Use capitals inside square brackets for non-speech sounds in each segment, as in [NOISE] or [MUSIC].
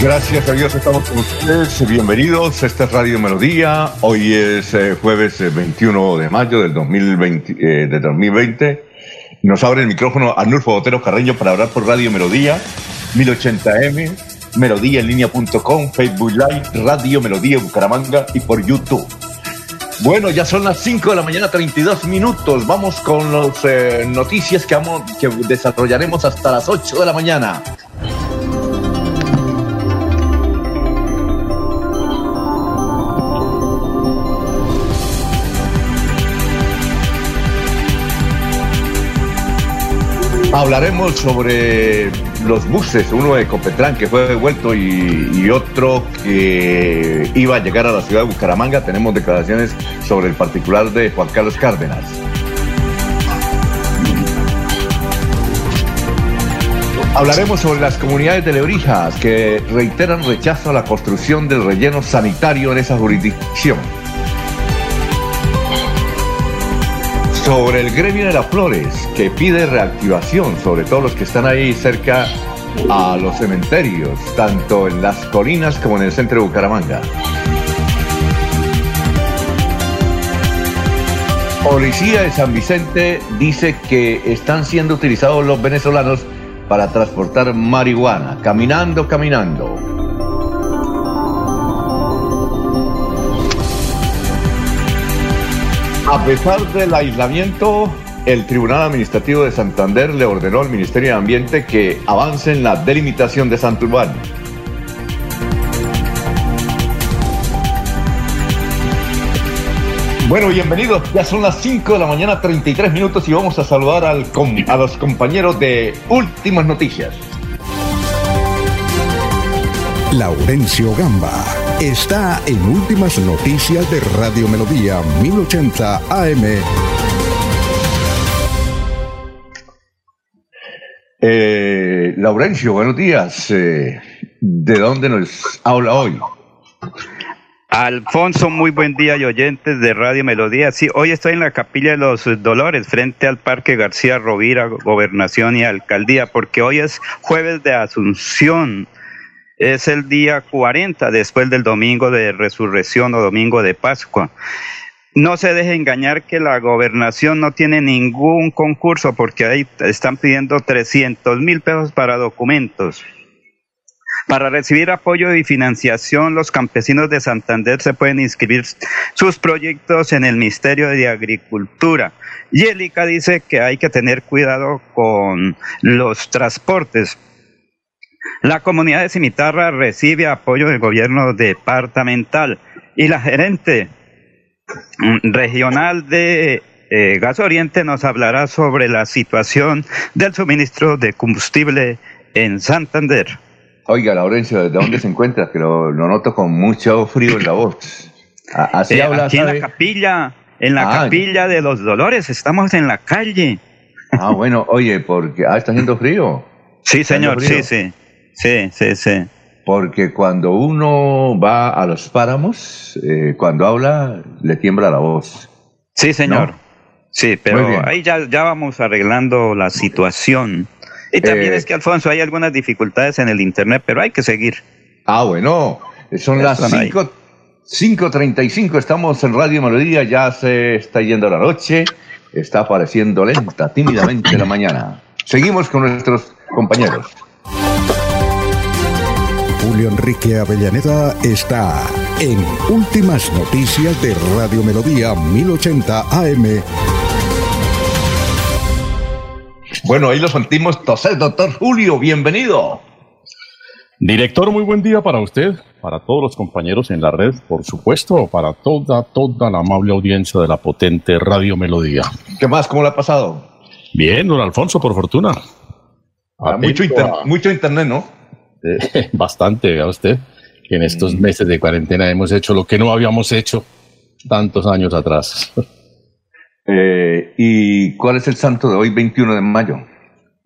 Gracias a Dios estamos con ustedes. Bienvenidos. Esta es Radio Melodía. Hoy es eh, jueves 21 eh, de mayo del 2020, eh, de 2020. Nos abre el micrófono Arnulfo Botero Carreño para hablar por Radio Melodía, 1080m, melodíaenlínea.com, Facebook Live, Radio Melodía Bucaramanga y por YouTube. Bueno, ya son las 5 de la mañana, 32 minutos. Vamos con las noticias que, vamos, que desarrollaremos hasta las 8 de la mañana. Hablaremos sobre los buses, uno de Copetrán que fue devuelto y, otro que iba a llegar a la ciudad de Bucaramanga. Tenemos declaraciones sobre el particular de Juan Carlos Cárdenas. Hablaremos sobre las comunidades de Lebrijas que reiteran rechazo a la construcción del relleno sanitario en esa jurisdicción. Sobre el gremio de las flores que pide reactivación, sobre todo los que están ahí cerca a los cementerios, tanto en las colinas como en el centro de Bucaramanga. Policía de San Vicente dice que están siendo utilizados los venezolanos para transportar marihuana, caminando, caminando. A pesar del aislamiento, el Tribunal Administrativo de Santander le ordenó al Ministerio de Ambiente que avance en la delimitación de Santurbán. Bueno, bienvenidos. Ya son las 5 de la mañana, 33 minutos y vamos a saludar al a los compañeros de Últimas Noticias. Laurencio Gamba está en Últimas Noticias de Radio Melodía 1080 AM. Eh, Laurencio, buenos días. Eh, ¿De dónde nos habla hoy? Alfonso, muy buen día y oyentes de Radio Melodía. Sí, hoy estoy en la Capilla de los Dolores, frente al Parque García Rovira, Gobernación y Alcaldía, porque hoy es jueves de Asunción es el día 40 después del domingo de resurrección o domingo de Pascua. No se deje engañar que la gobernación no tiene ningún concurso porque ahí están pidiendo 300 mil pesos para documentos. Para recibir apoyo y financiación, los campesinos de Santander se pueden inscribir sus proyectos en el Ministerio de Agricultura. Y Elica dice que hay que tener cuidado con los transportes la comunidad de Cimitarra recibe apoyo del gobierno departamental y la gerente regional de eh, Gas Oriente nos hablará sobre la situación del suministro de combustible en Santander. Oiga, Laurencio, ¿de dónde se encuentra? Que lo, noto con mucho frío en la voz. Así eh, habla, aquí en la capilla, en la ah, capilla de los Dolores, estamos en la calle. Ah, bueno, oye, porque ah, está haciendo frío. Sí, señor, sí, sí. Sí, sí, sí. Porque cuando uno va a los páramos, eh, cuando habla, le tiembla la voz. Sí, señor. Sí, pero ahí ya, ya vamos arreglando la situación. Y también eh, es que, Alfonso, hay algunas dificultades en el Internet, pero hay que seguir. Ah, bueno, son las 5.35, estamos en Radio Melodía, ya se está yendo la noche, está apareciendo lenta, tímidamente la mañana. Seguimos con nuestros compañeros. Julio Enrique Avellaneda está en Últimas Noticias de Radio Melodía 1080 AM. Bueno, ahí lo sentimos toser, doctor Julio, bienvenido. Director, muy buen día para usted, para todos los compañeros en la red, por supuesto, para toda, toda la amable audiencia de la potente Radio Melodía. ¿Qué más? ¿Cómo le ha pasado? Bien, don Alfonso, por fortuna. Ah, mucho, mucho internet, ¿no? Eh, [LAUGHS] bastante, vea usted, que en estos mm. meses de cuarentena hemos hecho lo que no habíamos hecho tantos años atrás. [LAUGHS] Eh, ¿Y cuál es el santo de hoy, 21 de mayo?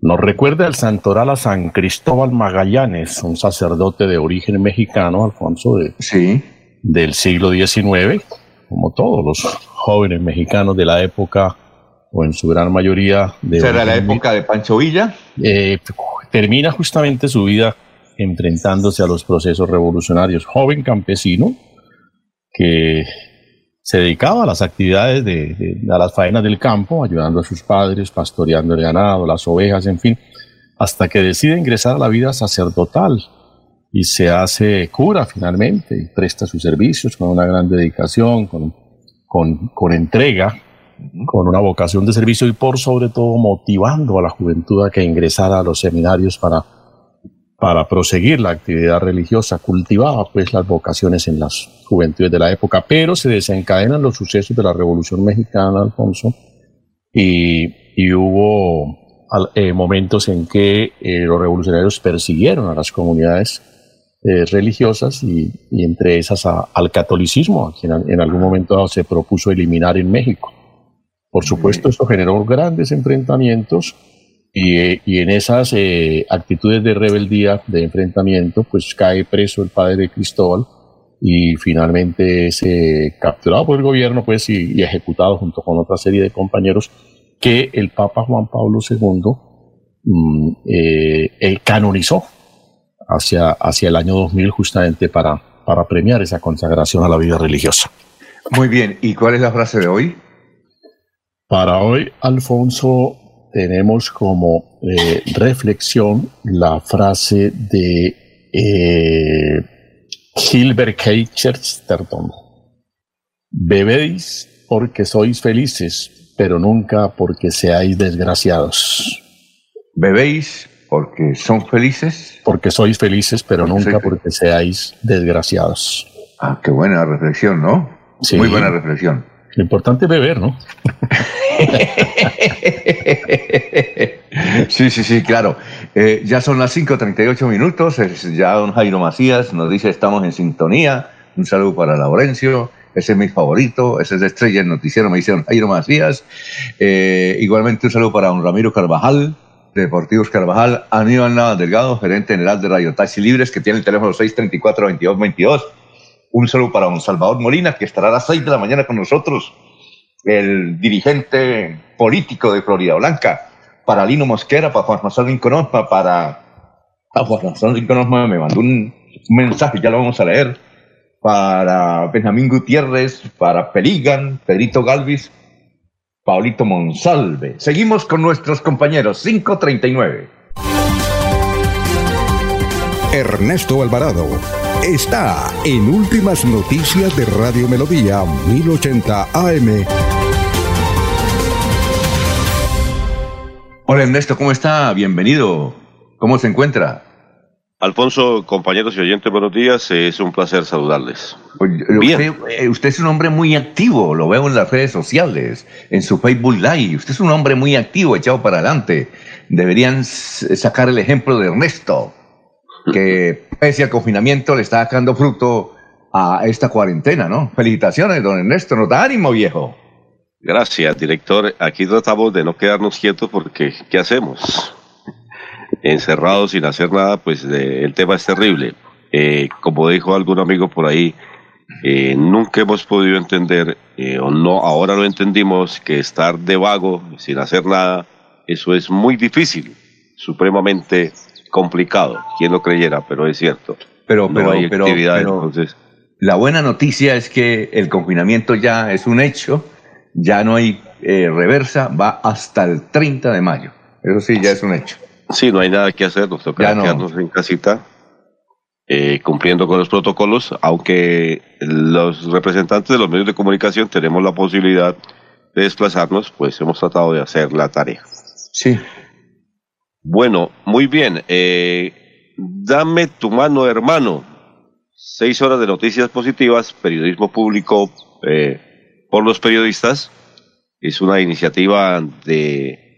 Nos recuerda el santoral a San Cristóbal Magallanes, un sacerdote de origen mexicano, Alfonso, de, sí. del siglo XIX, como todos los jóvenes mexicanos de la época, o en su gran mayoría de... ¿Será la época de Pancho Villa? Eh, termina justamente su vida enfrentándose a los procesos revolucionarios. Joven campesino que se dedicaba a las actividades de, a las faenas del campo, ayudando a sus padres, pastoreando el ganado, las ovejas, en fin, hasta que decide ingresar a la vida sacerdotal y se hace cura finalmente y presta sus servicios con una gran dedicación, con, con, con entrega, con una vocación de servicio y por sobre todo motivando a la juventud a que ingresara a los seminarios para para proseguir la actividad religiosa, cultivaba pues las vocaciones en las juventudes de la época, pero se desencadenan los sucesos de la Revolución Mexicana, Alfonso, y, hubo eh, momentos en que eh, los revolucionarios persiguieron a las comunidades eh, religiosas y, entre esas al catolicismo, que en, en, algún momento se propuso eliminar en México. Por supuesto, esto generó grandes enfrentamientos y, en esas eh, actitudes de rebeldía, de enfrentamiento, pues cae preso el padre de Cristóbal y finalmente es capturado por el gobierno pues, y, ejecutado junto con otra serie de compañeros que el Papa Juan Pablo II mm, eh, canonizó hacia, hacia el año 2000 justamente para, para premiar esa consagración a la vida religiosa. Muy bien, ¿y cuál es la frase de hoy? Para hoy, Alfonso, tenemos como eh, reflexión la frase de eh, Gilbert K. Chesterton. Bebéis porque sois felices, pero nunca porque seáis desgraciados. Bebéis porque son felices. Porque sois felices, pero nunca porque seáis desgraciados. Ah, qué buena reflexión, ¿no? Sí. Muy buena reflexión. Lo importante es beber, ¿no? [LAUGHS] sí, sí, sí, claro. Eh, ya son las 5.38 minutos. ya don Jairo Macías nos dice estamos en sintonía. Un saludo para Laurencio. Ese es mi favorito. Ese es de Estrella, el noticiero. Me dice Jairo Macías. Eh, igualmente un saludo para don Ramiro Carvajal. Deportivos Carvajal, Aníbal Nava Delgado, gerente general de Radio Taxi Libres, que tiene el teléfono 634-2222. Un saludo para don Salvador Molina, que estará a las 6 de la mañana con nosotros el dirigente político de Florida Blanca, para Lino Mosquera, para Juan José Lincolnosma, para Juan José Lincolnosma me mandó un, mensaje, ya lo vamos a leer, para Benjamín Gutiérrez, para Peligan, Pedrito Galvis, Paulito Monsalve. Seguimos con nuestros compañeros, 539. Ernesto Alvarado está en Últimas Noticias de Radio Melodía 1080 AM. Hola Ernesto, ¿cómo está? Bienvenido. ¿Cómo se encuentra? Alfonso, compañeros y oyentes, buenos días. Es un placer saludarles. Usted, eh, usted, es un hombre muy activo, lo veo en las redes sociales, en su Facebook Live. Usted es un hombre muy activo, echado para adelante. Deberían sacar el ejemplo de Ernesto que [LAUGHS] pese al confinamiento le está sacando fruto a esta cuarentena, ¿no? Felicitaciones, don Ernesto, nos da ánimo, viejo. Gracias, director. Aquí tratamos de no quedarnos quietos porque, ¿qué hacemos? Encerrados sin hacer nada, pues el tema es terrible. Eh, como dijo algún amigo por ahí, eh, nunca hemos podido entender, eh, o no, ahora lo entendimos, que estar de vago, sin hacer nada, eso es muy difícil, supremamente complicado, quien lo creyera, pero es cierto. Pero, pero, pero, entonces... La buena noticia es que el confinamiento ya es un hecho, ya no hay eh, reversa, va hasta el 30 de mayo. Eso sí, ya es un hecho. Sí, no hay nada que hacer, nos toca quedarnos en casita, eh, cumpliendo con los protocolos, aunque los representantes de los medios de comunicación tenemos la posibilidad de desplazarnos, pues hemos tratado de hacer la tarea. Sí, Bueno, muy bien. Eh, dame tu mano, hermano. Seis horas de noticias positivas, periodismo público eh, por los periodistas. Es una iniciativa de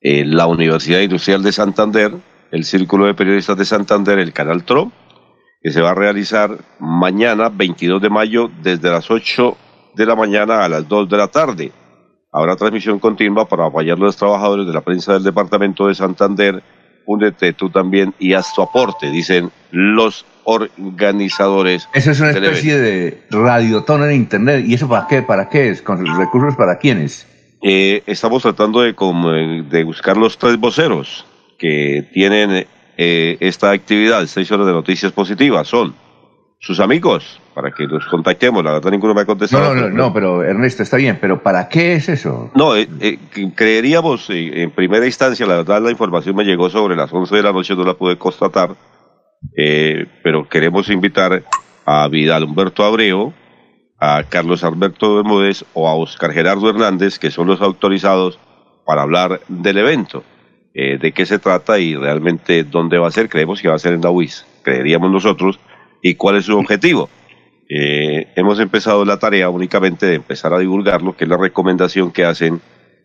eh, la Universidad Industrial de Santander, el Círculo de Periodistas de Santander, el Canal TRO, que se va a realizar mañana, 22 de mayo, desde las 8 de la mañana a las 2 de la tarde. Habrá transmisión continua para apoyar a los trabajadores de la prensa del departamento de Santander. Únete tú también y haz tu aporte, dicen los organizadores. Eso es una especie de radiotón en Internet. ¿Y eso para qué? ¿Para qué es? ¿Con recursos para quiénes? Eh, estamos tratando de, de buscar los tres voceros que tienen eh, esta actividad, seis horas de noticias positivas. Son sus amigos, para que los contactemos. La verdad, ninguno me ha contestado. No, no, no, pero Ernesto, está bien, pero ¿para qué es eso? No, eh, eh, creeríamos eh, en primera instancia, la verdad, la información me llegó sobre las 11 de la noche, no la pude constatar, pero queremos invitar a Vidal Humberto Abreu, a Carlos Alberto Bermúdez o a Oscar Gerardo Hernández, que son los autorizados para hablar del evento. de qué se trata y realmente dónde va a ser. Creemos que va a ser en la UIS, creeríamos nosotros y cuál es su objetivo. Eh, hemos empezado la tarea únicamente de empezar a divulgar lo que es la recomendación que hacen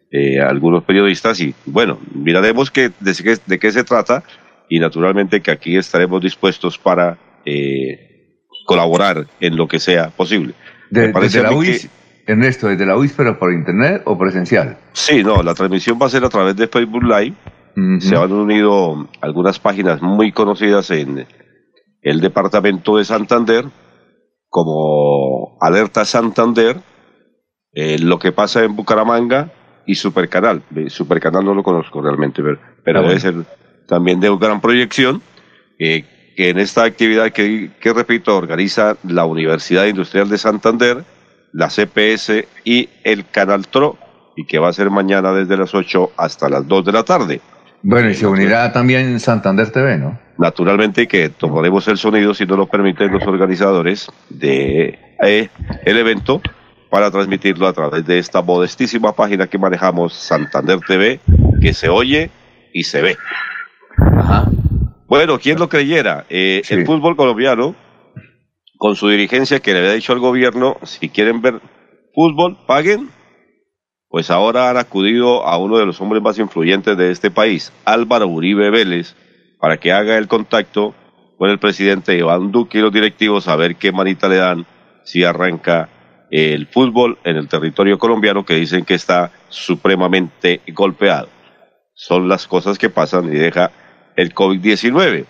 eh, algunos periodistas y bueno, miraremos que, de, qué se trata y naturalmente que aquí estaremos dispuestos para eh, colaborar en lo que sea posible. desde la UIS, Ernesto, desde la UIS, pero por internet o presencial? Sí, no, la transmisión va a ser a través de Facebook Live. Se han unido algunas páginas muy conocidas en el departamento de Santander, como Alerta Santander, eh, lo que pasa en Bucaramanga y Supercanal. Supercanal no lo conozco realmente, pero, ah, debe ser también de gran proyección, que en esta actividad que, que, repito, organiza la Universidad Industrial de Santander, la CPS y el Canal TRO, y que va a ser mañana desde las 8 hasta las 2 de la tarde. Bueno, y se unirá también Santander TV, ¿no? Naturalmente que tomaremos el sonido, si no lo permiten los organizadores de eh, el evento, para transmitirlo a través de esta modestísima página que manejamos, Santander TV, que se oye y se ve. Ajá. Bueno, ¿quién lo creyera? Eh, el fútbol colombiano, con su dirigencia que le había dicho al gobierno, si quieren ver fútbol, paguen pues ahora han acudido a uno de los hombres más influyentes de este país, Álvaro Uribe Vélez, para que haga el contacto con el presidente Iván Duque y los directivos a ver qué manita le dan si arranca el fútbol en el territorio colombiano que dicen que está supremamente golpeado. Son las cosas que pasan y deja el COVID-19.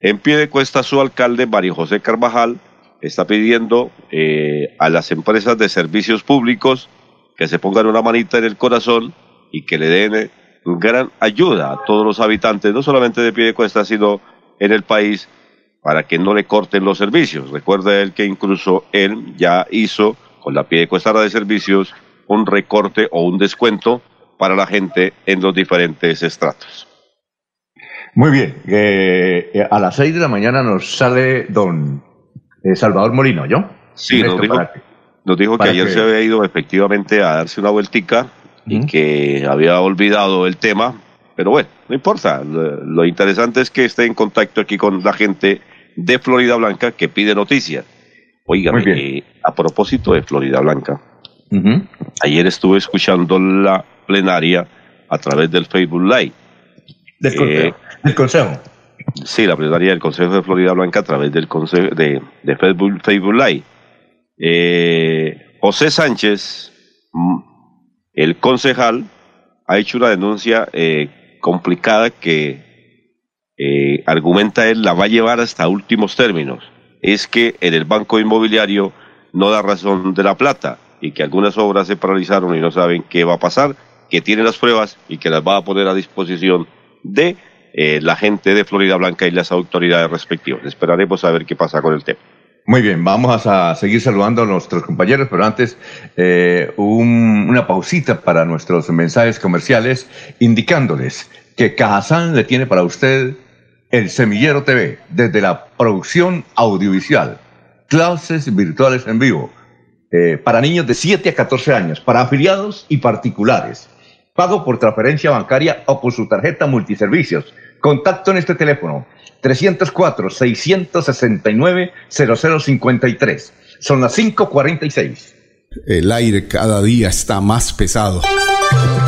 En pie de cuesta su alcalde, Mario José Carvajal, está pidiendo eh, a las empresas de servicios públicos que se pongan una manita en el corazón y que le den gran ayuda a todos los habitantes, no solamente de pie de cuesta, sino en el país, para que no le corten los servicios. Recuerda él que incluso él ya hizo con la pie de cuesta de servicios un recorte o un descuento para la gente en los diferentes estratos. Muy bien, eh, eh, a las seis de la mañana nos sale don Salvador Molino, ¿yo? Sí, nos dijo, nos dijo que ayer se había ido efectivamente a darse una vueltica y que había olvidado el tema, pero bueno, no importa. Lo, interesante es que esté en contacto aquí con la gente de Florida Blanca que pide noticias. Oigan, eh, a propósito de Florida Blanca, ayer estuve escuchando la plenaria a través del Facebook Live. Del, eh, consejo, Sí, la plenaria del Consejo de Florida Blanca a través del consejo de, de Facebook, Facebook Live. Eh, José Sánchez, mm, el concejal, ha hecho una denuncia eh, complicada que eh, argumenta él la va a llevar hasta últimos términos. Es que en el banco inmobiliario no da razón de la plata y que algunas obras se paralizaron y no saben qué va a pasar, que tiene las pruebas y que las va a poner a disposición de la gente de Florida Blanca y las autoridades respectivas. Esperaremos a ver qué pasa con el tema. Muy bien, vamos a seguir saludando a nuestros compañeros, pero antes eh, una pausita para nuestros mensajes comerciales, indicándoles que Cajazán le tiene para usted el Semillero TV, desde la producción audiovisual, clases virtuales en vivo, eh, para niños de 7 a 14 años, para afiliados y particulares. pago por transferencia bancaria o por su tarjeta multiservicios. Contacto en este teléfono 304-669-0053. Son las 5.46. El aire cada día está más pesado.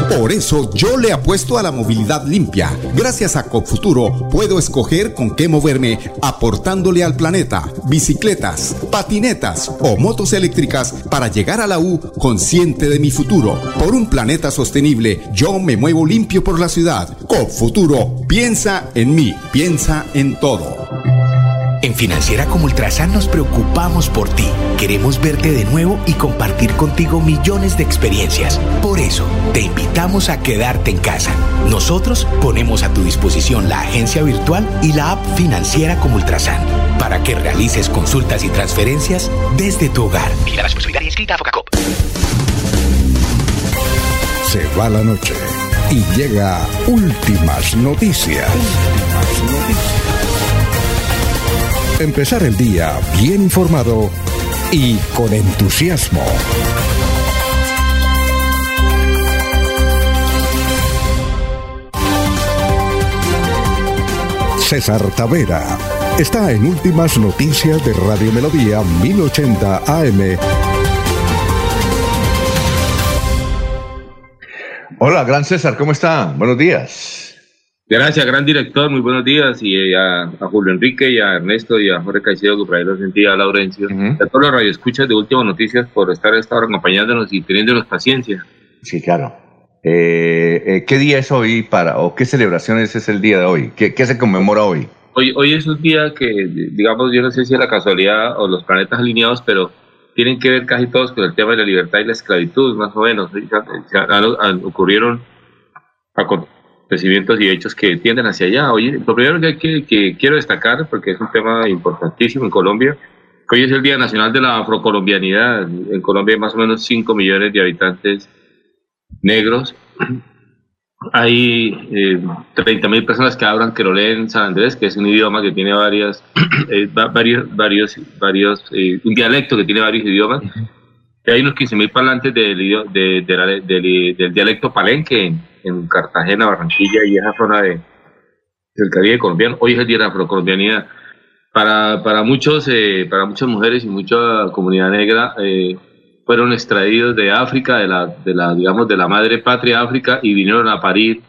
Por eso yo le apuesto a la movilidad limpia. Gracias a Copfuturo puedo escoger con qué moverme aportándole al planeta bicicletas, patinetas o motos eléctricas para llegar a la U consciente de mi futuro. Por un planeta sostenible, yo me muevo limpio por la ciudad. Copfuturo, piensa en mí, piensa en todo. En Financiera como Ultrasan nos preocupamos por ti. Queremos verte de nuevo y compartir contigo millones de experiencias. Por eso, te invitamos a quedarte en casa. Nosotros ponemos a tu disposición la agencia virtual y la app Financiera como Ultrasan para que realices consultas y transferencias desde tu hogar. Mira la responsabilidad inscrita a Focacop. Se va la noche y llega últimas noticias. Últimas noticias empezar el día bien informado y con entusiasmo. César Tavera está en Últimas Noticias de Radio Melodía 1080 AM. Hola, gran César, ¿cómo está? Buenos días. Gracias, gran director, muy buenos días, y a, Julio Enrique, y a Ernesto, y a Jorge Caicedo, que por ahí lo sentía, a Laurencio, a todos los radioescuchas de Últimas Noticias por estar esta hora acompañándonos y teniéndonos paciencia. Sí, claro. Eh, eh, ¿Qué día es hoy para, o qué celebraciones es el día de hoy? ¿Qué, se conmemora hoy? Hoy, hoy es un día que, digamos, yo no sé si es la casualidad o los planetas alineados, pero tienen que ver casi todos con el tema de la libertad y la esclavitud, más o menos. ocurrieron acontecimientos y hechos que tienden hacia allá. Oye, lo primero que, que, quiero destacar, porque es un tema importantísimo en Colombia, que hoy es el Día Nacional de la Afrocolombianidad. En Colombia hay más o menos 5 millones de habitantes negros. [CLEARS THROAT] Hay eh, 30 mil personas que hablan que lo leen San Andrés, que es un idioma que tiene varias, [CLEARS THROAT] eh, varios, varios, varios eh, un dialecto que tiene varios idiomas. hay unos 15 mil parlantes del, de, del dialecto palenque en Cartagena, Barranquilla y esa zona de, del Caribe colombiano. Hoy es el Día de la Afrocolombianidad. Para, para, muchos, eh, para muchas mujeres y mucha comunidad negra eh, fueron extraídos de África, de la, de la, digamos, de la madre patria África y vinieron a parir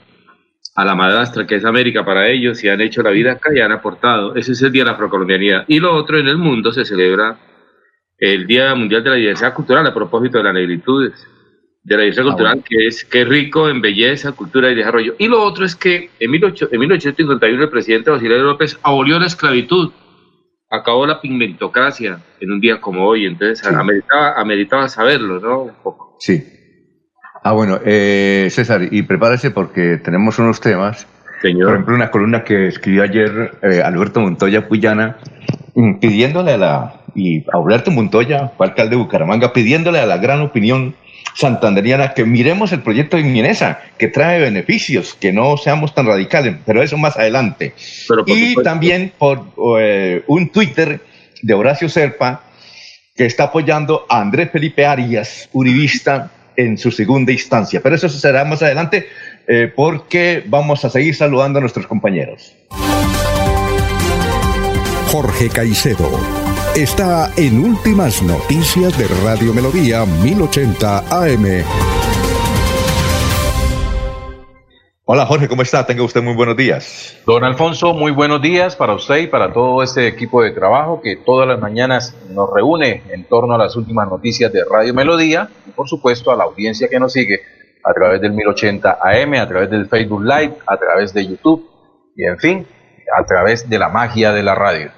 a la madrastra que es América para ellos y han hecho la vida acá y han aportado. Ese es el Día de la Afrocolombianidad. Y lo otro, en el mundo se celebra el Día Mundial de la Diversidad Cultural a propósito de las negritudes de la diversidad ah, cultural, que, es, que es rico en belleza, cultura y desarrollo. Y lo otro es que en, 18, en 1851 el presidente Basilio López abolió la esclavitud, acabó la pigmentocracia en un día como hoy, entonces ameritaba, saberlo, ¿no? Un poco. Sí. Ah, bueno, eh, César, y prepárese porque tenemos unos temas. Señor. Por ejemplo, una columna que escribió ayer eh, Alberto Montoya Puyana, pidiéndole a la, y Alberto Montoya, fue alcalde de Bucaramanga, pidiéndole a la gran opinión santanderiana que miremos el proyecto de Minesa, que trae beneficios, que no seamos tan radicales, pero eso más adelante. y también por eh, un Twitter de Horacio Serpa, que está apoyando a Andrés Felipe Arias, uribista, en su segunda instancia. Pero eso será más adelante eh, porque vamos a seguir saludando a nuestros compañeros. Jorge Caicedo está en Últimas Noticias de Radio Melodía 1080 AM. Hola Jorge, ¿cómo está? Tenga usted muy buenos días. Don Alfonso, muy buenos días para usted y para todo este equipo de trabajo que todas las mañanas nos reúne en torno a las últimas noticias de Radio Melodía y por supuesto a la audiencia que nos sigue a través del 1080 AM, a través del Facebook Live, a través de YouTube y en fin, a través de la magia de la radio.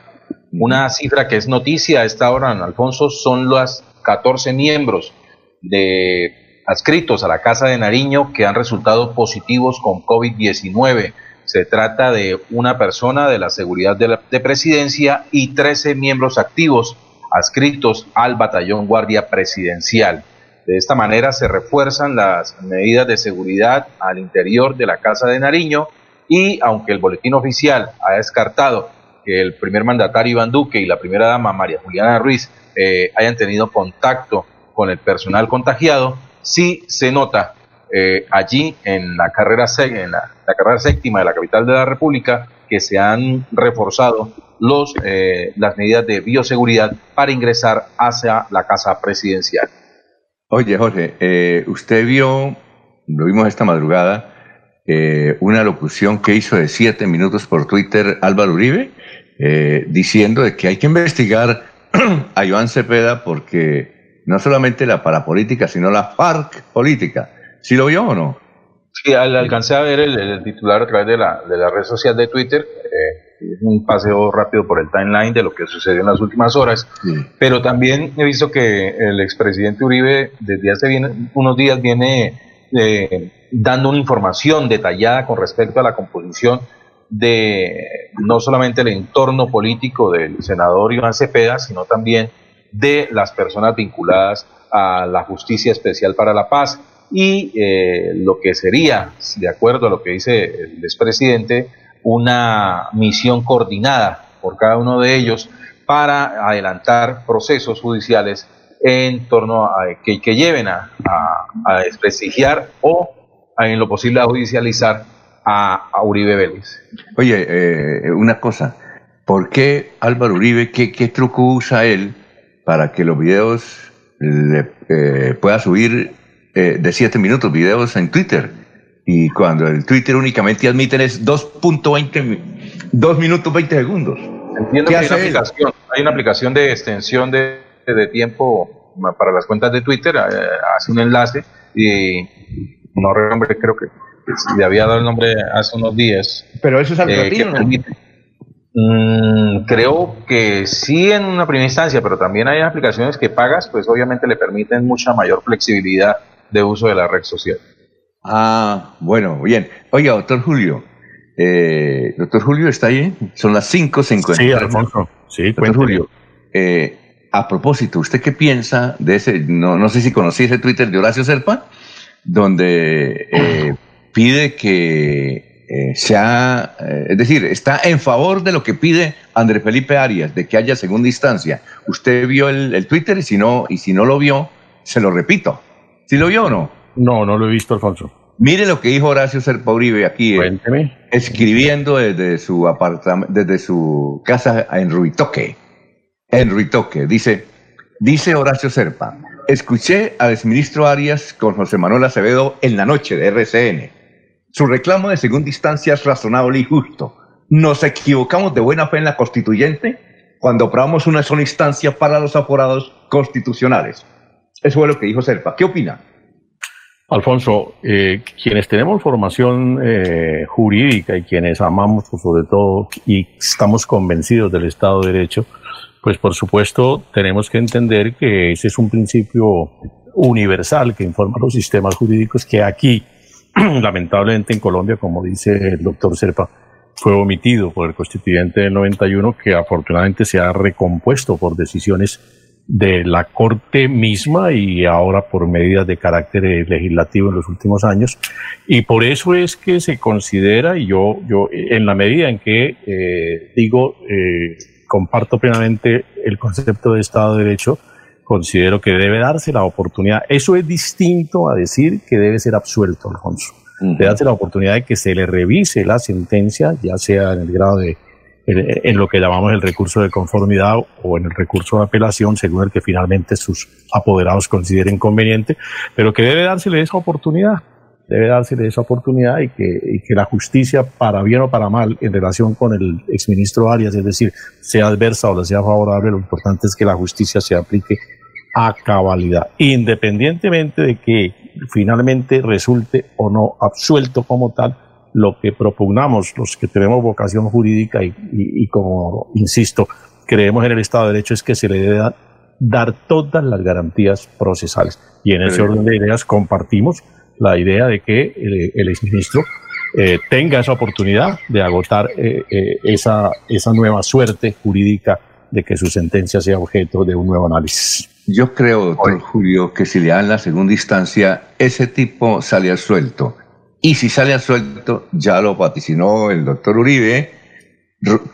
Una cifra que es noticia a esta hora, Alfonso, son los 14 miembros de adscritos a la Casa de Nariño que han resultado positivos con COVID-19. Se trata de una persona de la seguridad de, la, de presidencia y 13 miembros activos adscritos al batallón guardia presidencial. De esta manera se refuerzan las medidas de seguridad al interior de la Casa de Nariño y aunque el boletín oficial ha descartado que el primer mandatario Iván Duque y la primera dama María Juliana Ruiz eh, hayan tenido contacto con el personal contagiado, sí se nota eh, allí en la carrera en la, carrera séptima de la capital de la República que se han reforzado los eh, las medidas de bioseguridad para ingresar hacia la casa presidencial. Oye Jorge, eh, usted vio, lo vimos esta madrugada, una locución que hizo de siete minutos por Twitter Álvaro Uribe, diciendo de que hay que investigar [CLEARS THROAT] a Iván Cepeda porque no solamente la parapolítica, sino la FARC política. ¿Sí lo vio o no? Sí, alcancé a ver el, titular a través de la, de la red social de Twitter. Eh, un paseo rápido por el timeline de lo que sucedió en las últimas horas. Pero también he visto que el expresidente Uribe desde hace unos días viene eh, dando una información detallada con respecto a la composición de no solamente el entorno político del senador Iván Cepeda, sino también de las personas vinculadas a la Justicia Especial para la Paz. Y eh, lo que sería, de acuerdo a lo que dice el expresidente, una misión coordinada por cada uno de ellos para adelantar procesos judiciales en torno a que, que lleven a, a, desprestigiar o en lo posible a judicializar a, Uribe Vélez. Oye, eh, una cosa, ¿por qué Álvaro Uribe, qué, qué, truco usa él para que los videos le eh, pueda subir eh, de 7 minutos videos en Twitter? Y cuando el Twitter únicamente admiten es 2.20, 2 minutos 20 segundos. Entiendo que hay una, aplicación, hay una aplicación de extensión de, de tiempo para las cuentas de Twitter, hace un enlace y no recuerdo, creo que le había dado el nombre hace unos días. Pero eso es algo eh, mm, creo que sí en una primera instancia, pero también hay aplicaciones que pagas, pues obviamente le permiten mucha mayor flexibilidad de uso de la red social. Ah, bueno, bien. Oiga, doctor Julio, eh, doctor Julio, ¿está ahí? Son las 5.50. Sí, Alfonso. Sí, doctor Julio. Eh, a propósito, ¿usted qué piensa de ese, no, no sé si conocí ese Twitter de Horacio Serpa, donde eh, pide que eh, sea, eh, es decir, está en favor de lo que pide André Felipe Arias, de que haya segunda instancia. Usted vio el, Twitter y si, no, y si no lo vio, se lo repito. ¿Sí lo vio o no? No, no lo he visto, Alfonso. Mire lo que dijo Horacio Serpa Uribe aquí, eh, escribiendo desde su desde su casa en Ruitoque. En Ruitoque, dice, dice Horacio Serpa, escuché al exministro Arias con José Manuel Acevedo en la noche de RCN su reclamo de segunda instancia es razonable y justo. Nos equivocamos de buena fe en la constituyente cuando aprobamos una sola instancia para los aforados constitucionales. Eso fue lo que dijo Serpa. ¿Qué opina? Alfonso, eh, quienes tenemos formación eh, jurídica y quienes amamos pues, sobre todo y estamos convencidos del Estado de Derecho, pues por supuesto tenemos que entender que ese es un principio universal que informa los sistemas jurídicos que aquí [CLEARS THROAT] lamentablemente en Colombia, como dice el doctor Serpa, fue omitido por el constituyente del 91, que afortunadamente se ha recompuesto por decisiones de la Corte misma y ahora por medidas de carácter legislativo en los últimos años. Y por eso es que se considera, y yo, yo en la medida en que eh, digo, eh, comparto plenamente el concepto de Estado de Derecho, considero que debe darse la oportunidad. Eso es distinto a decir que debe ser absuelto, Alfonso. Debe darse la oportunidad de que se le revise la sentencia, ya sea en el grado de, en, lo que llamamos el recurso de conformidad o en el recurso de apelación, según el que finalmente sus apoderados consideren conveniente, pero que debe dársele esa oportunidad debe dársele esa oportunidad y que, y que, la justicia, para bien o para mal, en relación con el exministro Arias, es decir, sea adversa o sea favorable, lo importante es que la justicia se aplique a cabalidad, independientemente de que finalmente resulte o no absuelto como tal, lo que propugnamos los que tenemos vocación jurídica y, como insisto, creemos en el Estado de Derecho es que se le debe dar, todas las garantías procesales. Y en ese orden de ideas compartimos la idea de que el, exministro eh, tenga esa oportunidad de agotar eh, eh, esa, esa nueva suerte jurídica de que su sentencia sea objeto de un nuevo análisis. Yo creo, doctor Julio, que si le dan la segunda instancia, ese tipo sale al suelto. Y si sale al suelto, ya lo vaticinó el doctor Uribe,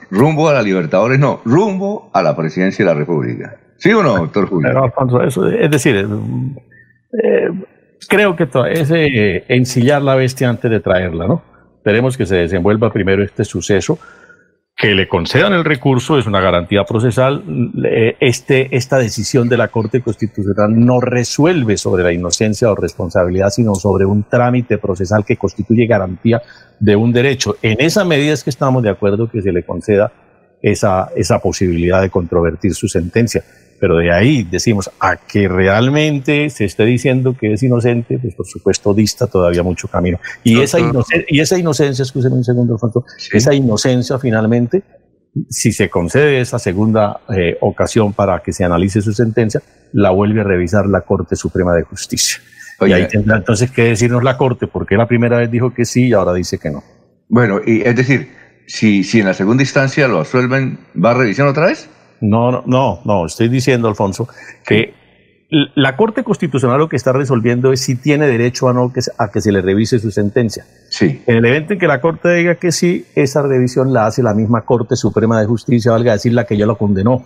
rumbo a la Libertadores, no, rumbo a la presidencia de la República. ¿Sí o no, doctor Julio? eso, es decir, eh, creo que es eh, ensillar la bestia antes de traerla, ¿no? Esperemos que se desenvuelva primero este suceso que le concedan el recurso es una garantía procesal. Este, esta decisión de la Corte Constitucional no resuelve sobre la inocencia o responsabilidad, sino sobre un trámite procesal que constituye garantía de un derecho. En esa medida es que estamos de acuerdo que se le conceda esa, esa posibilidad de controvertir su sentencia. Pero de ahí decimos a que realmente se esté diciendo que es inocente, pues por supuesto dista todavía mucho camino. Y, esa, inocencia, y esa inocencia, escúcheme un segundo, Alfonso, esa inocencia finalmente, si se concede esa segunda eh, ocasión para que se analice su sentencia, la vuelve a revisar la Corte Suprema de Justicia. y ahí tendrá entonces que decirnos la Corte, porque la primera vez dijo que sí y ahora dice que no. Bueno, y es decir, si, si en la segunda instancia lo absuelven, ¿va a revisar otra vez? No, no, no, no, estoy diciendo, Alfonso, que la Corte Constitucional lo que está resolviendo es si tiene derecho o no a que se le revise su sentencia. Sí. En el evento en que la Corte diga que sí, esa revisión la hace la misma Corte Suprema de Justicia, valga decir la que ya lo condenó.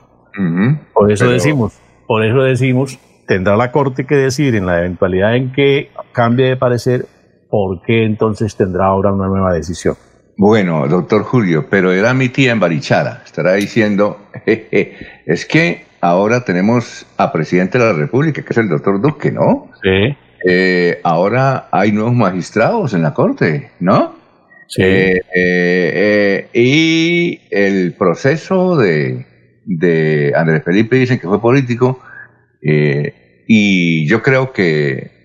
por eso decimos, por eso decimos, tendrá la Corte que decir en la eventualidad en que cambie de parecer, por qué entonces tendrá ahora una nueva decisión. Bueno, doctor Julio, pero era mi tía en Barichara. Estará diciendo, es que ahora tenemos a presidente de la República, que es el doctor Duque, ¿no? Sí. Eh, ahora hay nuevos magistrados en la Corte, ¿no? Sí. Eh, eh, y el proceso de, de Andrés Felipe dicen que fue político, y yo creo que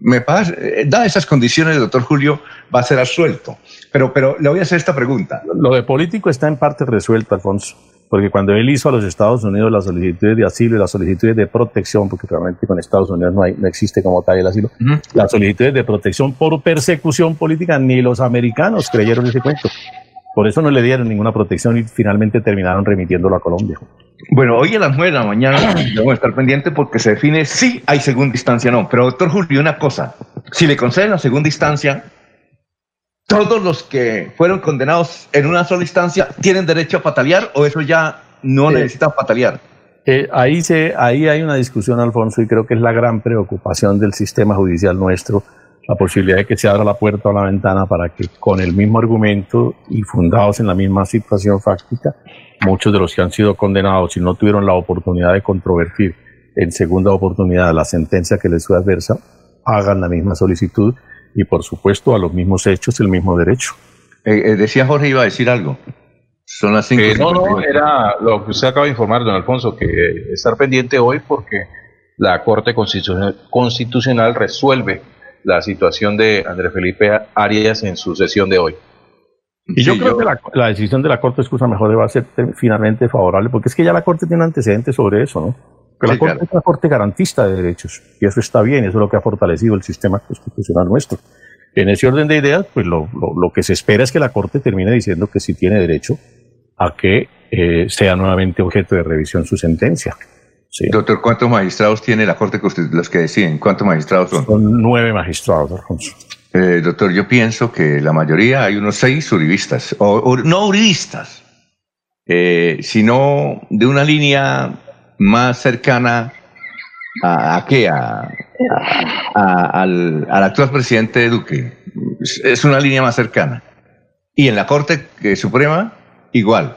me pasa, eh, da esas condiciones, el doctor Julio va a ser absuelto. Pero, pero le voy a hacer esta pregunta. Lo de político está en parte resuelto, Alfonso, porque cuando él hizo a los Estados Unidos las solicitudes de asilo y las solicitudes de protección, porque realmente con Estados Unidos no, hay, no existe como tal el asilo, las solicitudes de protección por persecución política, ni los americanos creyeron ese cuento. Por eso no le dieron ninguna protección y finalmente terminaron remitiéndolo a Colombia. Bueno, hoy a las nueve de la mañana [CLEARS THROAT] debemos estar pendientes porque se define si hay segunda instancia o no. Pero doctor Julio, una cosa, si le conceden la segunda instancia, todos los que fueron condenados en una sola instancia tienen derecho a patalear o eso ya no necesita patalear. Eh, ahí, se, ahí hay una discusión, Alfonso, y creo que es la gran preocupación del sistema judicial nuestro la posibilidad de que se abra la puerta o la ventana para que con el mismo argumento y fundados en la misma situación fáctica, muchos de los que han sido condenados y no tuvieron la oportunidad de controvertir en segunda oportunidad la sentencia que les fue adversa, hagan la misma solicitud y por supuesto a los mismos hechos el mismo derecho. Eh, eh, decía Jorge, iba a decir algo. Son las cinco. Eh, no, no, era lo que usted acaba de informar, don Alfonso, que estar pendiente hoy porque la Corte Constitucional resuelve la situación de Andrés Felipe Arias en su sesión de hoy. Y yo creo que la, decisión de la Corte, excusa mejor, va a ser finalmente favorable, porque es que ya la Corte tiene antecedentes sobre eso, ¿no? Que la Corte es una Corte garantista de derechos, y eso está bien, eso es lo que ha fortalecido el sistema constitucional nuestro. En ese orden de ideas, pues lo, lo, que se espera es que la Corte termine diciendo que sí tiene derecho a que eh, sea nuevamente objeto de revisión su sentencia. Doctor, ¿cuántos magistrados tiene la Corte Constitucional? Los que deciden, ¿cuántos magistrados son? Son nueve magistrados, Alfonso. Eh, doctor, yo pienso que la mayoría, hay unos seis uribistas, o, no uribistas, eh, sino de una línea más cercana a, a qué, a, al, actual presidente Duque. Es una línea más cercana. Y en la Corte Suprema, igual.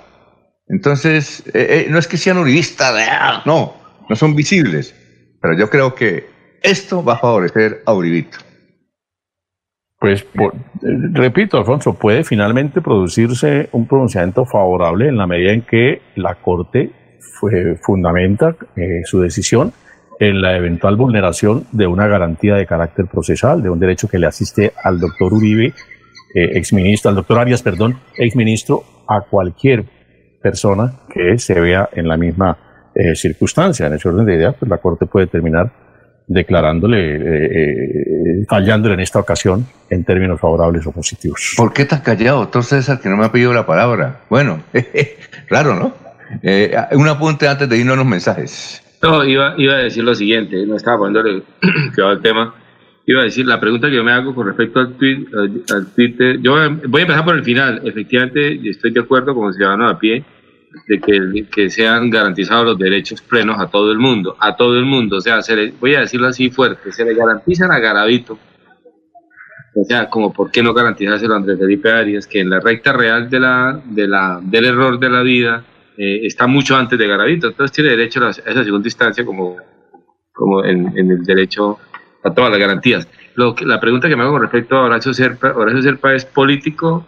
Entonces, eh, no es que sean uribistas, no, no son visibles, pero yo creo que esto va a favorecer a Uribito. Pues, repito, Alfonso, puede finalmente producirse un pronunciamiento favorable en la medida en que la Corte fue, fundamenta eh, su decisión en la eventual vulneración de una garantía de carácter procesal, de un derecho que le asiste al doctor Uribe, eh, exministro, al doctor Arias, perdón, exministro, a cualquier persona que se vea en la misma eh, circunstancia. En ese orden de ideas, pues la Corte puede terminar declarándole, eh, eh, fallándole en esta ocasión en términos favorables o positivos. ¿Por qué estás callado, doctor César, que no me ha pedido la palabra? Bueno, [LAUGHS] claro, ¿no? Eh, un apunte antes de irnos a los mensajes. No, iba, iba a decir lo siguiente, no estaba poniéndole [CLEARS THROAT] va el tema. Iba a decir, la pregunta que yo me hago con respecto al, tweet, al, Twitter, yo voy a empezar por el final. Efectivamente, estoy de acuerdo como ciudadano a pie de que, que, sean garantizados los derechos plenos a todo el mundo, a todo el mundo, o sea, se voy a decirlo así fuerte, se le garantizan a Garavito, o sea, como por qué no garantizárselo a Andrés Felipe Arias, que en la recta real de la, de la, del error de la vida eh, está mucho antes de Garavito, entonces tiene derecho a esa segunda instancia como, como en, el derecho a todas las garantías. Lo que, la pregunta que me hago con respecto a Horacio Serpa, Horacio Serpa es político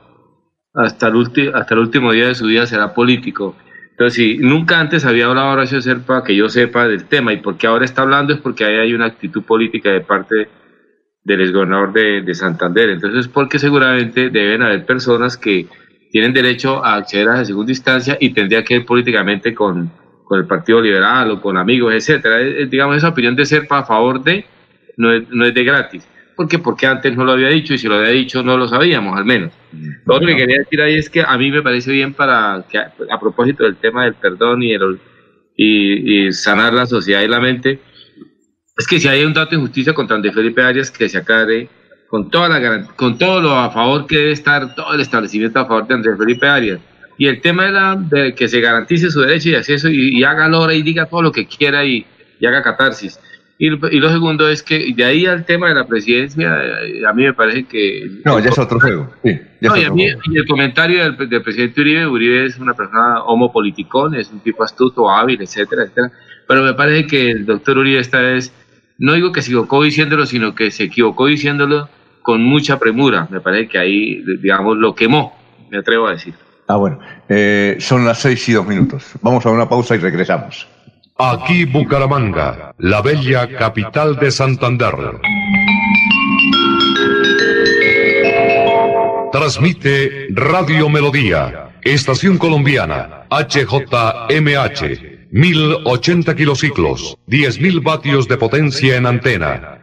hasta el, hasta el último día de su vida será político. Entonces, si nunca antes había hablado Horacio Serpa, que yo sepa del tema, y porque ahora está hablando es porque ahí hay una actitud política de parte del exgobernador de, de Santander. Entonces, porque seguramente deben haber personas que tienen derecho a acceder a la segunda instancia y tendría que ir políticamente con, con el Partido Liberal o con amigos, etcétera. digamos, esa opinión de Serpa a favor de no es, no es de gratis. ¿Por qué? Porque antes no lo había dicho y si lo había dicho no lo sabíamos, al menos. Lo otro que quería decir ahí es que a mí me parece bien para que, a, propósito del tema del perdón y, el, y, sanar la sociedad y la mente, es que si hay un dato de injusticia contra Andrés Felipe Arias, que se aclare con, toda la, con todo lo a favor que debe estar todo el establecimiento a favor de Andrés Felipe Arias. Y el tema de, la, de que se garantice su derecho y acceso y, y haga hora y diga todo lo que quiera y, y haga catarsis. Y, lo segundo es que de ahí al tema de la presidencia, eh, a mí me parece que... No, ya es otro juego. Sí, no, y, a mí, y el comentario del, presidente Uribe, Uribe es una persona homopoliticón, es un tipo astuto, hábil, etcétera, etcétera. Pero me parece que el doctor Uribe esta vez, no digo que se equivocó diciéndolo, sino que se equivocó diciéndolo con mucha premura. Me parece que ahí, digamos, lo quemó, me atrevo a decir. Ah, bueno. Eh, son las seis y dos minutos. Vamos a una pausa y regresamos. Aquí Bucaramanga, la bella capital de Santander. Transmite Radio Melodía, Estación Colombiana, HJMH, 1080 kilociclos, 10.000 vatios de potencia en antena,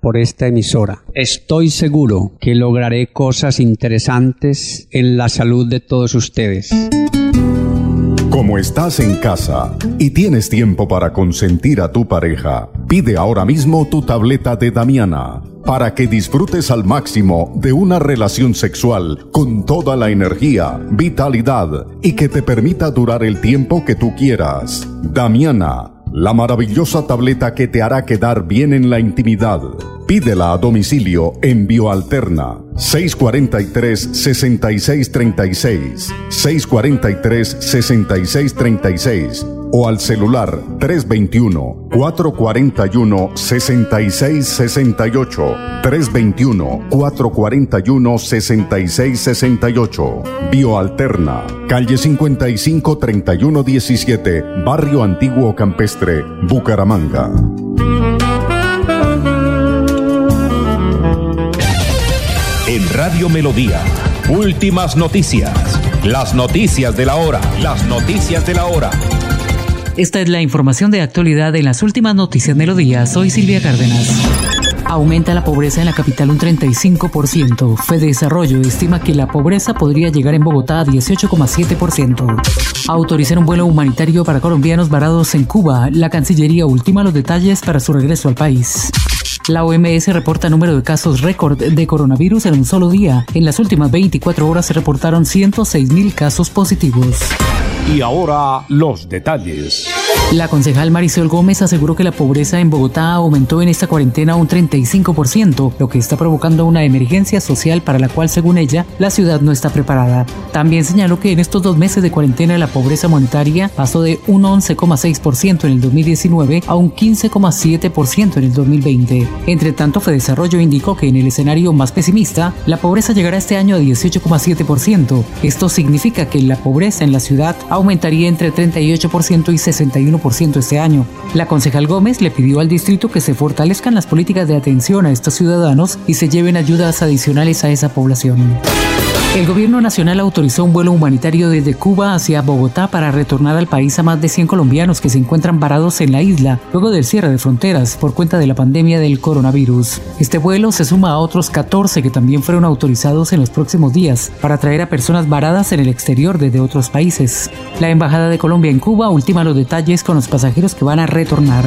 por esta emisora. Estoy seguro que lograré cosas interesantes en la salud de todos ustedes. Como estás en casa y tienes tiempo para consentir a tu pareja, pide ahora mismo tu tableta de Damiana para que disfrutes al máximo de una relación sexual con toda la energía, vitalidad y que te permita durar el tiempo que tú quieras. Damiana la maravillosa tableta que te hará quedar bien en la intimidad. Pídela a domicilio en Bioalterna. 643-6636, 643-6636 o al celular 321-441-6668, 321-441-6668. Bioalterna, calle 55 3117, Barrio Antiguo Campestre, Bucaramanga. En Radio Melodía, últimas noticias. Las noticias de la hora, las noticias de la hora. Esta es la información de actualidad en las últimas noticias Melodía. Soy Silvia Cárdenas. Aumenta la pobreza en la capital un 35%. Fede Desarrollo estima que la pobreza podría llegar en Bogotá a 18,7%. Autorizar un vuelo humanitario para colombianos varados en Cuba. La Cancillería ultima los detalles para su regreso al país. La OMS reporta número de casos récord de coronavirus en un solo día. En las últimas 24 horas se reportaron 106 mil casos positivos. Y ahora los detalles. La concejal Marisol Gómez aseguró que la pobreza en Bogotá aumentó en esta cuarentena un 35%, lo que está provocando una emergencia social para la cual, según ella, la ciudad no está preparada. También señaló que en estos dos meses de cuarentena la pobreza monetaria pasó de un 11,6% en el 2019 a un 15,7% en el 2020. Entre tanto, Desarrollo indicó que en el escenario más pesimista, la pobreza llegará este año a 18,7%. Esto significa que la pobreza en la ciudad aumentaría entre 38% y 60 61% este año. La concejal Gómez le pidió al distrito que se fortalezcan las políticas de atención a estos ciudadanos y se lleven ayudas adicionales a esa población. El gobierno nacional autorizó un vuelo humanitario desde Cuba hacia Bogotá para retornar al país a más de 100 colombianos que se encuentran varados en la isla luego del cierre de fronteras por cuenta de la pandemia del coronavirus. Este vuelo se suma a otros 14 que también fueron autorizados en los próximos días para traer a personas varadas en el exterior desde otros países. La Embajada de Colombia en Cuba ultima los detalles con los pasajeros que van a retornar.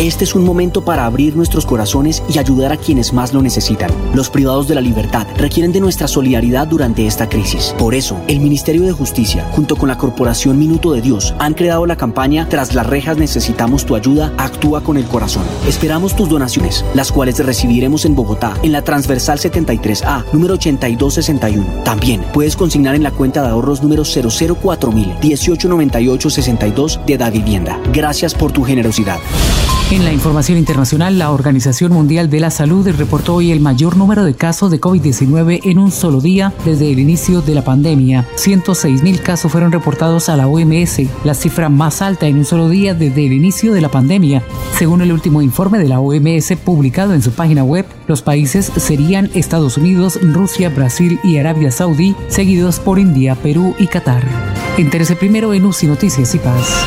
Este es un momento para abrir nuestros corazones y ayudar a quienes más lo necesitan. Los privados de la libertad requieren de nuestra solidaridad durante esta crisis. Por eso, el Ministerio de Justicia, junto con la Corporación Minuto de Dios, han creado la campaña Tras las rejas necesitamos tu ayuda, actúa con el corazón. Esperamos tus donaciones, las cuales recibiremos en Bogotá, en la transversal 73A, número 8261. También puedes consignar en la cuenta de ahorros número 004000 189862 de Da Vivienda. Gracias por tu generosidad. En la información internacional, la Organización Mundial de la Salud reportó hoy el mayor número de casos de COVID-19 en un solo día desde el inicio de la pandemia. 106 mil casos fueron reportados a la OMS, la cifra más alta en un solo día desde el inicio de la pandemia. Según el último informe de la OMS publicado en su página web, los países serían Estados Unidos, Rusia, Brasil y Arabia Saudí, seguidos por India, Perú y Qatar. Interese primero en UCI Noticias y Paz.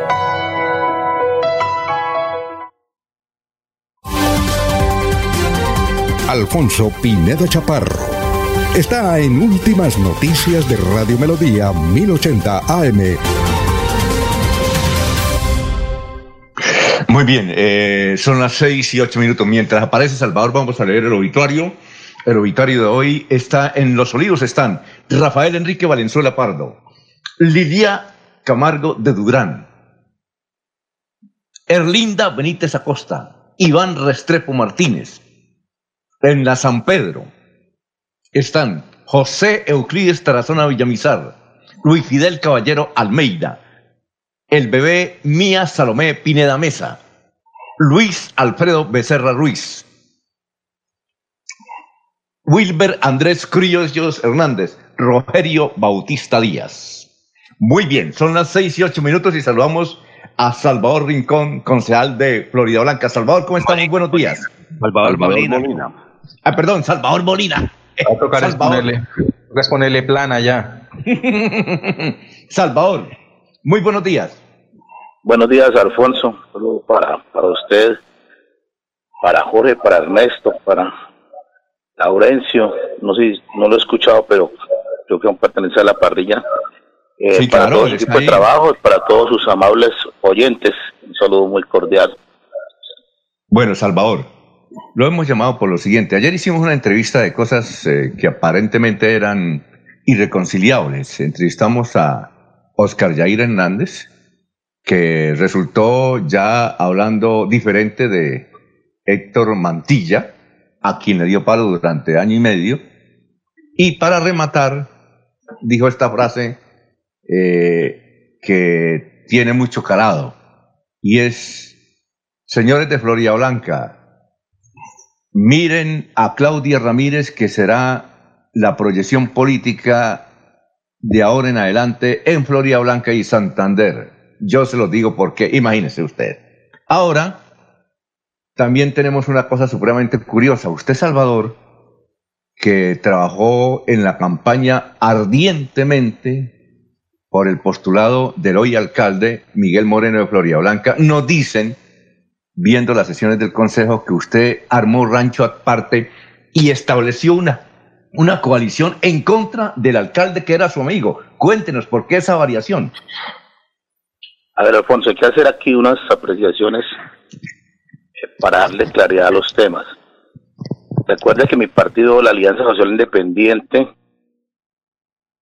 Alfonso Pineda Chaparro. Está en Últimas Noticias de Radio Melodía 1080 AM. Muy bien, eh, son las seis y ocho minutos. Mientras aparece Salvador, vamos a leer el obituario. El obituario de hoy está en Los Olivos. Están Rafael Enrique Valenzuela Pardo, Lidia Camargo de Durán, Erlinda Benítez Acosta, Iván Restrepo Martínez, en la San Pedro están José Euclides Tarazona Villamizar, Luis Fidel Caballero Almeida, el bebé Mía Salomé Pineda Mesa, Luis Alfredo Becerra Ruiz, Wilber Andrés Criollos Hernández, Rogerio Bautista Díaz. Muy bien, son las seis y ocho minutos y saludamos a Salvador Rincón, concejal de Florida Blanca. Salvador, ¿cómo están? Muy buenos días. Salvador, Molina. Ah, perdón, Salvador Molina. Va a tocar Salvador. ponerle, plana ya. [LAUGHS] Salvador, muy buenos días. Buenos días, Alfonso. para, para usted, para Jorge, para Ernesto, para Laurencio. No sé, no lo he escuchado, pero creo que pertenece a la parrilla. Eh, para todo el equipo de trabajo, para todos sus amables oyentes, un saludo muy cordial. Bueno, Salvador, lo hemos llamado por lo siguiente. Ayer hicimos una entrevista de cosas eh, que aparentemente eran irreconciliables. Entrevistamos a Oscar Jair Hernández, que resultó ya hablando diferente de Héctor Mantilla, a quien le dio palo durante año y medio. Y para rematar, dijo esta frase eh, que tiene mucho calado, y es, señores de Florida Blanca, Miren a Claudia Ramírez, que será la proyección política de ahora en adelante en Florida Blanca y Santander. Yo se lo digo porque, imagínese usted. Ahora, también tenemos una cosa supremamente curiosa. Usted, Salvador, que trabajó en la campaña ardientemente por el postulado del hoy alcalde Miguel Moreno de Florida Blanca, nos dicen viendo las sesiones del Consejo, que usted armó rancho aparte y estableció una, una coalición en contra del alcalde que era su amigo. Cuéntenos por qué esa variación. A ver, Alfonso, hay que hacer aquí unas apreciaciones eh, para darle claridad a los temas. Recuerde que mi partido, la Alianza Social Independiente,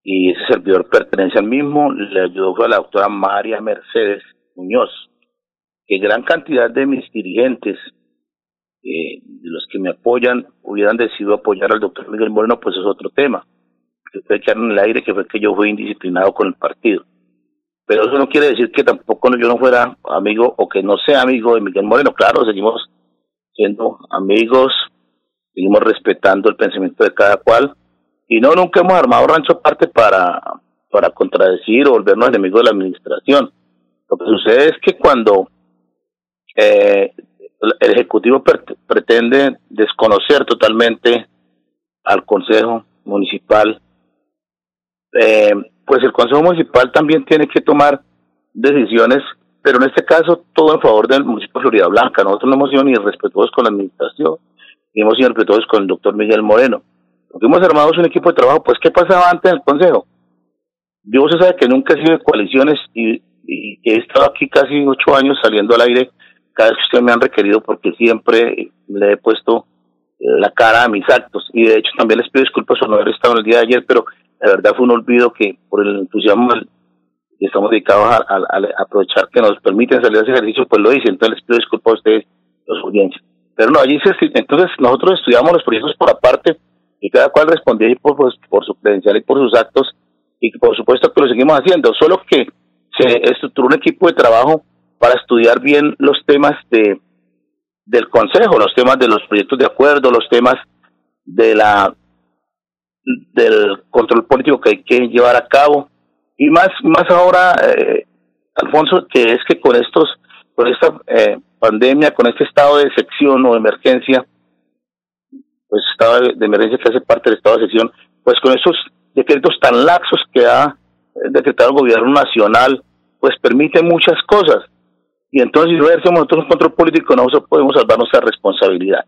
y ese servidor pertenece al mismo, le ayudó a la doctora María Mercedes Muñoz que gran cantidad de mis dirigentes, eh, de los que me apoyan, hubieran decidido apoyar al doctor Miguel Moreno, pues es otro tema. Que ustedes quedaron en el aire que fue que yo fui indisciplinado con el partido. Pero eso no quiere decir que tampoco yo no fuera amigo o que no sea amigo de Miguel Moreno. Claro, seguimos siendo amigos, seguimos respetando el pensamiento de cada cual. Y no, nunca hemos armado rancho aparte para, para contradecir o volvernos enemigos de la administración. Lo que sucede es que cuando eh, el Ejecutivo pretende desconocer totalmente al Consejo Municipal, eh, pues el Consejo Municipal también tiene que tomar decisiones, pero en este caso todo en favor del municipio de Florida Blanca. Nosotros no hemos sido ni respetuosos con la administración, ni hemos sido respetuosos con el doctor Miguel Moreno. Porque hemos armado un equipo de trabajo, pues ¿qué pasaba antes en el Consejo? Yo se sabe que nunca he sido de coaliciones y, y he estado aquí casi ocho años saliendo al aire cada vez que ustedes me han requerido porque siempre le he puesto la cara a mis actos. Y de hecho también les pido disculpas por no haber estado en el día de ayer, pero la verdad fue un olvido que por el entusiasmo que estamos dedicados a, aprovechar que nos permiten salir a ese ejercicio, pues lo hice, entonces les pido disculpas a ustedes, los audiencias. Pero no, allí se, entonces nosotros estudiamos los proyectos por aparte y cada cual respondía por, pues, por su credencial y por sus actos y por supuesto que lo seguimos haciendo, solo que se estructuró un equipo de trabajo para estudiar bien los temas de del consejo, los temas de los proyectos de acuerdo, los temas de la del control político que hay que llevar a cabo. Y más más ahora eh, Alfonso que es que con estos con esta eh, pandemia con este estado de sección o de emergencia pues estado de, emergencia que hace parte del estado de sección pues con esos decretos tan laxos que ha eh, decretado el gobierno nacional pues permite muchas cosas y entonces, si no ejercemos nosotros un control político, no podemos salvar nuestra responsabilidad.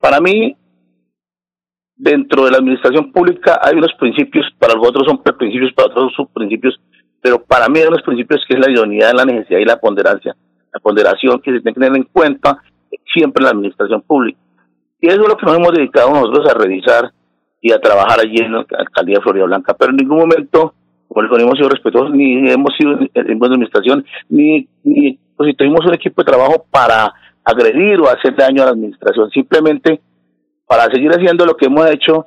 Para mí, dentro de la administración pública hay unos principios, para otros son principios, para otros son subprincipios, pero para mí hay unos principios que es la idoneidad, la necesidad y la ponderancia, la ponderación que se tiene que tener en cuenta siempre en la administración pública. Y eso es lo que nos hemos dedicado nosotros a revisar y a trabajar allí en la alcaldía de Florida Blanca, pero en ningún momento, no hemos sido respetuosos, ni hemos sido en buena administración, ni, ni pues, si tuvimos un equipo de trabajo para agredir o hacer daño a la administración, simplemente para seguir haciendo lo que hemos hecho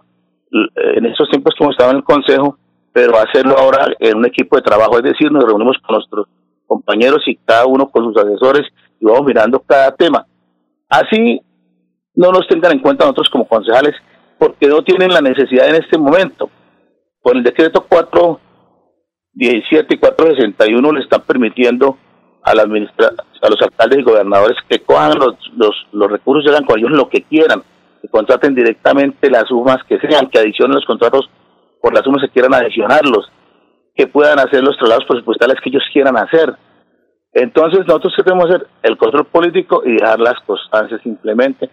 eh, en estos tiempos como estaba en el Consejo, pero hacerlo ahora en un equipo de trabajo, es decir, nos reunimos con nuestros compañeros y cada uno con sus asesores y vamos mirando cada tema. Así no nos tengan en cuenta nosotros como concejales porque no tienen la necesidad en este momento. Con el decreto 4 17461 le están permitiendo a, la administra a los alcaldes y gobernadores que cojan los, los, los recursos, hagan con ellos lo que quieran, que contraten directamente las sumas que sean, que adicionen los contratos por las sumas que quieran adicionarlos, que puedan hacer los traslados presupuestales que ellos quieran hacer. Entonces, nosotros queremos hacer el control político y dejar las constancias simplemente,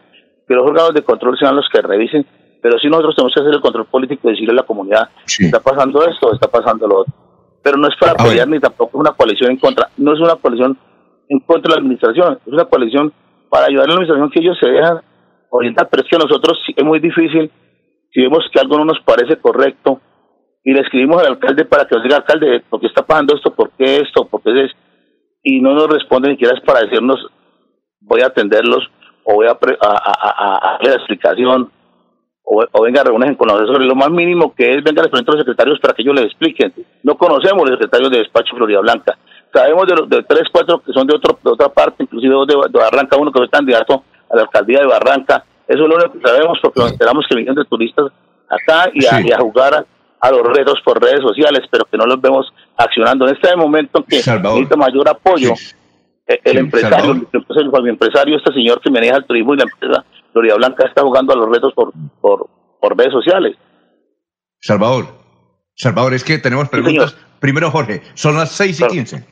que los órganos de control sean los que revisen, pero sí nosotros tenemos que hacer el control político y decirle a la comunidad, está pasando esto, está pasando lo otro pero no es para pelear ni tampoco una coalición en contra, no es una coalición en contra de la administración, es una coalición para ayudar a la administración que ellos se dejan orientar, pero es que a nosotros es muy difícil, si vemos que algo no nos parece correcto, y le escribimos al alcalde para que nos diga, alcalde, ¿por qué está pasando esto? ¿Por qué esto? ¿Por qué es? Y no nos responde ni siquiera es para decirnos, voy a atenderlos o voy a, a, a, la explicación o, o venga, reúnen con los asesores. Lo más mínimo que es, venga, a los secretarios para que ellos les expliquen. No conocemos los secretarios de despacho Florida Blanca. Sabemos de los de tres, cuatro que son de, otro, de otra parte, inclusive dos de, Barranca, uno que es candidato a la alcaldía de Barranca. Eso es lo único que sabemos porque nos enteramos que vienen de turistas acá y a, jugar a, los retos por redes sociales, pero que no los vemos accionando. En este momento que necesita mayor apoyo, eh, el, empresario, el, empresario, este señor que maneja el turismo y la empresa Florida Blanca está jugando a los retos por, por, por redes sociales. Salvador, Salvador, es que tenemos preguntas. Primero, Jorge, son las seis y quince.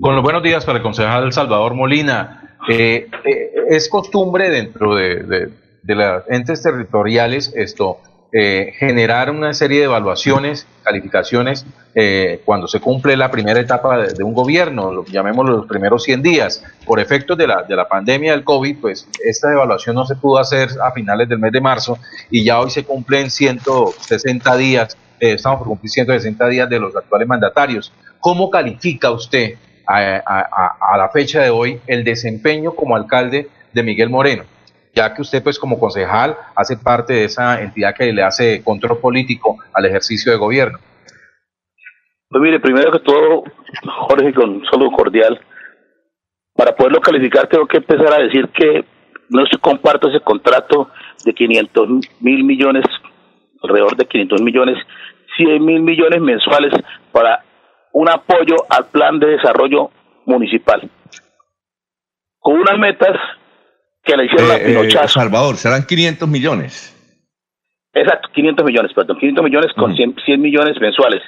Con los buenos días para el concejal Salvador Molina. Eh, eh, es costumbre dentro de, de, de las entes territoriales esto eh, generar una serie de evaluaciones, calificaciones, eh, cuando se cumple la primera etapa de, un gobierno, lo llamémoslo los primeros 100 días. Por efectos de la, de la pandemia del COVID, pues esta evaluación no se pudo hacer a finales del mes de marzo y ya hoy se cumplen 160 días, eh, estamos por cumplir 160 días de los actuales mandatarios. ¿Cómo califica usted a, la fecha de hoy el desempeño como alcalde de Miguel Moreno, ya que usted pues como concejal hace parte de esa entidad que le hace control político al ejercicio de gobierno. Pues mire, primero que todo, Jorge, con saludo cordial. Para poderlo calificar tengo que empezar a decir que no comparto ese contrato de 500 mil millones, alrededor de 500 millones, 100 mil millones mensuales para un apoyo al plan de desarrollo municipal. Con unas metas que le hicieron a eh, eh Salvador, serán 500 millones. Exacto, 500 millones, perdón, 500 millones con 100, 100 millones mensuales.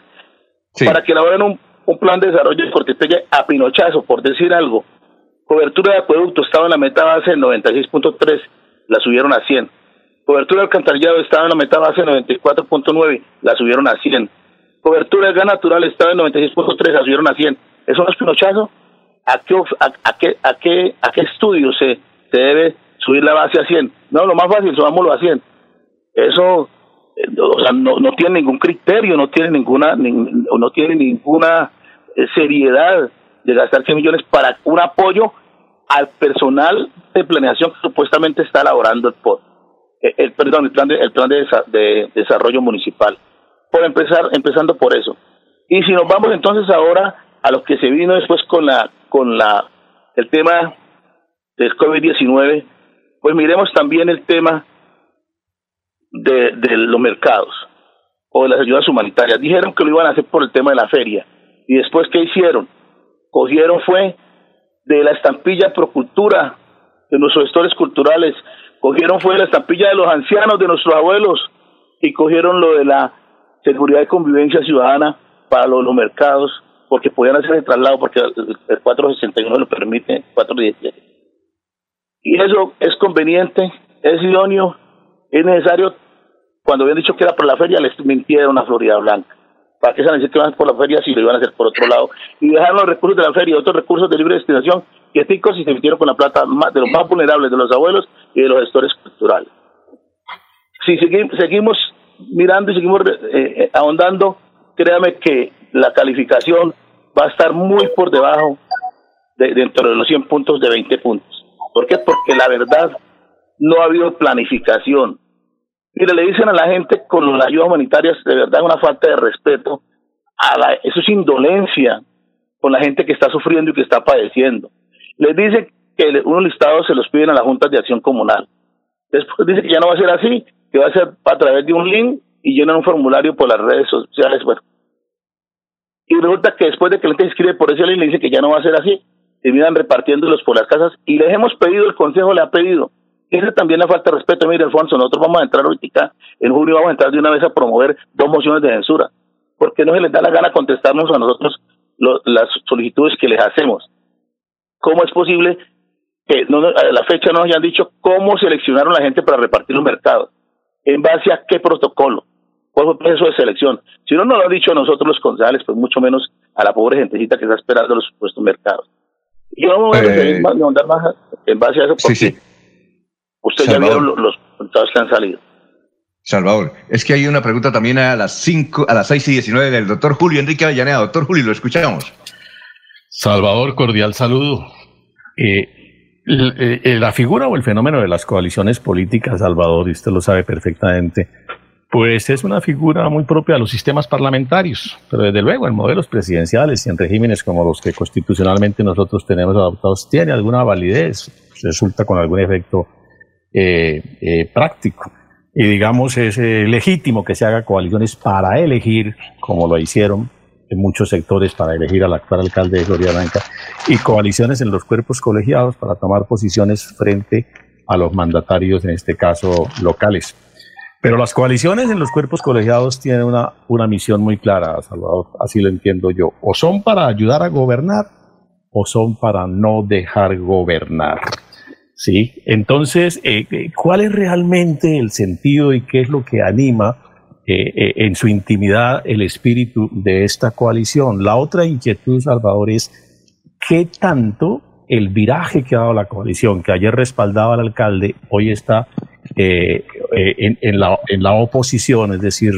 Para que elaboren un, un plan de desarrollo de Cortespeña a Pinochazo, por decir algo. Cobertura de acueducto estaba en la meta base en 96.3, la subieron a 100. Cobertura de alcantarillado estaba en la meta base en 94.9, la subieron a 100. Cobertura de gas natural estaba en 96.3, la subieron a 100. ¿Eso no es pinochazo? ¿A qué, a, qué, a qué, a qué estudio se, se debe subir la base a 100? No, lo más fácil, subámoslo a 100. Eso eh, o sea, no, no tiene ningún criterio, no tiene ninguna, no tiene ninguna eh, seriedad de gastar 100 millones para un apoyo al personal de planeación que supuestamente está elaborando el POD, eh, el, perdón, el plan de, el plan de, desarrollo municipal. Por empezar, empezando por eso. Y si nos vamos entonces ahora a lo que se vino después con la, con la, el tema del COVID-19, pues miremos también el tema de, de los mercados o de las ayudas humanitarias. Dijeron que lo iban a hacer por el tema de la feria. ¿Y después qué hicieron? cogieron fue de la estampilla Procultura, de nuestros gestores culturales, cogieron fue la estampilla de los ancianos, de nuestros abuelos, y cogieron lo de la seguridad y convivencia ciudadana para los, mercados, porque podían hacer el traslado, porque el, 461 lo permite, 417. Y eso es conveniente, es idóneo, es necesario. Cuando habían dicho que era por la feria, les mintieron a Florida Blanca. ¿Para qué se a que van por la feria si lo iban a hacer por otro lado? Y dejaron los recursos de la feria y otros recursos de libre destinación ticos y se metieron con la plata de los más vulnerables, de los abuelos y de los gestores culturales. Si seguimos, mirando y seguimos eh, eh, ahondando, créame que la calificación va a estar muy por debajo de, dentro de los 100 puntos de 20 puntos. ¿Por qué? Porque la verdad no ha habido planificación, Mire, le dicen a la gente con las ayudas humanitarias, de verdad, una falta de respeto. A la, eso es indolencia con la gente que está sufriendo y que está padeciendo. Les dicen que unos listados se los piden a las juntas de acción comunal. Después dice que ya no va a ser así, que va a ser a través de un link y llenan un formulario por las redes sociales. Bueno. Y resulta que después de que la gente escribe por ese link, le dice que ya no va a ser así, terminan repartiéndolos por las casas y les hemos pedido, el Consejo le ha pedido ese también le falta respeto. Mire, Alfonso, nosotros vamos a entrar ahorita, en junio vamos a entrar de una vez a promover dos mociones de censura, porque no se les da la gana contestarnos a nosotros las solicitudes que les hacemos. ¿Cómo es posible que no, a la fecha no nos hayan dicho cómo seleccionaron la gente para repartir los mercados? ¿En base a qué protocolo? ¿Cuál fue el proceso de selección? Si no nos lo han dicho a nosotros los concejales, pues mucho menos a la pobre gentecita que está esperando los supuestos mercados. Yo no me voy a eh, más, más en base a eso porque sí, Usted ya vio los, resultados que han salido. Salvador, es que hay una pregunta también a las 5, a las 6 y 19 del doctor Julio Enrique Avellaneda. Doctor Julio, lo escuchamos. Salvador, cordial saludo. Eh, eh, la figura o el fenómeno de las coaliciones políticas, Salvador, y usted lo sabe perfectamente, pues es una figura muy propia de los sistemas parlamentarios, pero desde luego en modelos presidenciales y en regímenes como los que constitucionalmente nosotros tenemos adoptados tiene alguna validez, resulta con algún efecto eh, eh, práctico. Y digamos, es eh, legítimo que se haga coaliciones para elegir, como lo hicieron en muchos sectores, para elegir al actual alcalde de Gloria Blanca, y coaliciones en los cuerpos colegiados para tomar posiciones frente a los mandatarios, en este caso locales. Pero las coaliciones en los cuerpos colegiados tienen una, una misión muy clara, Salvador, así lo entiendo yo. O son para ayudar a gobernar o son para no dejar gobernar. ¿sí? Entonces, eh, eh, ¿cuál es realmente el sentido y qué es lo que anima eh, en su intimidad el espíritu de esta coalición? La otra inquietud, Salvador, es qué tanto el viraje que ha dado la coalición, que ayer respaldaba al alcalde, hoy está en, la, en, la, oposición, es decir,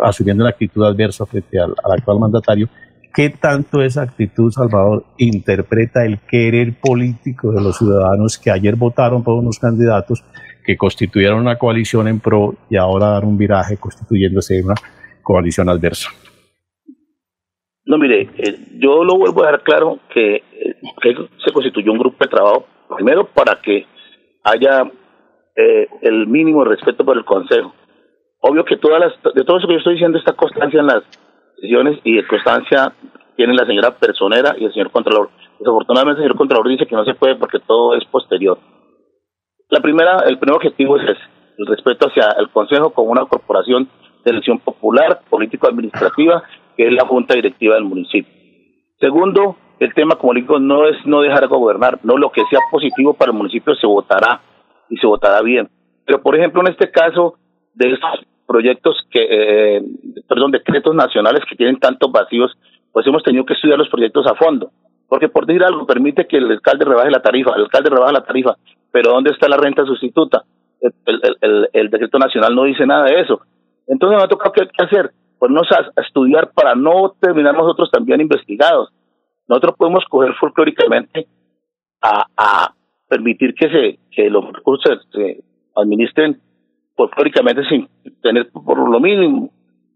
asumiendo una actitud adversa frente al, actual mandatario, ¿Qué tanto esa actitud, Salvador, interpreta el querer político de los ciudadanos que ayer votaron por unos candidatos que constituyeron una coalición en pro y ahora dan un viraje constituyéndose una coalición adversa? No, mire, eh, yo lo vuelvo a dejar claro eh, que, se constituyó un grupo de trabajo, primero para que haya eh, el mínimo respeto por el Consejo. Obvio que todas las, de todo eso que yo estoy diciendo está constancia en las decisiones y constancia tiene la señora personera y el señor Contralor. Desafortunadamente el señor Contralor dice que no se puede porque todo es posterior. La primera, el primer objetivo es el respeto hacia el Consejo como una corporación de elección popular, político-administrativa, que es la Junta Directiva del municipio. Segundo, el tema, como digo, no es no dejar de gobernar, no lo que sea positivo para el municipio se votará y se votará bien. Pero, por ejemplo, en este caso de estos proyectos que, eh, perdón, decretos nacionales que tienen tantos vacíos, pues hemos tenido que estudiar los proyectos a fondo. Porque por decir algo, permite que el alcalde rebaje la tarifa, el alcalde rebaja la tarifa, pero ¿dónde está la renta sustituta? El, decreto nacional no dice nada de eso. Entonces nos ha tocado qué, hacer, ponernos a, estudiar para no terminar nosotros también investigados. Nosotros podemos coger folclóricamente a, a permitir que se que los recursos se administren folclóricamente sin tener por lo mínimo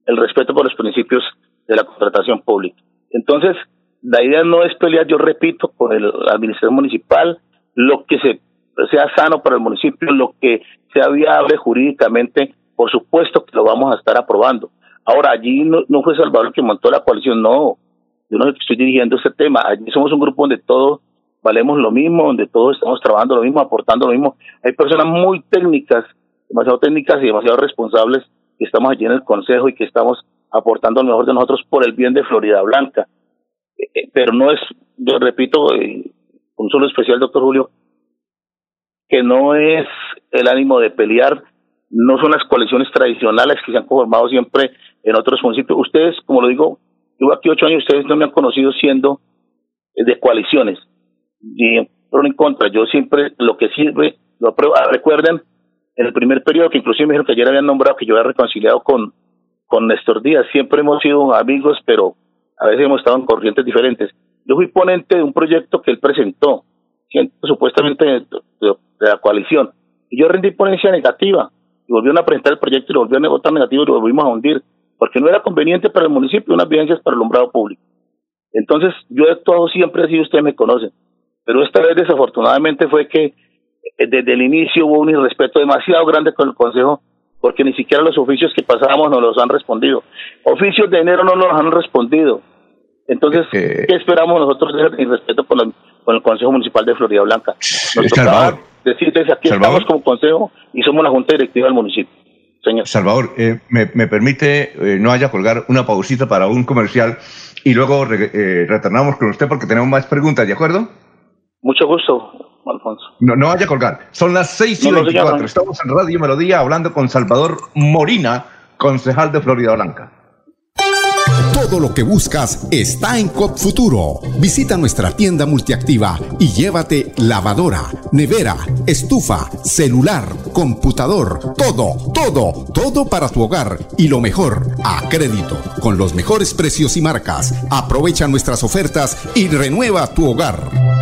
el respeto por los principios de la contratación pública. Entonces, la idea no es pelear, yo repito, con el, la administración municipal, lo que se, sea sano para el municipio, lo que sea viable jurídicamente, por supuesto que lo vamos a estar aprobando. Ahora, allí no, fue Salvador que montó la coalición, no. Yo no estoy dirigiendo ese tema. Allí somos un grupo donde todos valemos lo mismo, donde todos estamos trabajando lo mismo, aportando lo mismo. Hay personas muy técnicas, demasiado técnicas y demasiado responsables que estamos allí en el Consejo y que estamos aportando lo mejor de nosotros por el bien de Florida Blanca. Eh, eh, pero no es, yo repito, eh, un solo especial, doctor Julio, que no es el ánimo de pelear, no son las coaliciones tradicionales que se han conformado siempre en otros municipios. Ustedes, como lo digo, llevo aquí ocho años, ustedes no me han conocido siendo de coaliciones, ni pro ni contra. Yo siempre lo que sirve, lo apruebo. Ah, recuerden, en el primer periodo, que inclusive me dijeron que ayer habían nombrado que yo había reconciliado con, con Néstor Díaz. Siempre hemos sido amigos, pero a veces hemos estado en corrientes diferentes. Yo fui ponente de un proyecto que él presentó, supuestamente de, la coalición. Y yo rendí ponencia negativa. Y volvieron a presentar el proyecto y lo volvieron a votar negativo y lo volvimos a hundir. Porque no era conveniente para el municipio unas evidencias para el alumbrado público. Entonces, yo he actuado siempre así, ustedes me conocen. Pero esta vez, desafortunadamente, fue que eh, desde el inicio hubo un irrespeto demasiado grande con el Consejo porque ni siquiera los oficios que pasábamos nos los han respondido. Oficios de enero no nos han respondido. Entonces, ¿qué esperamos nosotros de irrespeto con, el Consejo Municipal de Florida Blanca? Nos Salvador, decirles aquí estamos como Consejo y somos la Junta Directiva del municipio. Señor. Salvador, eh, me, me, permite, eh, no haya colgar una pausita para un comercial y luego retornamos con usted porque tenemos más preguntas, ¿de acuerdo? Mucho gusto. Alfonso. No, no vaya a colgar. Son las 6 y 24. Estamos en Radio Melodía hablando con Salvador Morina, concejal de Florida Blanca. Todo lo que buscas está en COP Futuro. Visita nuestra tienda multiactiva y llévate lavadora, nevera, estufa, celular, computador, todo, todo, todo para tu hogar y lo mejor, a crédito, con los mejores precios y marcas. Aprovecha nuestras ofertas y renueva tu hogar.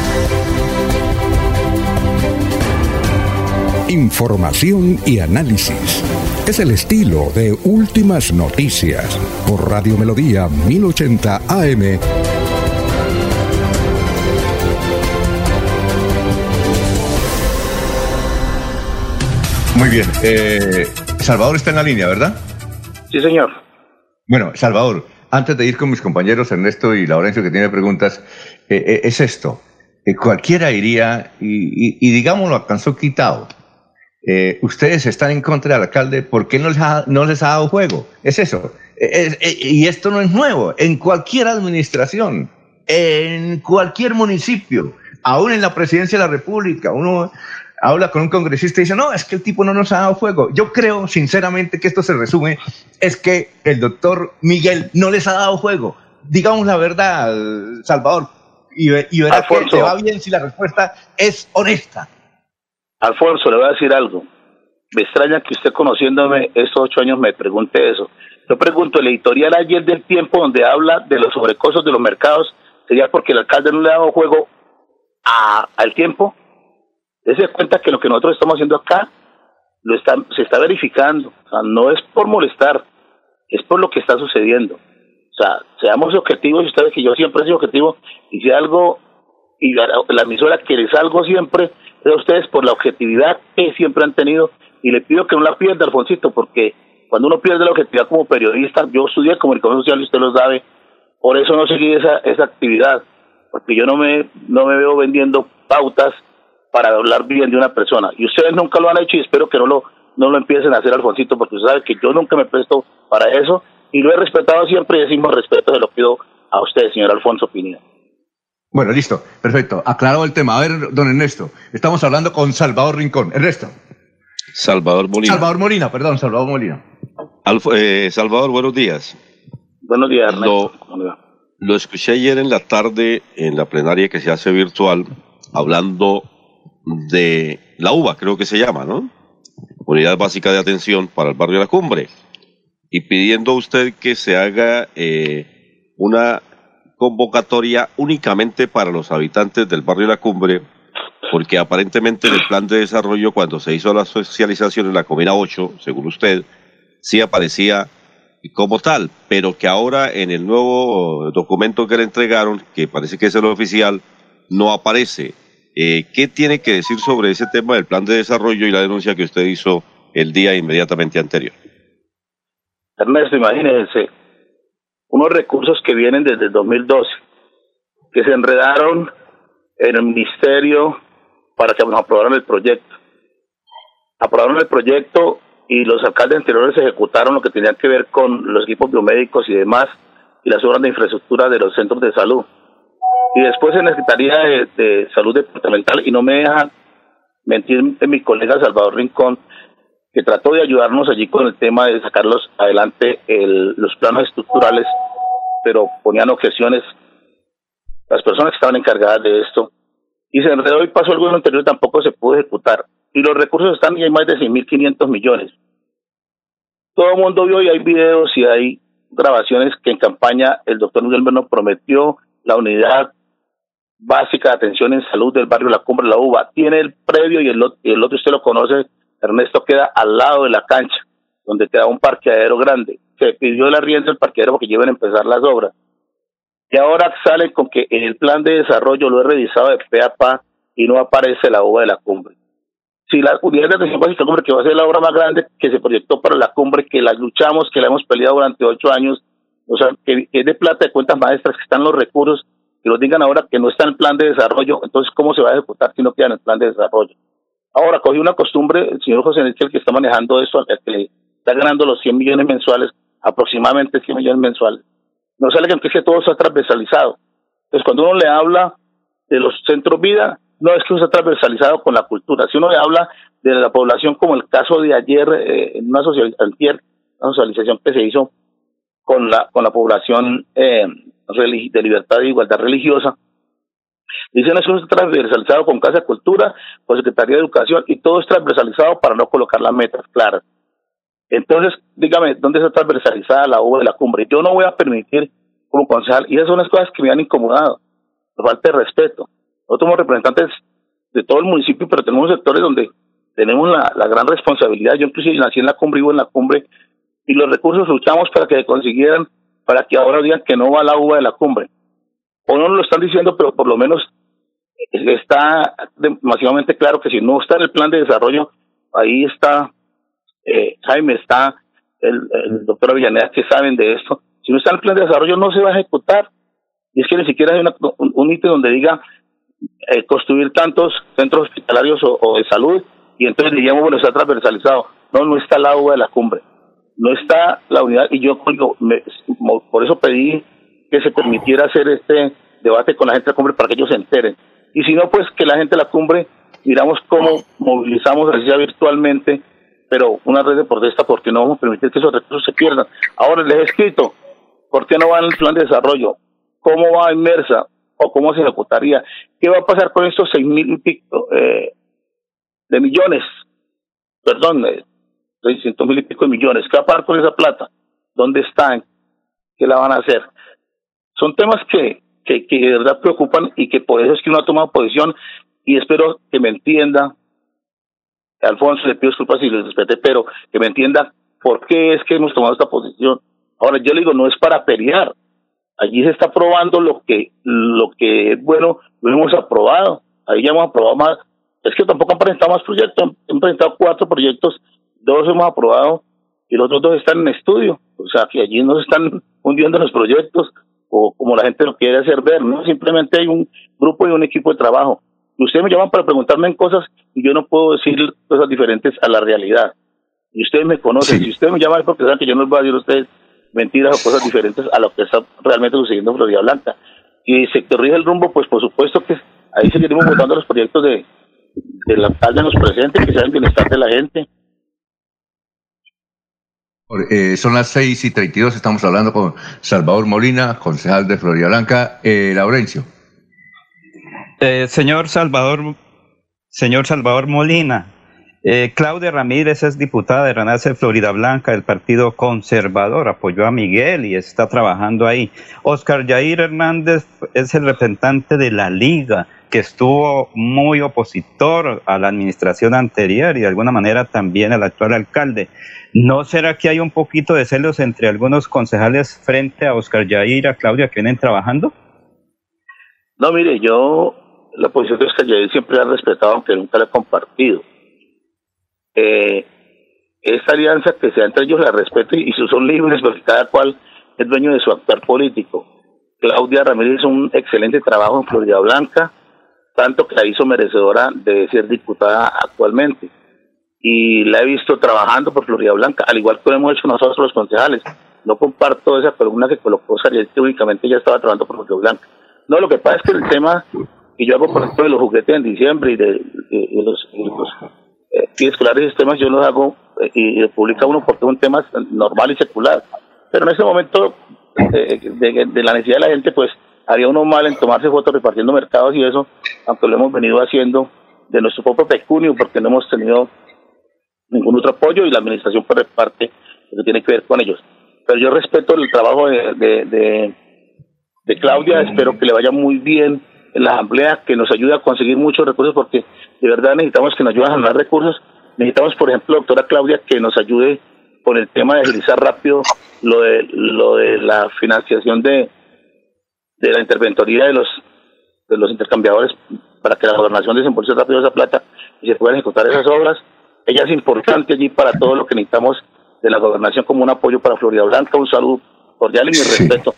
Información y análisis. Es el estilo de Últimas Noticias por Radio Melodía 1080 AM. Muy bien. Eh, Salvador está en la línea, ¿verdad? Sí, señor. Bueno, Salvador, antes de ir con mis compañeros Ernesto y Laurencio que tiene preguntas, eh, eh, es esto. cualquiera iría y, y, digamos lo alcanzó quitado eh, ustedes están en contra del alcalde, ¿por qué no les ha, no les ha dado juego? Es eso. y esto no es nuevo. En cualquier administración, en cualquier municipio, aún en la presidencia de la República, uno habla con un congresista y dice, no, es que el tipo no nos ha dado fuego. Yo creo, sinceramente, que esto se resume, es que el doctor Miguel no les ha dado fuego. Digamos la verdad, Salvador, y, y verá que te va bien si la respuesta es honesta. Alfonso, le voy a decir algo. Me extraña que usted conociéndome estos ocho años me pregunte eso. Yo pregunto, el editorial ayer del tiempo donde habla de los sobrecostos de los mercados, ¿sería porque el alcalde no le ha dado juego a, al tiempo? Dese cuenta que lo que nosotros estamos haciendo acá lo está, se está verificando. O sea, no es por molestar, es por lo que está sucediendo. O sea, seamos objetivos, y ustedes que yo siempre sido objetivo, y si algo, y la, emisora que les algo siempre, a ustedes por la objetividad que siempre han tenido, y le pido que no la pierda, Alfonsito, porque cuando uno pierde la objetividad como periodista, yo estudié comunicación social y usted lo sabe, por eso no seguí esa, esa actividad, porque yo no me, no me veo vendiendo pautas para hablar bien de una persona. Y ustedes nunca lo han hecho y espero que no lo, no lo empiecen a hacer, Alfonsito, porque usted sabe que yo nunca me presto para eso y lo he respetado siempre y decimos respeto se lo pido a usted, señor Alfonso Pineda. Bueno, listo, perfecto. Aclarado el tema. A ver, don Ernesto, estamos hablando con Salvador Rincón. Ernesto. Salvador Molina. Salvador Molina, perdón, Salvador Molina. eh, Salvador, buenos días. Buenos días, Ernesto. Lo, lo escuché ayer en la tarde en la plenaria que se hace virtual, hablando de la UBA, creo que se llama, ¿no? Unidad Básica de Atención para el Barrio de la Cumbre, y pidiendo a usted que se haga eh, una convocatoria únicamente para los habitantes del Barrio la Cumbre, porque aparentemente en el plan de desarrollo, cuando se hizo la socialización en la Comuna 8, según usted, sí aparecía como tal, pero que ahora en el nuevo documento que le entregaron, que parece que es el oficial, no aparece. Eh, ¿Qué tiene que decir sobre ese tema del plan de desarrollo y la denuncia que usted hizo el día inmediatamente anterior? Ernesto, imagínense, unos recursos que vienen desde el 2012, que se enredaron en el ministerio para que nos aprobaran el proyecto. Aprobaron el proyecto y los alcaldes anteriores ejecutaron lo que tenía que ver con los equipos biomédicos y demás, y las obras de infraestructura de los centros de salud y después en la Secretaría de, de, Salud Departamental, y no me deja mentir mi colega Salvador Rincón, que trató de ayudarnos allí con el tema de sacarlos adelante el, los planos estructurales, pero ponían objeciones las personas que estaban encargadas de esto, y se enredó y pasó el gobierno anterior tampoco se pudo ejecutar, y los recursos están y hay más de 6.500 millones. Todo el mundo vio y hay videos y hay grabaciones que en campaña el doctor Miguel Berno prometió la unidad básica de atención en salud del barrio La Cumbre La Uva. Tiene el previo y el, y el otro usted lo conoce, Ernesto, queda al lado de la cancha, donde queda un parqueadero grande. Se pidió la rienda del parqueadero porque llevan a empezar las obras. Y ahora sale con que en el plan de desarrollo lo he revisado de pe a pa y no aparece la uva de la cumbre. Si la unidad de atención básica cumbre, que va a ser la obra más grande que se proyectó para la cumbre, que la luchamos, que la hemos peleado durante ocho años, o sea, que es de plata de cuentas maestras, que están los recursos, que nos digan ahora que no está en el plan de desarrollo, entonces ¿cómo se va a ejecutar si no queda en el plan de desarrollo? Ahora, cogí una costumbre, el señor José Enrique, el que está manejando esto, el que está ganando los 100 millones mensuales, aproximadamente 100 millones mensuales, no sale que que todo está transversalizado. Entonces, cuando uno le habla de los centros vida, no es que está transversalizado con la cultura. Si uno le habla de la población, como el caso de ayer, eh, en una, socialización, una socialización que se hizo con la, con la población eh, de libertad e igualdad religiosa. Dicen eso es transversalizado con Casa de Cultura, con Secretaría de Educación y todo es transversalizado para no colocar las metas claras. Entonces, dígame, ¿dónde está transversalizada la uva de la cumbre? Yo no voy a permitir como concejal, y esas son las cosas que me han incomodado, la falta de respeto. Nosotros somos representantes de todo el municipio, pero tenemos sectores donde tenemos la, la gran responsabilidad. Yo incluso nací en la cumbre, vivo en la cumbre, y los recursos luchamos para que se consiguieran para que ahora digan que no va la uva de la cumbre. O no lo están diciendo, pero por lo menos está demasiadamente claro que si no está en el plan de desarrollo, ahí está eh, Jaime, está el, doctor Avellaneda, que saben de esto. Si no está en el plan de desarrollo, no se va a ejecutar. Y es que ni siquiera hay una, un, un ítem donde diga eh, construir tantos centros hospitalarios o, de salud y entonces diríamos, bueno, está transversalizado. No, no está la uva de la cumbre no está la unidad y yo me, por eso pedí que se permitiera hacer este debate con la gente de cumbre para que ellos se enteren. Y si no, pues que la gente de la cumbre, miramos cómo movilizamos, así sea virtualmente, pero una red de protesta porque no vamos a permitir que esos recursos se pierdan. Ahora les he escrito, ¿por qué no va en el plan de desarrollo? ¿Cómo va inmersa? ¿O cómo se ejecutaría? ¿Qué va a pasar con estos seis mil y pico eh, de millones? Perdón, eh, 600 mil y pico de millones. ¿Qué va a pasar con esa plata? ¿Dónde están? ¿Qué la van a hacer? Son temas que, que, que de verdad preocupan y que por eso es que uno ha tomado posición y espero que me entienda. Alfonso, le pido disculpas si les respete, pero que me entienda por qué es que hemos tomado esta posición. Ahora, yo le digo, no es para pelear. Allí se está aprobando lo que, lo que es bueno, lo hemos aprobado. Ahí ya hemos aprobado más. Es que tampoco han presentado más proyectos, han presentado cuatro proyectos, dos hemos aprobado y los otros dos están en estudio. O sea, que allí no se están hundiendo los proyectos o como la gente lo quiere hacer ver, ¿no? Simplemente hay un grupo y un equipo de trabajo. Ustedes me llaman para preguntarme en cosas y yo no puedo decir cosas diferentes a la realidad. Y ustedes me conocen. Si ustedes me llaman es porque saben que yo no les voy a decir a ustedes mentiras o cosas diferentes a lo que está realmente sucediendo en Florida Blanca. Y se corrige el rumbo, pues por supuesto que ahí seguiremos votando los proyectos de, del alcalde en los presentes, que sea el bienestar de la gente. Eh, son las 6 y 32, estamos hablando con Salvador Molina, concejal de Florida Blanca. Eh, Laurencio. Eh, señor Salvador, señor Salvador Molina, eh, Claudia Ramírez es diputada de Renace Florida Blanca del Partido Conservador, apoyó a Miguel y está trabajando ahí. Oscar Yair Hernández es el representante de la Liga, que estuvo muy opositor a la administración anterior y de alguna manera también al actual alcalde. ¿No será que hay un poquito de celos entre algunos concejales frente a Oscar Yair y a Claudia que vienen trabajando? No, mire, yo la posición de Oscar Yair siempre la he respetado, aunque nunca la he compartido. Eh, esta alianza que sea entre ellos la respeto y, y son libres porque cada cual es dueño de su actuar político. Claudia Ramírez hizo un excelente trabajo en Florida Blanca, tanto que la hizo merecedora de ser diputada actualmente. Y la he visto trabajando por Florida Blanca, al igual que lo hemos hecho nosotros los concejales. No comparto esa columna que colocó Sariel, que únicamente ya estaba trabajando por Florida Blanca. No, lo que pasa es que el tema que yo hago, por ejemplo, de los juguetes en diciembre y de los eh, y esos temas, yo los hago eh, y, publica uno porque es un tema normal y secular. Pero en ese momento eh, de, la necesidad de la gente, pues haría uno mal en tomarse fotos repartiendo mercados y eso, aunque lo hemos venido haciendo de nuestro propio pecunio porque no hemos tenido ningún otro apoyo y la administración pues reparte lo que tiene que ver con ellos. Pero yo respeto el trabajo de, de Claudia, espero que le vaya muy bien en la asamblea, que nos ayude a conseguir muchos recursos porque de verdad necesitamos que nos ayuden a ganar recursos. Necesitamos, por ejemplo, doctora Claudia, que nos ayude con el tema de agilizar rápido lo de lo de la financiación de de la interventoría de los de los intercambiadores para que la gobernación desembolse rápido esa plata y se puedan ejecutar esas obras. Ella es importante allí para todo lo que necesitamos de la gobernación como un apoyo para Florida Blanca. Un saludo cordial y mi respeto,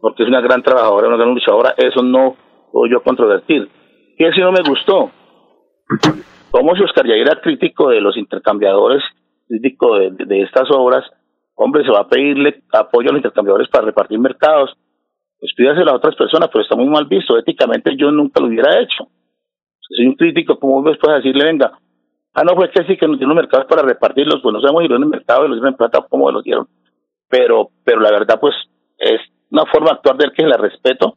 porque es una gran trabajadora, una gran luchadora. Eso no puedo yo controvertir. ¿Qué si no me gustó? Como si Oscar Yair era crítico de los intercambiadores, crítico de, estas obras, hombre, se va a pedirle apoyo a los intercambiadores para repartir mercados. Pues pídaselo a otras personas, pero está muy mal visto. Éticamente yo nunca lo hubiera hecho. Si soy un crítico, ¿cómo después decirle, venga, ah, no, fue que sí que nos dieron mercados para repartirlos, pues no sabemos si lo dieron en mercado y los dieron en plata cómo los dieron. Pero, pero la verdad, pues, es una forma de actuar de él que la respeto,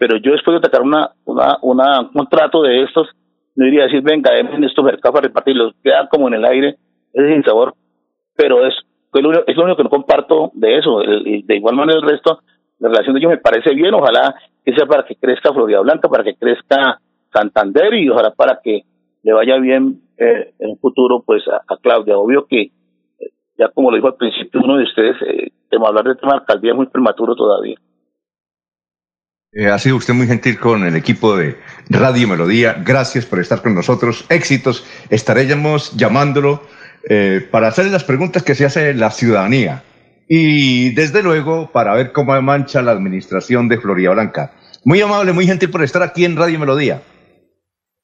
pero yo después de atacar una, una, una, un contrato de estos, no iría a decir, venga, en estos mercados para repartirlos, queda como en el aire, es sin sabor, pero es, es, lo, es lo único que no comparto de eso, El- de igual manera el resto, la relación de ellos me parece bien, ojalá que sea para que crezca Florida Blanca, para que crezca Santander y ojalá para que le vaya bien eh, en un futuro pues a, Claudia, obvio que eh, ya como lo dijo al principio uno de ustedes, eh, hablar de tema de alcaldía es muy prematuro todavía. Eh, ha sido usted muy gentil con el equipo de Radio Melodía. Gracias por estar con nosotros. Éxitos. Estaremos llamándolo eh, para hacerle las preguntas que se hace la ciudadanía. Y desde luego para ver cómo mancha la administración de Florida Blanca. Muy amable, muy gentil por estar aquí en Radio Melodía.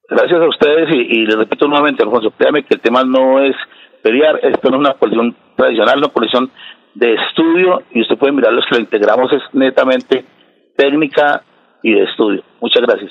Gracias a ustedes y, y les repito nuevamente, Alfonso, créame que el tema no es pelear, esto no es una coalición tradicional, una coalición de estudio y usted puede mirar los que la integramos es netamente técnica y de estudio. Muchas gracias.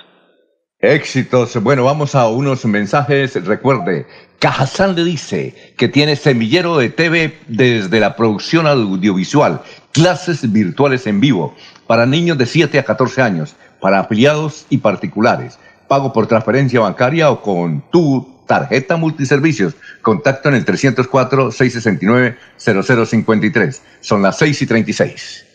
Éxitos. Bueno, vamos a unos mensajes. Recuerde, Cajazán le dice que tiene semillero de TV desde la producción audiovisual, clases virtuales en vivo para niños de 7 a 14 años, para afiliados y particulares. Pago por transferencia bancaria o con tu tarjeta multiservicios. Contacto en el 304-669-0053. Son las 6 y 36.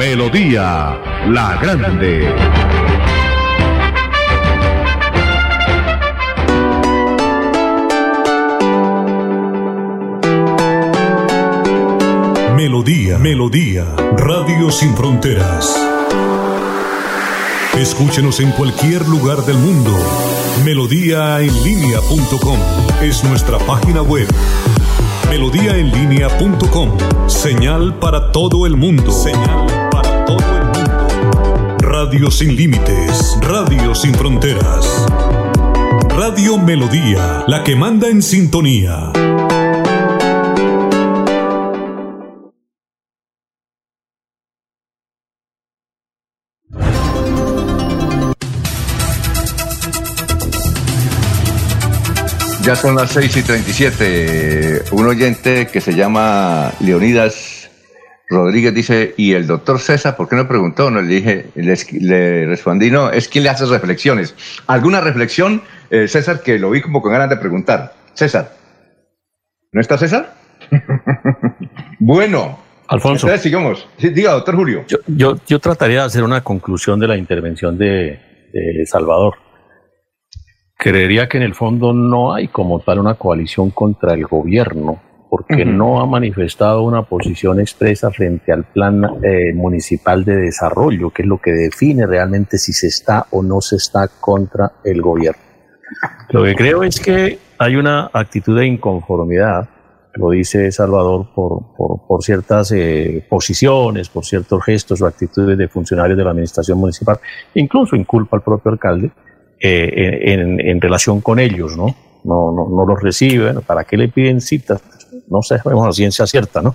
Melodía La Grande. Melodía, Melodía, Radio Sin Fronteras. Escúchenos en cualquier lugar del mundo. Melodíaenlínea.com es nuestra página web. Melodíaenlínea.com, señal para todo el mundo. Señal Radio sin límites, radio sin fronteras. Radio Melodía, la que manda en sintonía. Ya son las 6 y 37. Un oyente que se llama Leonidas Rodríguez dice, ¿y el doctor César por qué no preguntó? No, le dije, les- le, respondí, no, es quien le hace reflexiones. ¿Alguna reflexión, eh, César, que lo vi como con ganas de preguntar? César. ¿No está César? [LAUGHS] bueno. Alfonso. Entonces sigamos. Sí, diga, doctor Julio. Yo, yo, yo trataría de hacer una conclusión de la intervención de, de Salvador. Creería que en el fondo no hay como tal una coalición contra el gobierno, porque no ha manifestado una posición expresa frente al plan eh, municipal de desarrollo, que es lo que define realmente si se está o no se está contra el gobierno. Lo que creo es que hay una actitud de inconformidad, lo dice Salvador, por, por, por ciertas eh, posiciones, por ciertos gestos o actitudes de funcionarios de la administración municipal, incluso inculpa al propio alcalde eh, en, en relación con ellos, ¿no? No, no, no los reciben, ¿para qué le piden citas? No sabemos a ciencia cierta, ¿no?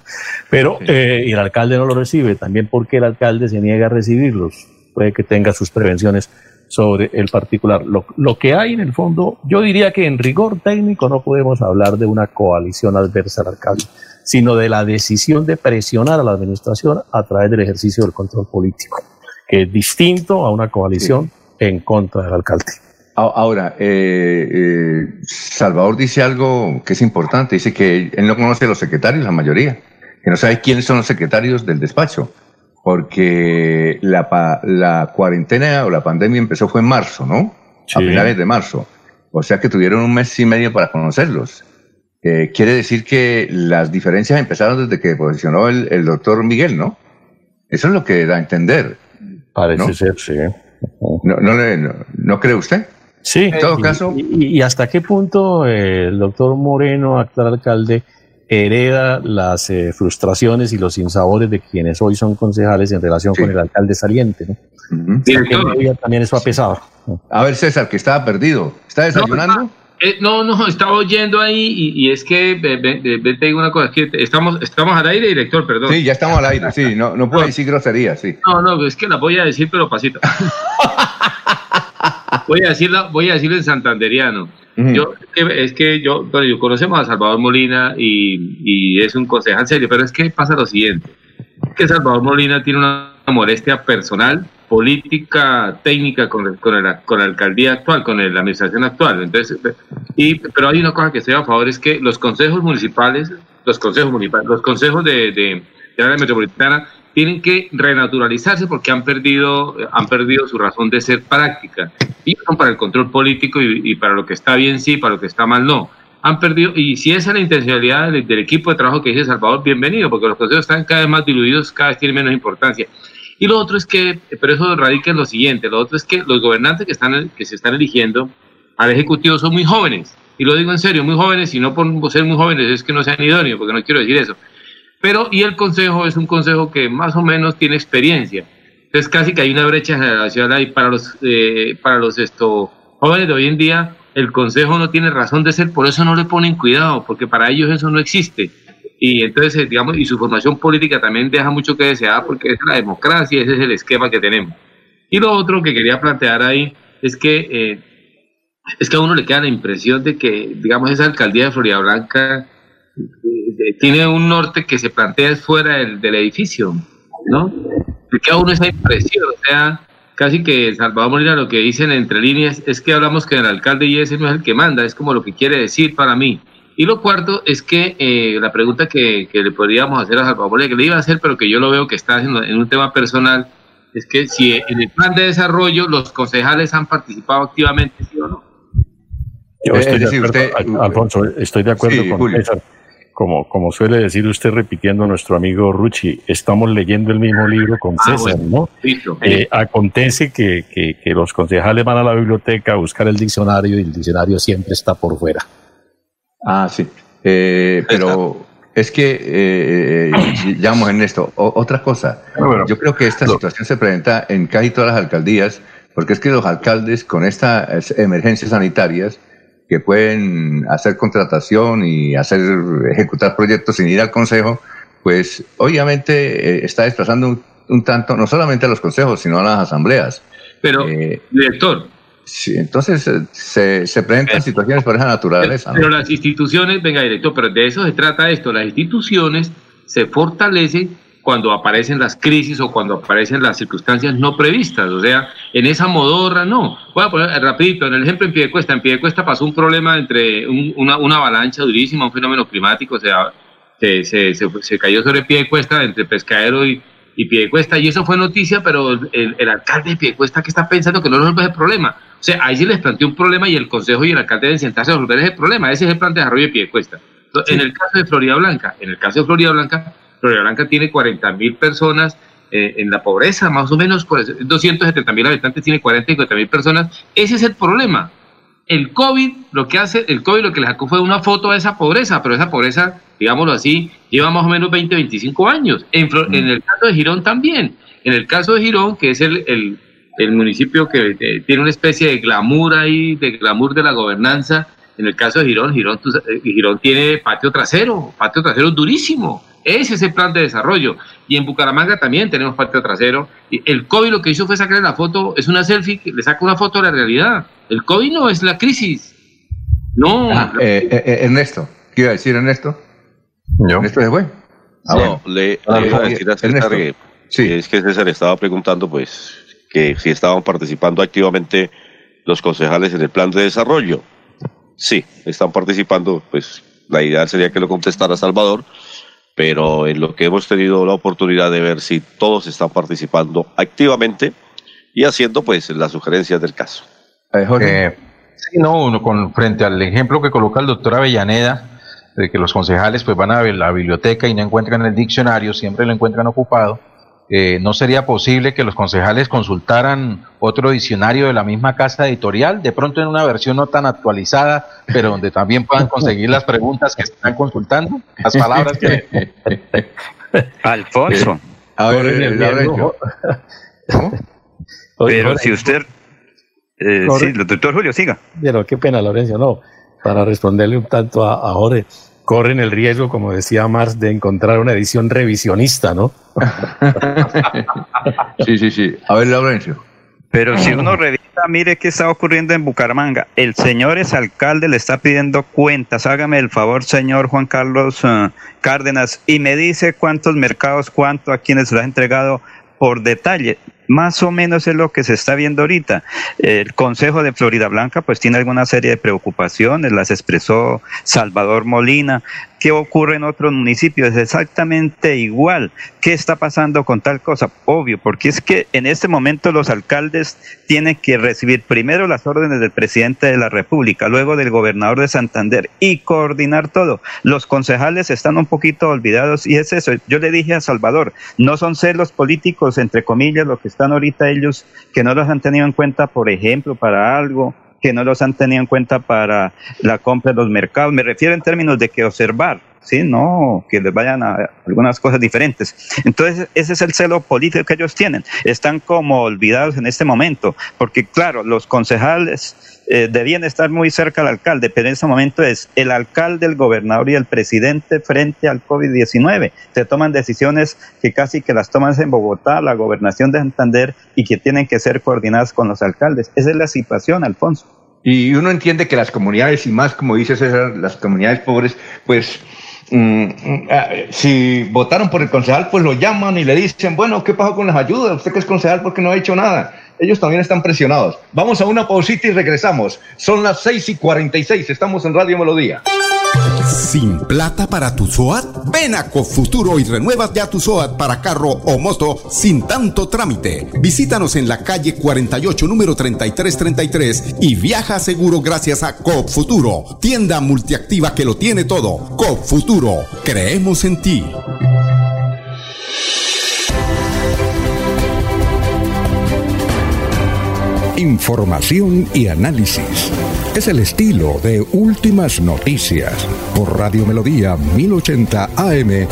Pero eh, y el alcalde no los recibe, también porque el alcalde se niega a recibirlos, puede que tenga sus prevenciones sobre el particular. Lo, lo que hay en el fondo, yo diría que en rigor técnico no podemos hablar de una coalición adversa al alcalde, sino de la decisión de presionar a la administración a través del ejercicio del control político, que es distinto a una coalición en contra del alcalde. A- Ahora, eh, eh, Salvador dice algo que es importante, dice que él no conoce a los secretarios, la mayoría, que no sabe quiénes son los secretarios del despacho, porque la, la cuarentena o la pandemia empezó fue en marzo, ¿no? A Sí. finales de marzo. O sea que tuvieron un mes y medio para conocerlos. Eh, quiere decir que las diferencias empezaron desde que posicionó el, el doctor Miguel, ¿no? Eso es lo que da a entender. Parece ¿no? ser, sí. ¿No, no, le- no- ¿no cree usted? Sí, En todo y- caso, Y, y hasta qué punto eh, el doctor Moreno, actual alcalde, hereda las eh, frustraciones y los sinsabores de quienes hoy son concejales en relación con el alcalde saliente, ¿no? ¿Hasta qué Director. medida también eso ha pesado? A ver, César, que estaba perdido. ¿Está desayunando? Eh, no, no, estaba oyendo ahí y, y es que, ve- ve- ve- ve- te digo una cosa, es que estamos, estamos al aire, director, perdón. Sí, ya estamos al aire, sí, no, no puedo decir groserías, sí. No, no, es que la voy a decir, pero pasito. [LAUGHS] voy a decirla, voy a decirlo en santanderiano. Yo, es que- es que yo, bueno, yo conocemos a Salvador Molina y, y es un concejal serio, pero es que pasa lo siguiente, que Salvador Molina tiene una molestia personal, política, técnica con, el- con, el- con la alcaldía actual, con el- la administración actual. Entonces, y, pero hay una cosa que estoy a favor, es que los consejos municipales, los consejos municipales, los consejos de, de, de área metropolitana tienen que renaturalizarse porque han perdido, han perdido su razón de ser práctica. Y son para el control político y, para lo que está bien sí, para lo que está mal no. Han perdido, y si esa es la intencionalidad del, del equipo de trabajo que dice Salvador, bienvenido, porque los consejos están cada vez más diluidos, cada vez tienen menos importancia. Y lo otro es que, pero eso radica en lo siguiente, lo otro es que los gobernantes que, están, que se están eligiendo al Ejecutivo son muy jóvenes, y lo digo en serio, muy jóvenes, y no por ser muy jóvenes es que no sean idóneos, porque no quiero decir eso. Pero, y el consejo es un consejo que más o menos tiene experiencia. Entonces casi que hay una brecha generacional ahí para los, eh, para los esto, jóvenes de hoy en día, el consejo no tiene razón de ser, por eso no le ponen cuidado, porque para ellos eso no existe. Y entonces, eh, digamos, y su formación política también deja mucho que desear, porque es la democracia, ese es el esquema que tenemos. Y lo otro que quería plantear ahí es que, eh, es que a uno le queda la impresión de que, digamos, esa alcaldía de Florida Blanca tiene un norte que se plantea fuera del, del edificio, ¿no? Le queda a uno esa impresión, o sea, casi que Salvador Molina lo que dicen entre líneas es que hablamos que el alcalde y ese no es el que manda, es como lo que quiere decir para mí. Y lo cuarto es que eh, la pregunta que, que, le podríamos hacer a Salvador Molina, que le iba a hacer, pero que yo lo veo que está haciendo en un tema personal, es que si en el plan de desarrollo los concejales han participado activamente, ¿sí o no? Yo estoy de acuerdo, usted, Alfonso, estoy de acuerdo sí, con Julio. César como, como suele decir usted repitiendo a nuestro amigo Ruchi, estamos leyendo el mismo libro con César, ah, bueno, ¿no? Eh, acontece que, que, que, los concejales van a la biblioteca a buscar el diccionario y el diccionario siempre está por fuera. Ah, sí. Eh, pero es que, eh, llamo en esto, o, otra cosa. Bueno, Yo creo que esta situación se presenta en casi todas las alcaldías, porque es que los alcaldes con estas emergencias sanitarias, que pueden hacer contratación y hacer ejecutar proyectos sin ir al consejo, pues obviamente eh, está desplazando un, un, tanto no solamente a los consejos, sino a las asambleas. Pero, eh, director. Sí, entonces eh, se, se presentan situaciones por esa naturaleza. Pero, ¿no? las instituciones, venga, director, pero de eso se trata esto, las instituciones se fortalecen cuando aparecen las crisis o cuando aparecen las circunstancias no previstas. O sea, en esa modorra no. Voy a poner rapidito, en el ejemplo en Piedecuesta. En Piedecuesta pasó un problema entre un, una, una, avalancha durísima, un fenómeno climático, o sea, se, se, se, se cayó sobre Piedecuesta entre Pescadero y, y Piedecuesta, y eso fue noticia, pero el, el alcalde de Piedecuesta que está pensando que no resuelve ese problema. O sea, ahí sí les planteó un problema y el consejo y el alcalde deben sentarse a resolver ese problema. Ese es el plan de desarrollo de Piedecuesta. Sí. En el caso de Florida Blanca, en el caso de Florida Blanca, Florida Blanca tiene 40 mil personas eh, en la pobreza, más o menos pues, 270 mil habitantes, tiene 40 y 50 mil personas. Ese es el problema. El COVID, lo que hace, el COVID lo que le sacó fue una foto a esa pobreza, pero esa pobreza, digámoslo así, lleva más o menos 20, 25 años. En, mm. en el caso de Girón también. En el caso de Girón, que es el, el, el municipio que eh, tiene una especie de glamour ahí, de glamour de la gobernanza, en el caso de Girón, Girón, eh, Girón tiene patio trasero, patio trasero durísimo ese es el plan de desarrollo. Y en Bucaramanga también tenemos patio trasero. Y el COVID lo que hizo fue sacarle la foto, es una selfie, le saca una foto de la realidad. El COVID no es la crisis. No. Ah, eh, eh, Ernesto, ¿qué iba a decir Ernesto? ¿Yo? ¿Ernesto se fue? Ah, no, le, ah, le iba a decir a César que, sí. es que César estaba preguntando pues que si estaban participando activamente los concejales en el plan de desarrollo. Sí, están participando, pues la idea sería que lo contestara Salvador, pero en lo que hemos tenido la oportunidad de ver si todos están participando activamente y haciendo pues las sugerencias del caso. Eh, sí, no, con, frente al ejemplo que coloca el doctor Avellaneda, de que los concejales pues van a la biblioteca y no encuentran el diccionario, siempre lo encuentran ocupado, eh, ¿no sería posible que los concejales consultaran otro diccionario de la misma casa editorial, de pronto en una versión no tan actualizada, pero donde también puedan conseguir las preguntas que están consultando, las palabras que... [LAUGHS] Alfonso. A ver, el Pero si usted... Eh, sí, doctor Julio, siga. Pero qué pena, Lorenzo, no. Para responderle un tanto a, a Jorge corren el riesgo, como decía Marx, de encontrar una edición revisionista, ¿no? [LAUGHS] sí, sí, sí. A ver, Laurencio. Pero si uno revisa, mire qué está ocurriendo en Bucaramanga. El señor es alcalde, le está pidiendo cuentas. Hágame el favor, señor Juan Carlos uh, Cárdenas, y me dice cuántos mercados, cuánto a quienes lo ha entregado por detalle. Más o menos es lo que se está viendo ahorita. El Consejo de Florida Blanca pues tiene alguna serie de preocupaciones, las expresó Salvador Molina, qué ocurre en otros municipios, es exactamente igual. ¿Qué está pasando con tal cosa? Obvio, porque es que en este momento los alcaldes tienen que recibir primero las órdenes del presidente de la República, luego del gobernador de Santander y coordinar todo. Los concejales están un poquito olvidados y es eso. Yo le dije a Salvador, no son celos políticos, entre comillas, lo que están ahorita ellos, que no los han tenido en cuenta, por ejemplo, para algo que no los han tenido en cuenta para la compra de los mercados. Me refiero en términos de que observar, ¿sí? No que les vayan a algunas cosas diferentes. Entonces, ese es el celo político que ellos tienen. Están como olvidados en este momento, porque claro, los concejales eh, debían estar muy cerca al alcalde, pero en este momento es el alcalde, el gobernador y el presidente frente al COVID-19. Se toman decisiones que casi que las toman en Bogotá, la gobernación de Santander, y que tienen que ser coordinadas con los alcaldes. Esa es la situación, Alfonso. Y uno entiende que las comunidades, y más como dice César, las comunidades pobres, pues mm, mm, ah, si votaron por el concejal, pues lo llaman y le dicen, bueno, ¿qué pasó con las ayudas? Usted que es concejal, ¿por qué no ha hecho nada? Ellos también están presionados. Vamos a una pausita y regresamos. Son las 6 y 46, estamos en Radio Melodía. ¿Sin plata para tu SOAT? Ven a Cofuturo y renueva ya tu SOAT para carro o moto sin tanto trámite. Visítanos en la calle 48, número 3333 y viaja seguro gracias a Cofuturo, tienda multiactiva que lo tiene todo. Cofuturo, creemos en ti. Información y análisis. Es el estilo de Últimas Noticias por Radio Melodía 1080 AM.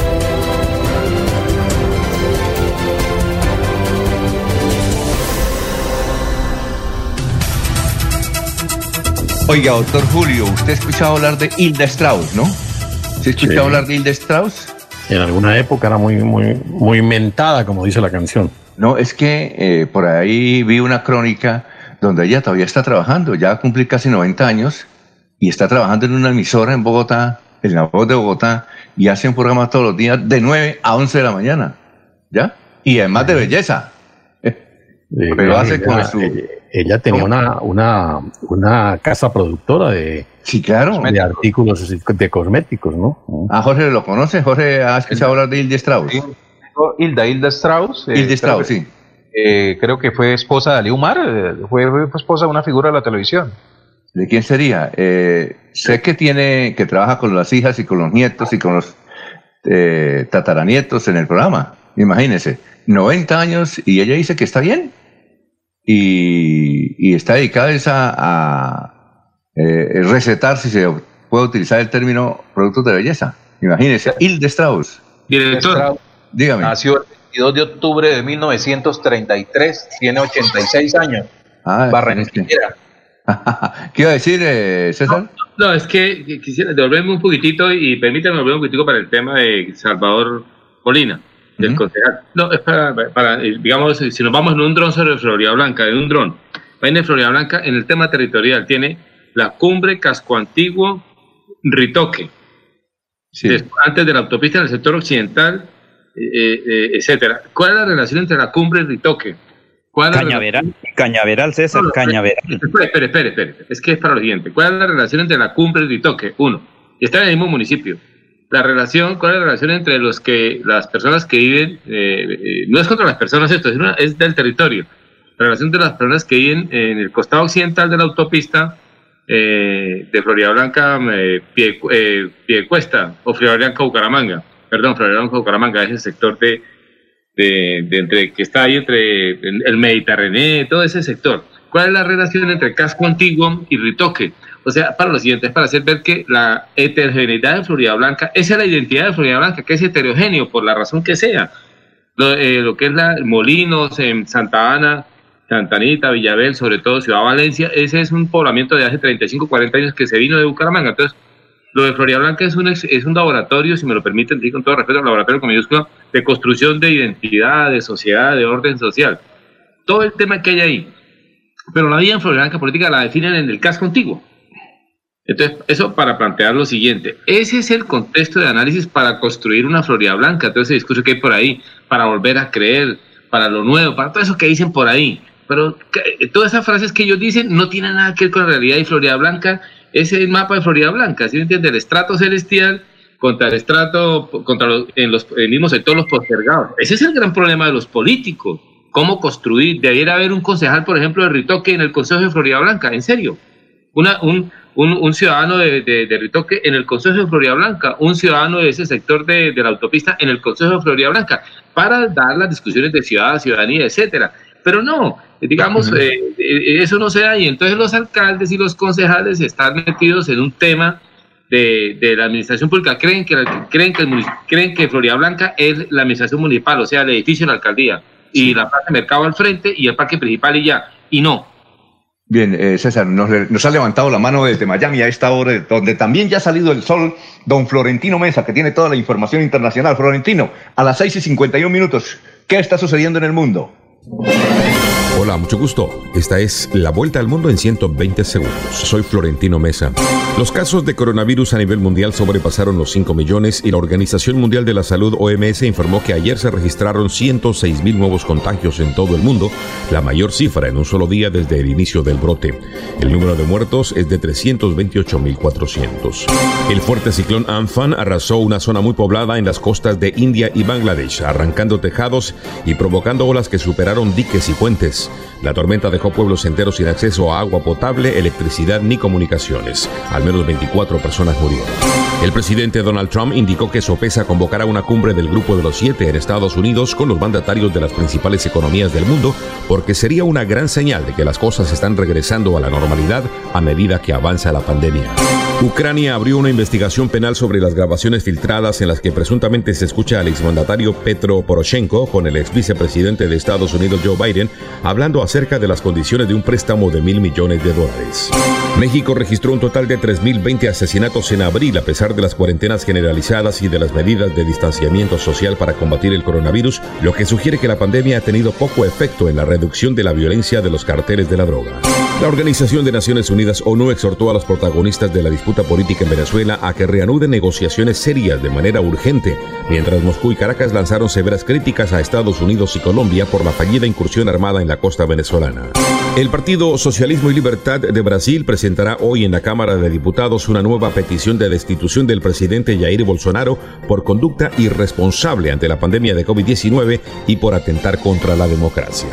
Oiga, doctor Julio, usted ha escuchado hablar de Hilda Strauss, ¿no? ¿Se ha escuchado Sí. hablar de Hilda Strauss? En alguna época era muy, muy, muy mentada, como dice la canción. No, es que eh, por ahí vi una crónica donde ella todavía está trabajando, ya cumplir casi 90 años y está trabajando en una emisora en Bogotá, en la voz de Bogotá, y hace un programa todos los días de 9 a 11 de la mañana, ¿ya? Y además de belleza. Pero hace ella, con su... ella- ella tenía una, una, una casa productora de, sí, claro. de artículos de cosméticos, ¿no? Ah, Jorge lo conoce, Jorge ha escuchado hablar de Hilda Strauss. Hilda, Hilda Strauss. eh, Strauss, sí. Eh, creo que fue esposa de Ali Umar, eh, fue, fue esposa de una figura de la televisión. ¿De quién sería? Eh, sé que tiene, que trabaja con las hijas y con los nietos y con los eh, tataranietos en el programa. Imagínense, 90 años y ella dice que está bien. Y, y está dedicada a, a, eh, recetar, si se puede utilizar el término, productos de belleza. Imagínense, Hilde Strauss. Director. Dígame. Nació el 22 de octubre de 1933, tiene 86 años. Ah, Barranquillera. [LAUGHS] ¿Qué iba a decir, eh, César? No, es que quisiera devolverme un poquitito y permítame volver un poquitico para el tema de Salvador Molina, del concejal. No, es para, para, eh, digamos, si nos vamos en un dron sobre Florida Blanca, en un dron, va en Florida Blanca, en el tema territorial, tiene la cumbre Casco Antiguo Ritoque. Antes de la autopista en el sector occidental, etcétera. ¿Cuál es la relación entre la cumbre y Ritoque? ¿Cuál es la Cañaveral, Cañaveral, César, No, Cañaveral. Espere, espere, espere, espere. Es que es para lo siguiente. ¿Cuál es la relación entre la cumbre y Ritoque? Uno. Está en el mismo municipio. La relación, ¿cuál es la relación entre los que, las personas que viven, eh, eh, no es contra las personas esto, es, una- es del territorio. La relación de las personas que viven en el costado occidental de la autopista eh, de Florida Blanca, eh, pie, eh, Piedecuesta, o Florida Blanca, Bucaramanga. Perdón, Florida Blanca, Bucaramanga, es el sector de, de, de entre, que está ahí entre el el Mediterráneo, todo ese sector. ¿Cuál es la relación entre casco antiguo y ritoque? O sea, para lo siguiente, es para hacer ver que la heterogeneidad de Florida Blanca, esa es la identidad de Florida Blanca, que es heterogéneo por la razón que sea. Lo, eh, lo que es la Molinos, en Santa Ana, Santa Anita, Villabel, sobre todo Ciudad Valencia, ese es un poblamiento de hace 35, 40 años que se vino de Bucaramanga. Entonces, lo de Florida Blanca es un, es un laboratorio, si me lo permiten, sí, con todo respeto, un laboratorio con mayúscula, de construcción de identidad, de sociedad, de orden social. Todo el tema que hay ahí. Pero la vida en Florida Blanca política la definen en el casco antiguo. Entonces, eso para plantear lo siguiente. Ese es el contexto de análisis para construir una Florida Blanca, todo ese discurso que hay por ahí, para volver a creer, para lo nuevo, para todo eso que dicen por ahí. Pero todas esas frases que ellos dicen no tienen nada que ver con la realidad y Florida Blanca es el mapa de Florida Blanca, ¿sí me entiende? El estrato celestial contra el estrato, contra los, en los el mismo sector los postergados. Ese es el gran problema de los políticos. ¿Cómo construir? Debiera haber un concejal, por ejemplo, de Ritoque en el Consejo de Florida Blanca, en serio. Una, un, un, un ciudadano de, de, de, Ritoque en el Consejo de Florida Blanca, un ciudadano de ese sector de, de la autopista en el Consejo de Florida Blanca, para dar las discusiones de ciudad, ciudadanía, etcétera. Pero no, digamos, eh, eh, eso no se da y entonces los alcaldes y los concejales están metidos en un tema de, de la administración pública. Creen que, creen, que el, creen que Florida Blanca es la administración municipal, o sea, el edificio de la alcaldía, y la plaza de mercado al frente y el parque principal y ya. Y no, Bien, eh, César, nos, nos, ha levantado la mano desde Miami a esta hora, donde también ya ha salido el sol, don Florentino Mesa, que tiene toda la información internacional. Florentino, a las 6 y 51 minutos, ¿qué está sucediendo en el mundo? Hola, mucho gusto. Esta es La Vuelta al Mundo en 120 segundos. Soy Florentino Mesa. Los casos de coronavirus a nivel mundial sobrepasaron los 5 millones y la Organización Mundial de la Salud OMS informó que ayer se registraron 106 mil nuevos contagios en todo el mundo, la mayor cifra en un solo día desde el inicio del brote. El número de muertos es de 328.400. El fuerte ciclón Amphan arrasó una zona muy poblada en las costas de India y Bangladesh, arrancando tejados y provocando olas que superaron diques y puentes. La tormenta dejó pueblos enteros sin acceso a agua potable, electricidad ni comunicaciones. Al menos 24 personas murieron. El presidente Donald Trump indicó que Sopesa convocará una cumbre del Grupo de los Siete en Estados Unidos con los mandatarios de las principales economías del mundo, porque sería una gran señal de que las cosas están regresando a la normalidad a medida que avanza la pandemia. Ucrania abrió una investigación penal sobre las grabaciones filtradas en las que presuntamente se escucha al exmandatario Petro Poroshenko con el ex vicepresidente de Estados Unidos Joe Biden hablando acerca de las condiciones de un préstamo de mil millones de dólares. México registró un total de 3.020 asesinatos en abril a pesar de las cuarentenas generalizadas y de las medidas de distanciamiento social para combatir el coronavirus, lo que sugiere que la pandemia ha tenido poco efecto en la reducción de la violencia de los carteles de la droga. La Organización de Naciones Unidas ONU exhortó a los protagonistas de la disputa política en Venezuela a que reanuden negociaciones serias de manera urgente, mientras Moscú y Caracas lanzaron severas críticas a Estados Unidos y Colombia por la fallida incursión armada en la costa venezolana. El Partido Socialismo y Libertad de Brasil presentará hoy en la Cámara de Diputados una nueva petición de destitución del presidente Jair Bolsonaro por conducta irresponsable ante la pandemia de COVID-19 y por atentar contra la democracia.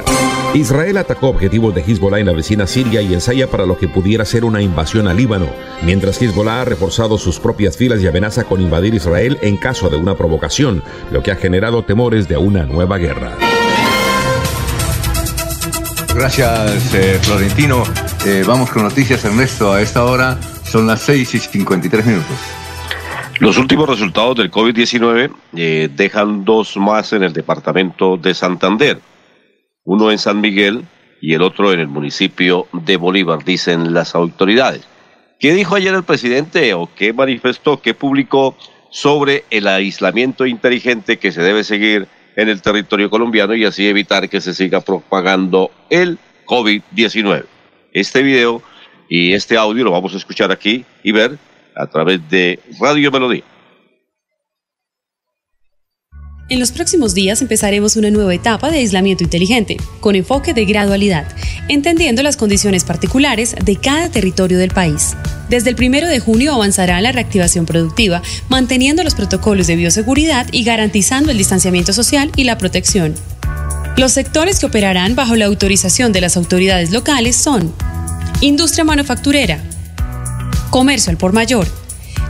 Israel atacó objetivos de Hezbollah en la vecina Siria y ensaya para lo que pudiera ser una invasión al Líbano, mientras Hezbollah ha reforzado sus propias filas y amenaza con invadir Israel en caso de una provocación, lo que ha generado temores de una nueva guerra. Gracias, eh, Florentino. Eh, vamos con noticias, Ernesto. A esta hora son las 6 y 53 minutos. Los últimos resultados del COVID-19 eh, dejan dos más en el departamento de Santander, uno en San Miguel y el otro en el municipio de Bolívar, dicen las autoridades. ¿Qué dijo ayer el presidente o qué manifestó, qué publicó sobre el aislamiento inteligente que se debe seguir en el territorio colombiano y así evitar que se siga propagando el COVID-19? Este video y este audio lo vamos a escuchar aquí y ver a través de Radio Melodía. En los próximos días empezaremos una nueva etapa de aislamiento inteligente, con enfoque de gradualidad, entendiendo las condiciones particulares de cada territorio del país. Desde el primero de junio avanzará la reactivación productiva, manteniendo los protocolos de bioseguridad y garantizando el distanciamiento social y la protección. Los sectores que operarán bajo la autorización de las autoridades locales son industria manufacturera, comercio al por mayor,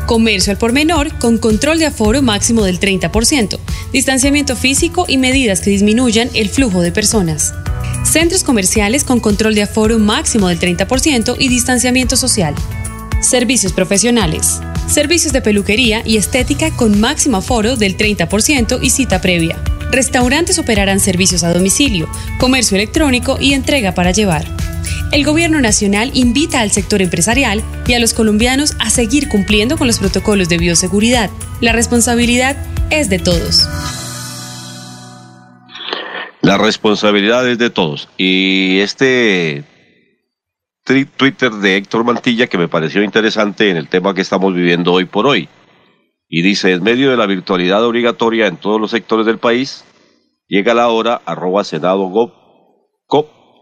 comercio al por menor con control de aforo máximo del 30%, distanciamiento físico y medidas que disminuyan el flujo de personas. Centros comerciales con control de aforo máximo del 30% y distanciamiento social. Servicios profesionales. Servicios de peluquería y estética con máximo aforo del 30% y cita previa. Restaurantes operarán servicios a domicilio, comercio electrónico y entrega para llevar. El gobierno nacional invita al sector empresarial y a los colombianos a seguir cumpliendo con los protocolos de bioseguridad. La responsabilidad es de todos. La responsabilidad es de todos. Y este Twitter de Héctor Mantilla que me pareció interesante en el tema que estamos viviendo hoy por hoy. Y dice, en medio de la virtualidad obligatoria en todos los sectores del país, llega la hora, arroba senado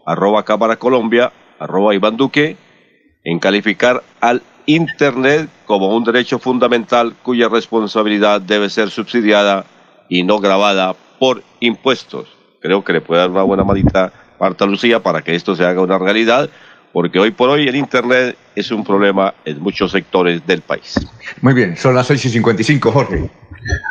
arroba colombia, arroba Iván Duque, en calificar al Internet como un derecho fundamental cuya responsabilidad debe ser subsidiada y no grabada por impuestos. Creo que le puede dar una buena manita Marta Lucía para que esto se haga una realidad, porque hoy por hoy el Internet es un problema en muchos sectores del país. Muy bien, son las 6 y 55, Jorge.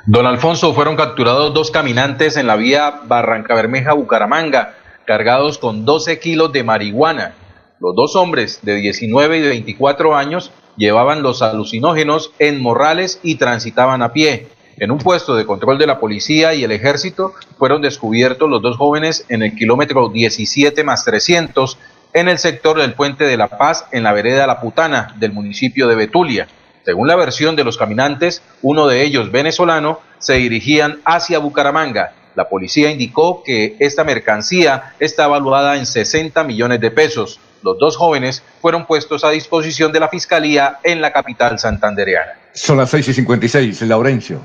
Don Alfonso, fueron capturados dos caminantes en la vía Barranca Bermeja, Bucaramanga, cargados con 12 kilos de marihuana. Los dos hombres de 19 y de 24 años llevaban los alucinógenos en morrales y transitaban a pie. En un puesto de control de la policía y el ejército fueron descubiertos los dos jóvenes en el kilómetro 17 más 300 en el sector del Puente de la Paz en la vereda La Putana del municipio de Betulia. Según la versión de los caminantes, uno de ellos venezolano, se dirigían hacia Bucaramanga. La policía indicó que esta mercancía está evaluada en 60 millones de pesos. Los dos jóvenes fueron puestos a disposición de la Fiscalía en la capital santandereana. Son las 6 y 56, Laurencio.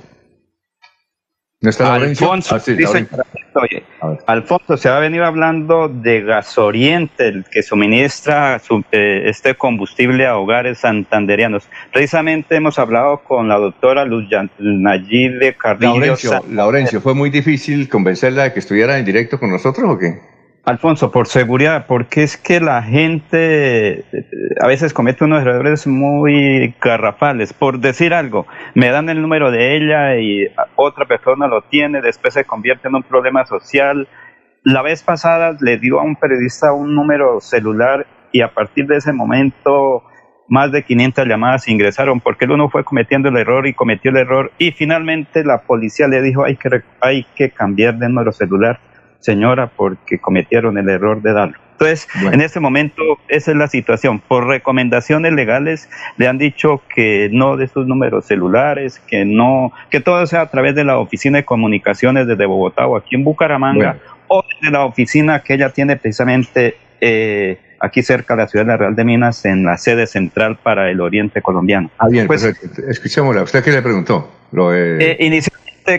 ¿No está Alfonso, ah, dice, oye, Alfonso, se ha venido hablando de Gasoriente, el que suministra eh, este combustible a hogares santanderianos. Precisamente hemos hablado con la doctora Luz Nayib Carrillo. Laurencio, Laurencio, ¿fue muy difícil convencerla de que estuviera en directo con nosotros o qué? Alfonso, por seguridad, porque es que la gente a veces comete unos errores muy garrafales. Por decir algo, me dan el número de ella y otra persona lo tiene, después se convierte en un problema social. La vez pasada le dio a un periodista un número celular y a partir de ese momento más de 500 llamadas ingresaron porque el uno fue cometiendo el error y cometió el error y finalmente la policía le dijo hay que, hay que cambiar de número celular señora, porque cometieron el error de darlo. Entonces, en este momento, esa es la situación. Por recomendaciones legales, le han dicho que no de sus números celulares, que no, que todo sea a través de la oficina de comunicaciones desde Bogotá o aquí en Bucaramanga, o de la oficina que ella tiene precisamente eh, aquí cerca de la ciudad de la Real de Minas, en la sede central para el Oriente colombiano. Ah, bien, pues, escuchémosla. ¿Usted qué le preguntó? Lo, eh,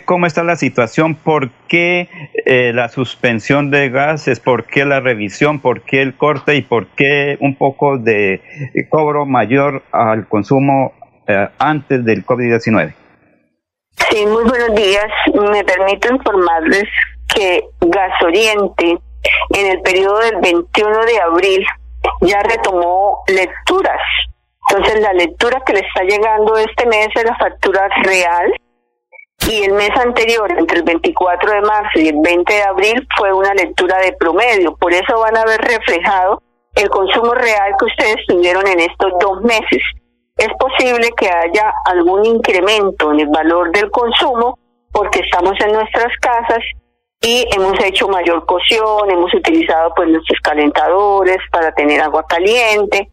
cómo está la situación, por qué eh, la suspensión de gases, por qué la revisión, por qué el corte y por qué un poco de cobro mayor al consumo eh, antes del COVID-19. Sí, muy buenos días. Me permito informarles que Gasoriente en el periodo del 21 de abril ya retomó lecturas. Entonces la lectura que le está llegando este mes es la factura real y el mes anterior, entre el 24 de marzo y el 20 de abril, fue una lectura de promedio. Por eso van a ver reflejado el consumo real que ustedes tuvieron en estos dos meses. Es posible que haya algún incremento en el valor del consumo porque estamos en nuestras casas y hemos hecho mayor cocción, hemos utilizado pues nuestros calentadores para tener agua caliente,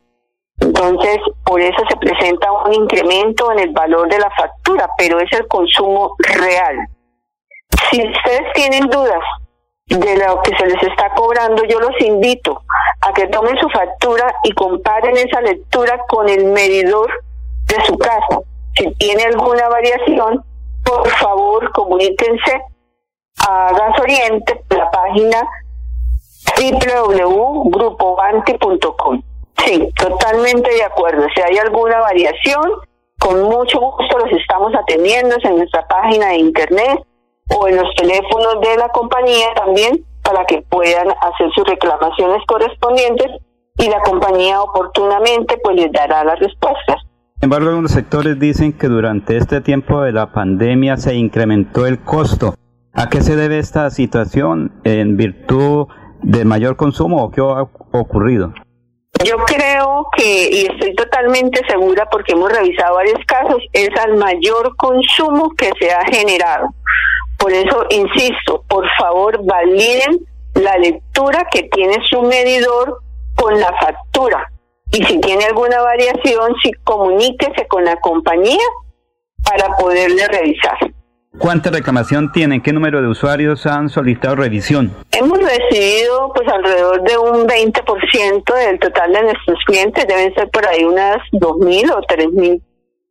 entonces, por eso se presenta un incremento en el valor de la factura, pero es el consumo real. Si ustedes tienen dudas de lo que se les está cobrando, yo los invito a que tomen su factura y comparen esa lectura con el medidor de su casa. Si tiene alguna variación, por favor comuníquense a Gas Oriente, la página www.grupobanti.com. Sí, totalmente de acuerdo. Si hay alguna variación, con mucho gusto los estamos atendiendo en nuestra página de internet o en los teléfonos de la compañía también para que puedan hacer sus reclamaciones correspondientes y la compañía oportunamente pues les dará las respuestas. Sin embargo, algunos sectores dicen que durante este tiempo de la pandemia se incrementó el costo. ¿A qué se debe esta situación? ¿En virtud de mayor consumo o qué ha ocurrido? Yo creo que, y estoy totalmente segura porque hemos revisado varios casos, es al mayor consumo que se ha generado. Por eso, insisto, por favor, validen la lectura que tiene su medidor con la factura. Y si tiene alguna variación, sí comuníquese con la compañía para poderle revisar. ¿Cuánta reclamación tienen? ¿Qué número de usuarios han solicitado revisión? Hemos recibido pues alrededor de un 20% del total de nuestros clientes, deben ser por ahí unas 2.000 o 3.000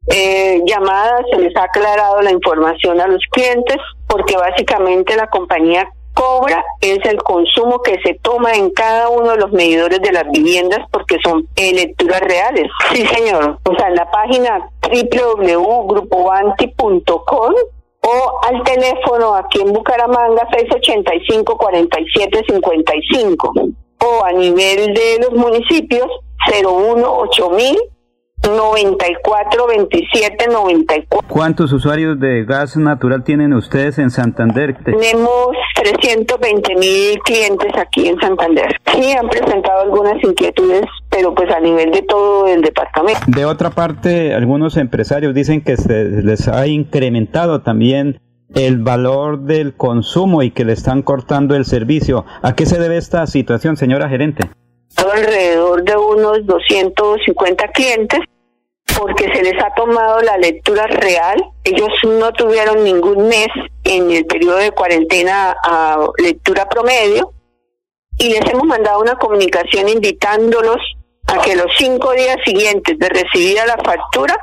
eh, llamadas, se les ha aclarado la información a los clientes porque básicamente la compañía cobra es el consumo que se toma en cada uno de los medidores de las viviendas porque son lecturas reales. Sí, señor. O sea, en la página www.grupovanti.com o al teléfono aquí en Bucaramanga 685-4755 o a nivel de los municipios 018000 94 27 94. ¿Cuántos usuarios de gas natural tienen ustedes en Santander? Tenemos 320 mil clientes aquí en Santander. Sí, han presentado algunas inquietudes, pero pues a nivel de todo el departamento. De otra parte, algunos empresarios dicen que se les ha incrementado también el valor del consumo y que le están cortando el servicio. ¿A qué se debe esta situación, señora gerente? Alrededor de unos 250 clientes porque se les ha tomado la lectura real. Ellos no tuvieron ningún mes en el periodo de cuarentena a lectura promedio y les hemos mandado una comunicación invitándolos a que los cinco días siguientes de recibida la factura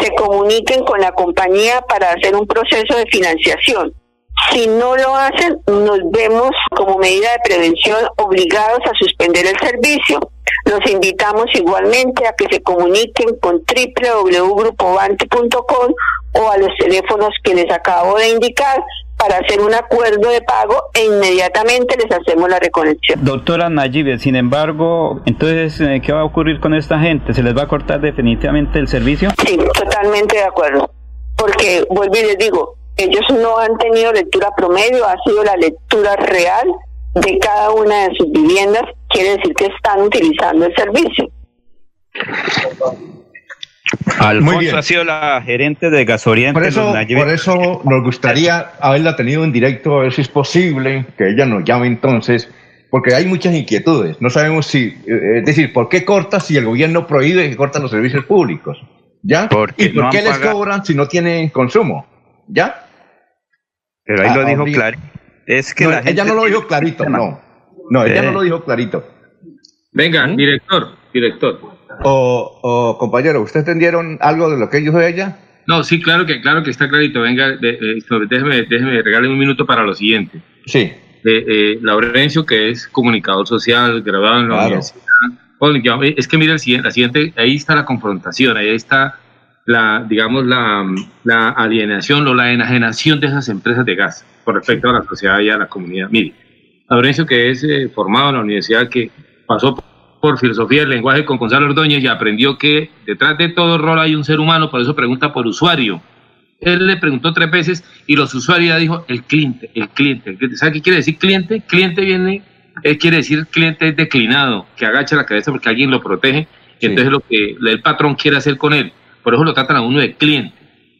se comuniquen con la compañía para hacer un proceso de financiación. Si no lo hacen, nos vemos como medida de prevención obligados a suspender el servicio. Los invitamos igualmente a que se comuniquen con www.grupovanti.com o a los teléfonos que les acabo de indicar para hacer un acuerdo de pago e inmediatamente les hacemos la reconexión. Doctora Nayibe, sin embargo, entonces, eh, ¿qué va a ocurrir con esta gente? ¿Se les va a cortar definitivamente el servicio? Sí, totalmente de acuerdo. Porque, vuelvo y les digo, ellos no han tenido lectura promedio, ha sido la lectura real de cada una de sus viviendas, quiere decir que están utilizando el servicio. Alfonso ha sido la gerente de Gasoriente. Por eso, por eso nos gustaría haberla tenido en directo, a ver si es posible que ella nos llame entonces, porque hay muchas inquietudes. No sabemos si, eh, es decir, ¿por qué corta si el gobierno prohíbe que cortan los servicios públicos? ¿Ya? ¿Y por qué les cobran si no tienen consumo? ¿Ya? Pero ahí lo dijo claro. Es que ella no lo dijo clarito, no. No, ella no lo dijo clarito. Venga, director, director. O, o compañero, ¿usted entendieron algo de lo que dijo ella? No, sí, claro que, claro que está clarito. Venga, déjeme, déjeme regalarle un minuto para lo siguiente. Sí. Eh, Laurencio, que es comunicador social, graduado en la universidad. es que mira, el siguiente, la siguiente, ahí está la confrontación, ahí está la, digamos, la, la alienación o la enajenación de esas empresas de gas con respecto a la sociedad y a la comunidad. Mire, Laurencio, que es eh, formado en la universidad, que pasó por filosofía del lenguaje con Gonzalo Ordóñez y aprendió que detrás de todo rol hay un ser humano, por eso pregunta por usuario. Él le preguntó tres veces y los usuarios ya dijo el cliente, el cliente, el cliente. ¿Sabe qué quiere decir cliente? Cliente viene, él quiere decir cliente declinado, que agacha la cabeza porque alguien lo protege y entonces lo que el patrón quiere hacer con él. Por eso lo tratan a uno de cliente.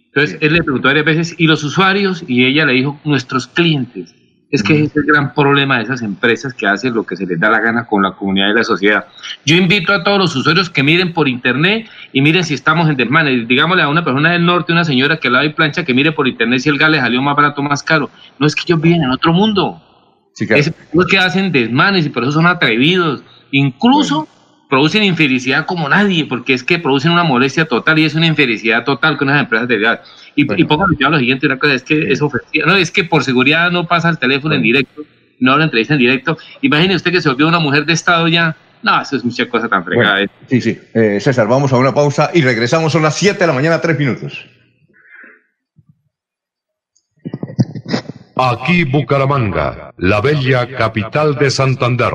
Entonces él le preguntó varias veces, ¿y los usuarios? Y ella le dijo, nuestros clientes. Es que es el gran problema de esas empresas que hacen lo que se les da la gana con la comunidad y la sociedad. Yo invito a todos los usuarios que miren por internet y miren si estamos en desmanes. Digámosle a una persona del norte, una señora que lava y plancha, que mire por internet si el gas le salió más barato o más caro. No es que ellos viven en otro mundo. Sí, Es los que hacen desmanes y por eso son atrevidos. Incluso producen infelicidad como nadie, porque es que producen una molestia total y es una infelicidad total con las empresas de gas. Y, bueno. y pónganme lo siguiente, una cosa es que es ofensiva. No, es que por seguridad no pasa el teléfono en directo, no lo entrevista en directo. Imagine usted que se volvió una mujer de Estado ya. No, eso es mucha cosa tan fregada. Bueno, sí, sí. Eh, César, vamos a una pausa y regresamos. Son las 7 de la mañana, 3 minutos. Aquí Bucaramanga, la bella capital de Santander.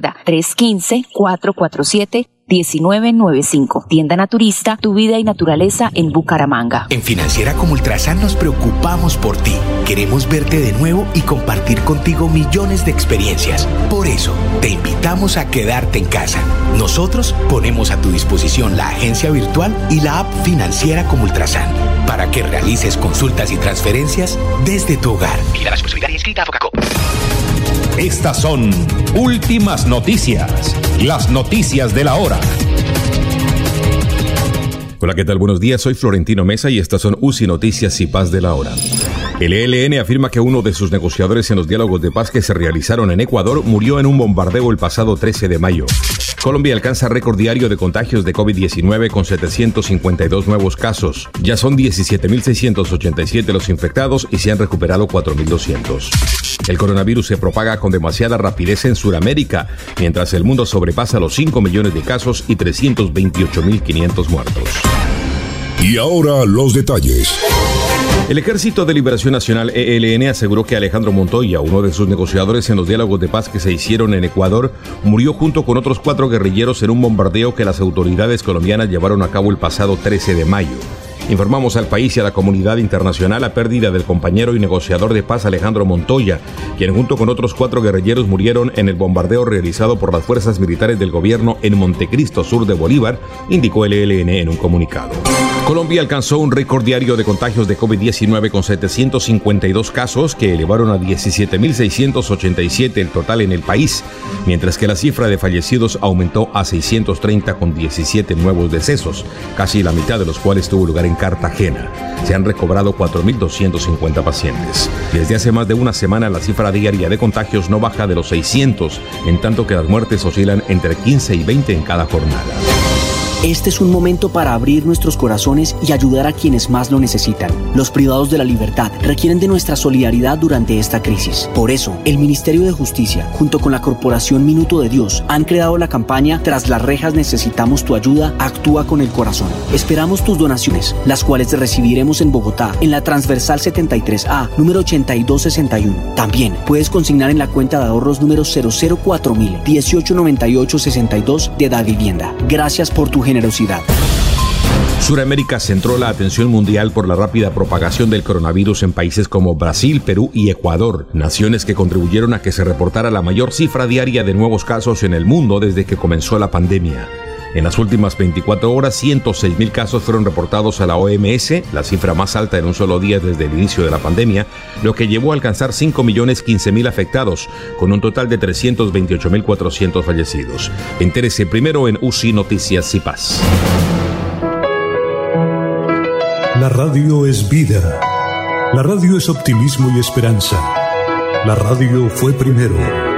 315-447-1995. 1995. Tienda Naturista, tu vida y naturaleza en Bucaramanga. En Financiera como Ultrasan nos preocupamos por ti. Queremos verte de nuevo y compartir contigo millones de experiencias. Por eso, te invitamos a quedarte en casa. Nosotros ponemos a tu disposición la agencia virtual y la app Financiera como Ultrasan para que realices consultas y transferencias desde tu hogar. Mira la responsabilidad inscrita a Focacop. Estas son últimas noticias, las noticias de la hora. Hola, ¿qué tal? Buenos días, soy Florentino Mesa y estas son UCI Noticias y Paz de la Hora. El ELN afirma que uno de sus negociadores en los diálogos de paz que se realizaron en Ecuador murió en un bombardeo el pasado 13 de mayo. Colombia alcanza récord diario de contagios de COVID-19 con 752 nuevos casos. Ya son 17.687 los infectados y se han recuperado 4.200. El coronavirus se propaga con demasiada rapidez en Sudamérica, mientras el mundo sobrepasa los 5 millones de casos y 328.500 muertos. Y ahora los detalles. El Ejército de Liberación Nacional ELN aseguró que Alejandro Montoya, uno de sus negociadores en los diálogos de paz que se hicieron en Ecuador, murió junto con otros cuatro guerrilleros en un bombardeo que las autoridades colombianas llevaron a cabo el pasado 13 de mayo. Informamos al país y a la comunidad internacional la pérdida del compañero y negociador de paz Alejandro Montoya, quien junto con otros cuatro guerrilleros murieron en el bombardeo realizado por las fuerzas militares del gobierno en Montecristo, sur de Bolívar, indicó el ELN en un comunicado. Colombia alcanzó un récord diario de contagios de COVID-19 con 752 casos que elevaron a 17.687 el total en el país, mientras que la cifra de fallecidos aumentó a 630 con 17 nuevos decesos, casi la mitad de los cuales tuvo lugar en Cartagena. Se han recobrado 4.250 pacientes. Desde hace más de una semana la cifra diaria de contagios no baja de los 600, en tanto que las muertes oscilan entre 15 y 20 en cada jornada. Este es un momento para abrir nuestros corazones y ayudar a quienes más lo necesitan. Los privados de la libertad requieren de nuestra solidaridad durante esta crisis. Por eso, el Ministerio de Justicia, junto con la Corporación Minuto de Dios, han creado la campaña Tras las rejas necesitamos tu ayuda, actúa con el corazón. Esperamos tus donaciones, las cuales recibiremos en Bogotá, en la transversal 73A, número 8261. También puedes consignar en la cuenta de ahorros número 004000 189862 de Da Vivienda. Gracias por tu generosidad. Suramérica centró la atención mundial por la rápida propagación del coronavirus en países como Brasil, Perú y Ecuador, naciones que contribuyeron a que se reportara la mayor cifra diaria de nuevos casos en el mundo desde que comenzó la pandemia. En las últimas 24 horas, 106 mil casos fueron reportados a la OMS, la cifra más alta en un solo día desde el inicio de la pandemia, lo que llevó a alcanzar 5 millones 15 mil afectados, con un total de 328 mil 400 fallecidos. Entérese primero en UCI Noticias y Paz. La radio es vida. La radio es optimismo y esperanza. La radio fue primero.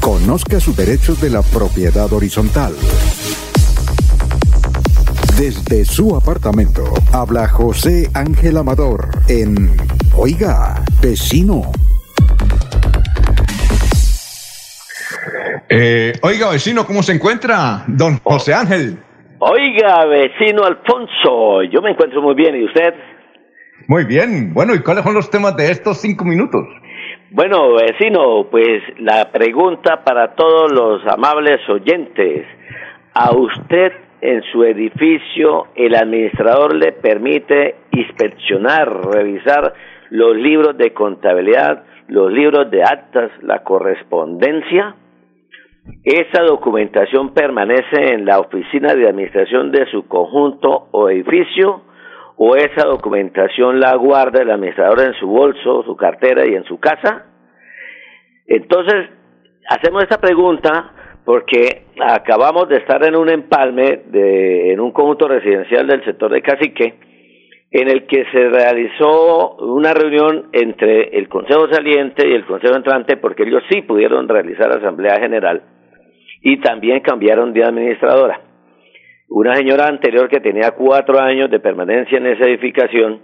conozca sus derechos de la propiedad horizontal. Desde su apartamento habla José Ángel Amador en Oiga, vecino. Eh, oiga, vecino, ¿cómo se encuentra? Don José Ángel. Oiga, vecino Alfonso, yo me encuentro muy bien, ¿y usted? Muy bien. Bueno, ¿y cuáles son los temas de estos cinco minutos? Bueno, vecino, pues la pregunta para todos los amables oyentes. ¿A usted en su edificio el administrador le permite inspeccionar, revisar los libros de contabilidad, los libros de actas, la correspondencia? Esa documentación permanece en la oficina de administración de su conjunto o edificio o esa documentación la guarda el administrador en su bolso, su cartera y en su casa? Entonces, hacemos esta pregunta porque acabamos de estar en un empalme de, en un conjunto residencial del sector de Cacique, en el que se realizó una reunión entre el Consejo Saliente y el Consejo Entrante, porque ellos sí pudieron realizar Asamblea General y también cambiaron de administradora. Una señora anterior que tenía cuatro años de permanencia en esa edificación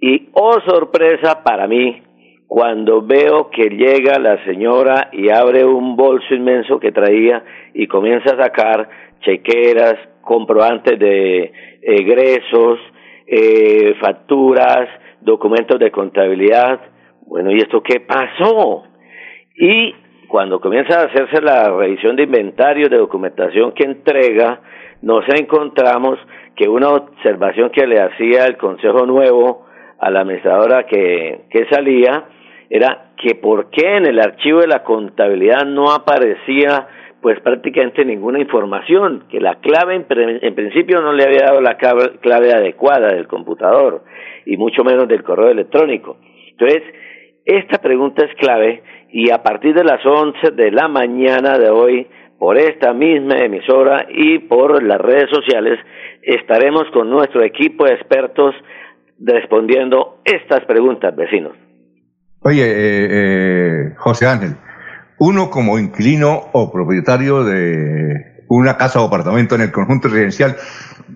y, oh sorpresa para mí, cuando veo que llega la señora y abre un bolso inmenso que traía y comienza a sacar chequeras, comprobantes de egresos, eh, facturas, documentos de contabilidad. Bueno, ¿y esto qué pasó? Y cuando comienza a hacerse la revisión de inventario de documentación que entrega, nos encontramos que una observación que le hacía el Consejo Nuevo a la administradora que, que salía era que por qué en el archivo de la contabilidad no aparecía pues prácticamente ninguna información, que la clave en, en, principio no le había dado la clave adecuada del computador y mucho menos del correo electrónico. Entonces, esta pregunta es clave y a partir de las 11 de la mañana de hoy por esta misma emisora y por las redes sociales estaremos con nuestro equipo de expertos respondiendo estas preguntas, vecinos. Oye, eh, eh, José Ángel, uno como inquilino o propietario de una casa o apartamento en el conjunto residencial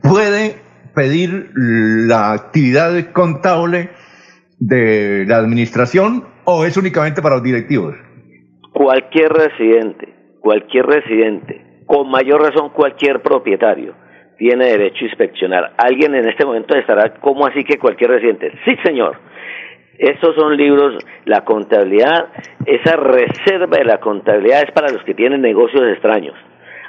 puede pedir la actividad contable de la administración o es únicamente para los directivos? Cualquier residente cualquier residente, con mayor razón cualquier propietario, tiene derecho a inspeccionar. Alguien en este momento estará, ¿cómo así que cualquier residente? Sí, señor. Estos son libros, la contabilidad, esa reserva de la contabilidad es para los que tienen negocios extraños.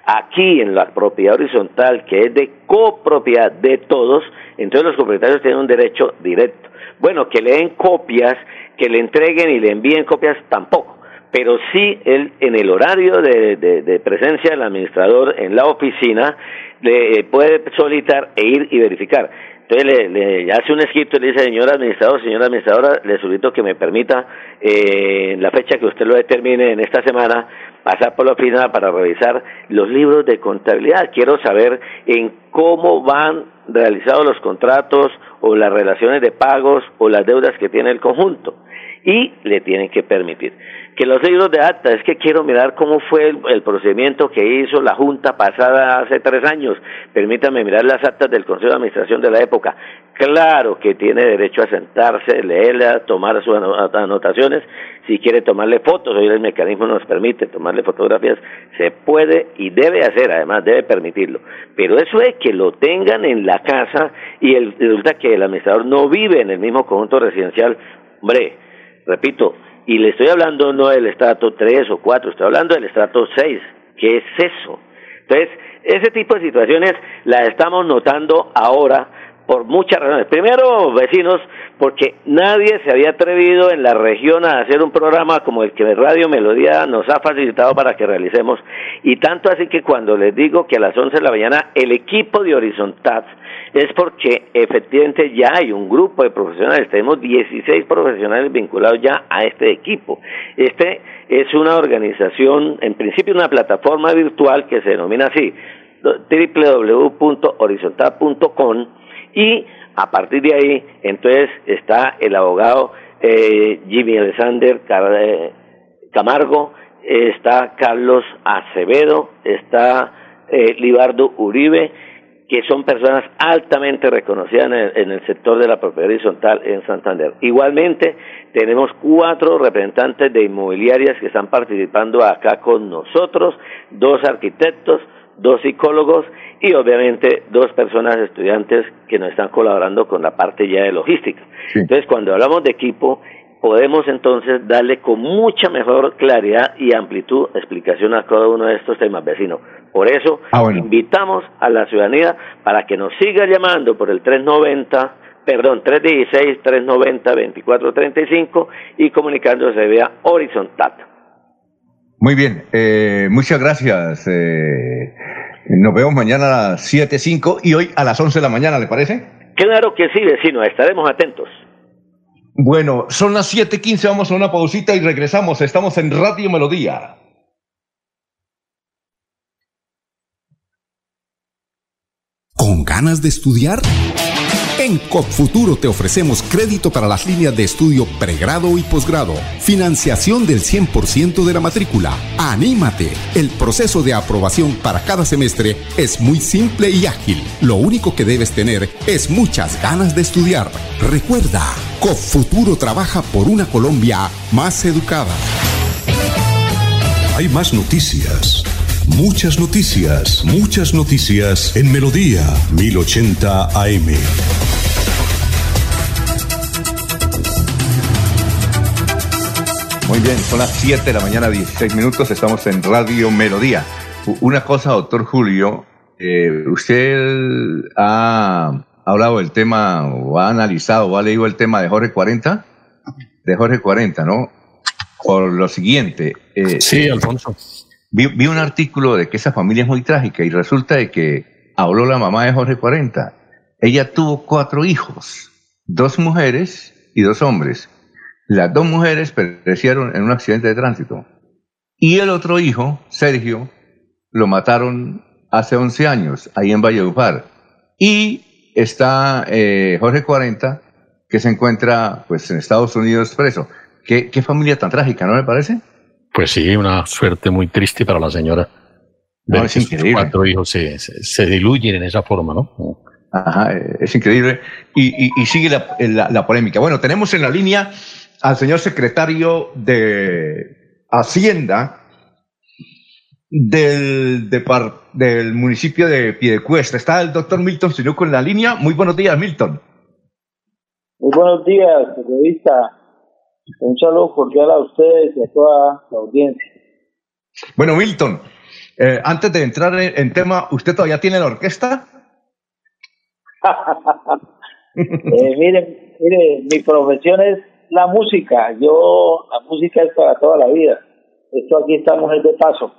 Aquí en la propiedad horizontal, que es de copropiedad de todos, entonces los propietarios tienen un derecho directo. Bueno, que le den copias, que le entreguen y le envíen copias, tampoco pero sí él en el horario de, presencia del administrador en la oficina le puede solicitar e ir y verificar. Entonces le, hace un escrito y le dice, señor administrador, señora administradora, le solicito que me permita eh, en la fecha que usted lo determine en esta semana pasar por la oficina para revisar los libros de contabilidad. Quiero saber en cómo van realizados los contratos o las relaciones de pagos o las deudas que tiene el conjunto y le tienen que permitir que los libros de acta, es que quiero mirar cómo fue el, procedimiento que hizo la Junta pasada hace tres años. Permítame mirar las actas del Consejo de Administración de la época. Claro que tiene derecho a sentarse, leerla, tomar sus anotaciones. Si quiere tomarle fotos, hoy el mecanismo nos permite tomarle fotografías, se puede y debe hacer, además debe permitirlo. Pero eso es que lo tengan en la casa y resulta que el administrador no vive en el mismo conjunto residencial. Hombre, repito, y le estoy hablando no del estrato 3 o 4, estoy hablando del estrato 6. ¿Qué es eso? Entonces, ese tipo de situaciones las estamos notando ahora por muchas razones. Primero, vecinos, porque nadie se había atrevido en la región a hacer un programa como el que Radio Melodía nos ha facilitado para que realicemos. Y tanto así que cuando les digo que a las 11 de la mañana el equipo de Horizontal es porque efectivamente ya hay un grupo de profesionales, tenemos 16 profesionales vinculados ya a este equipo. Este es una organización, en principio una plataforma virtual que se denomina así, www.horizontal.com y a partir de ahí entonces está el abogado eh, Jimmy Alexander eh, Camargo, está Carlos Acevedo, está eh, Libardo Uribe, que son personas altamente reconocidas en el, sector de la propiedad horizontal en Santander. Igualmente, tenemos cuatro representantes de inmobiliarias que están participando acá con nosotros, dos arquitectos, dos psicólogos y obviamente dos personas estudiantes que nos están colaborando con la parte ya de logística. Entonces, cuando hablamos de equipo, podemos entonces darle con mucha mejor claridad y amplitud explicación a cada uno de estos temas vecinos. Por eso Ah, invitamos a la ciudadanía para que nos siga llamando por el 390, perdón, 316-390-2435 y comunicándose vía horizontal. Muy bien, eh, muchas gracias. eh, nos vemos mañana a las 7.05 y hoy a las 11 de la mañana, ¿le parece? Claro que sí, vecino, estaremos atentos. Bueno, son las 7.15, vamos a una pausita y regresamos. Estamos en Radio Melodía. ¿Con ganas de estudiar? En CopFuturo te ofrecemos crédito para las líneas de estudio pregrado y posgrado, financiación del 100% de la matrícula. ¡Anímate! El proceso de aprobación para cada semestre es muy simple y ágil. Lo único que debes tener es muchas ganas de estudiar. Recuerda, CopFuturo trabaja por una Colombia más educada. Hay más noticias. Muchas noticias, muchas noticias en Melodía 1080 AM. Muy bien, son las 7 de la mañana, 16 minutos, estamos en Radio Melodía. Una cosa, doctor Julio, eh, usted ha hablado del tema, o ha analizado, o ha leído el tema de Jorge 40, de Jorge 40, ¿no? Por lo siguiente. eh, Sí, Alfonso. Vi, vi un artículo de que esa familia es muy trágica y resulta de que habló la mamá de Jorge 40. Ella tuvo cuatro hijos, dos mujeres y dos hombres. Las dos mujeres perecieron en un accidente de tránsito. Y el otro hijo, Sergio, lo mataron hace 11 años, ahí en Valledupar. Y está eh, Jorge 40, que se encuentra pues en Estados Unidos preso. ¿Qué, qué familia tan trágica, ¿no le parece? Pues sí, una suerte muy triste para la señora. No, es increíble. cuatro hijos se, se, se diluyen en esa forma, ¿no? Ajá, eh, es increíble. Y, y- y sigue la, la- la polémica. Bueno, tenemos en la línea al señor secretario de Hacienda del, depar- del municipio de Piedecuesta. Está el doctor Milton Sinuco en la línea. Muy buenos días, Milton. Muy buenos días, periodista. Un saludo cordial a ustedes y a toda la audiencia. Bueno, Milton, eh, antes de entrar en, en tema, ¿usted todavía tiene la orquesta? [LAUGHS] Eh, miren, mire, mi profesión es la música. Yo, la música es para toda la vida. Esto aquí estamos es de paso.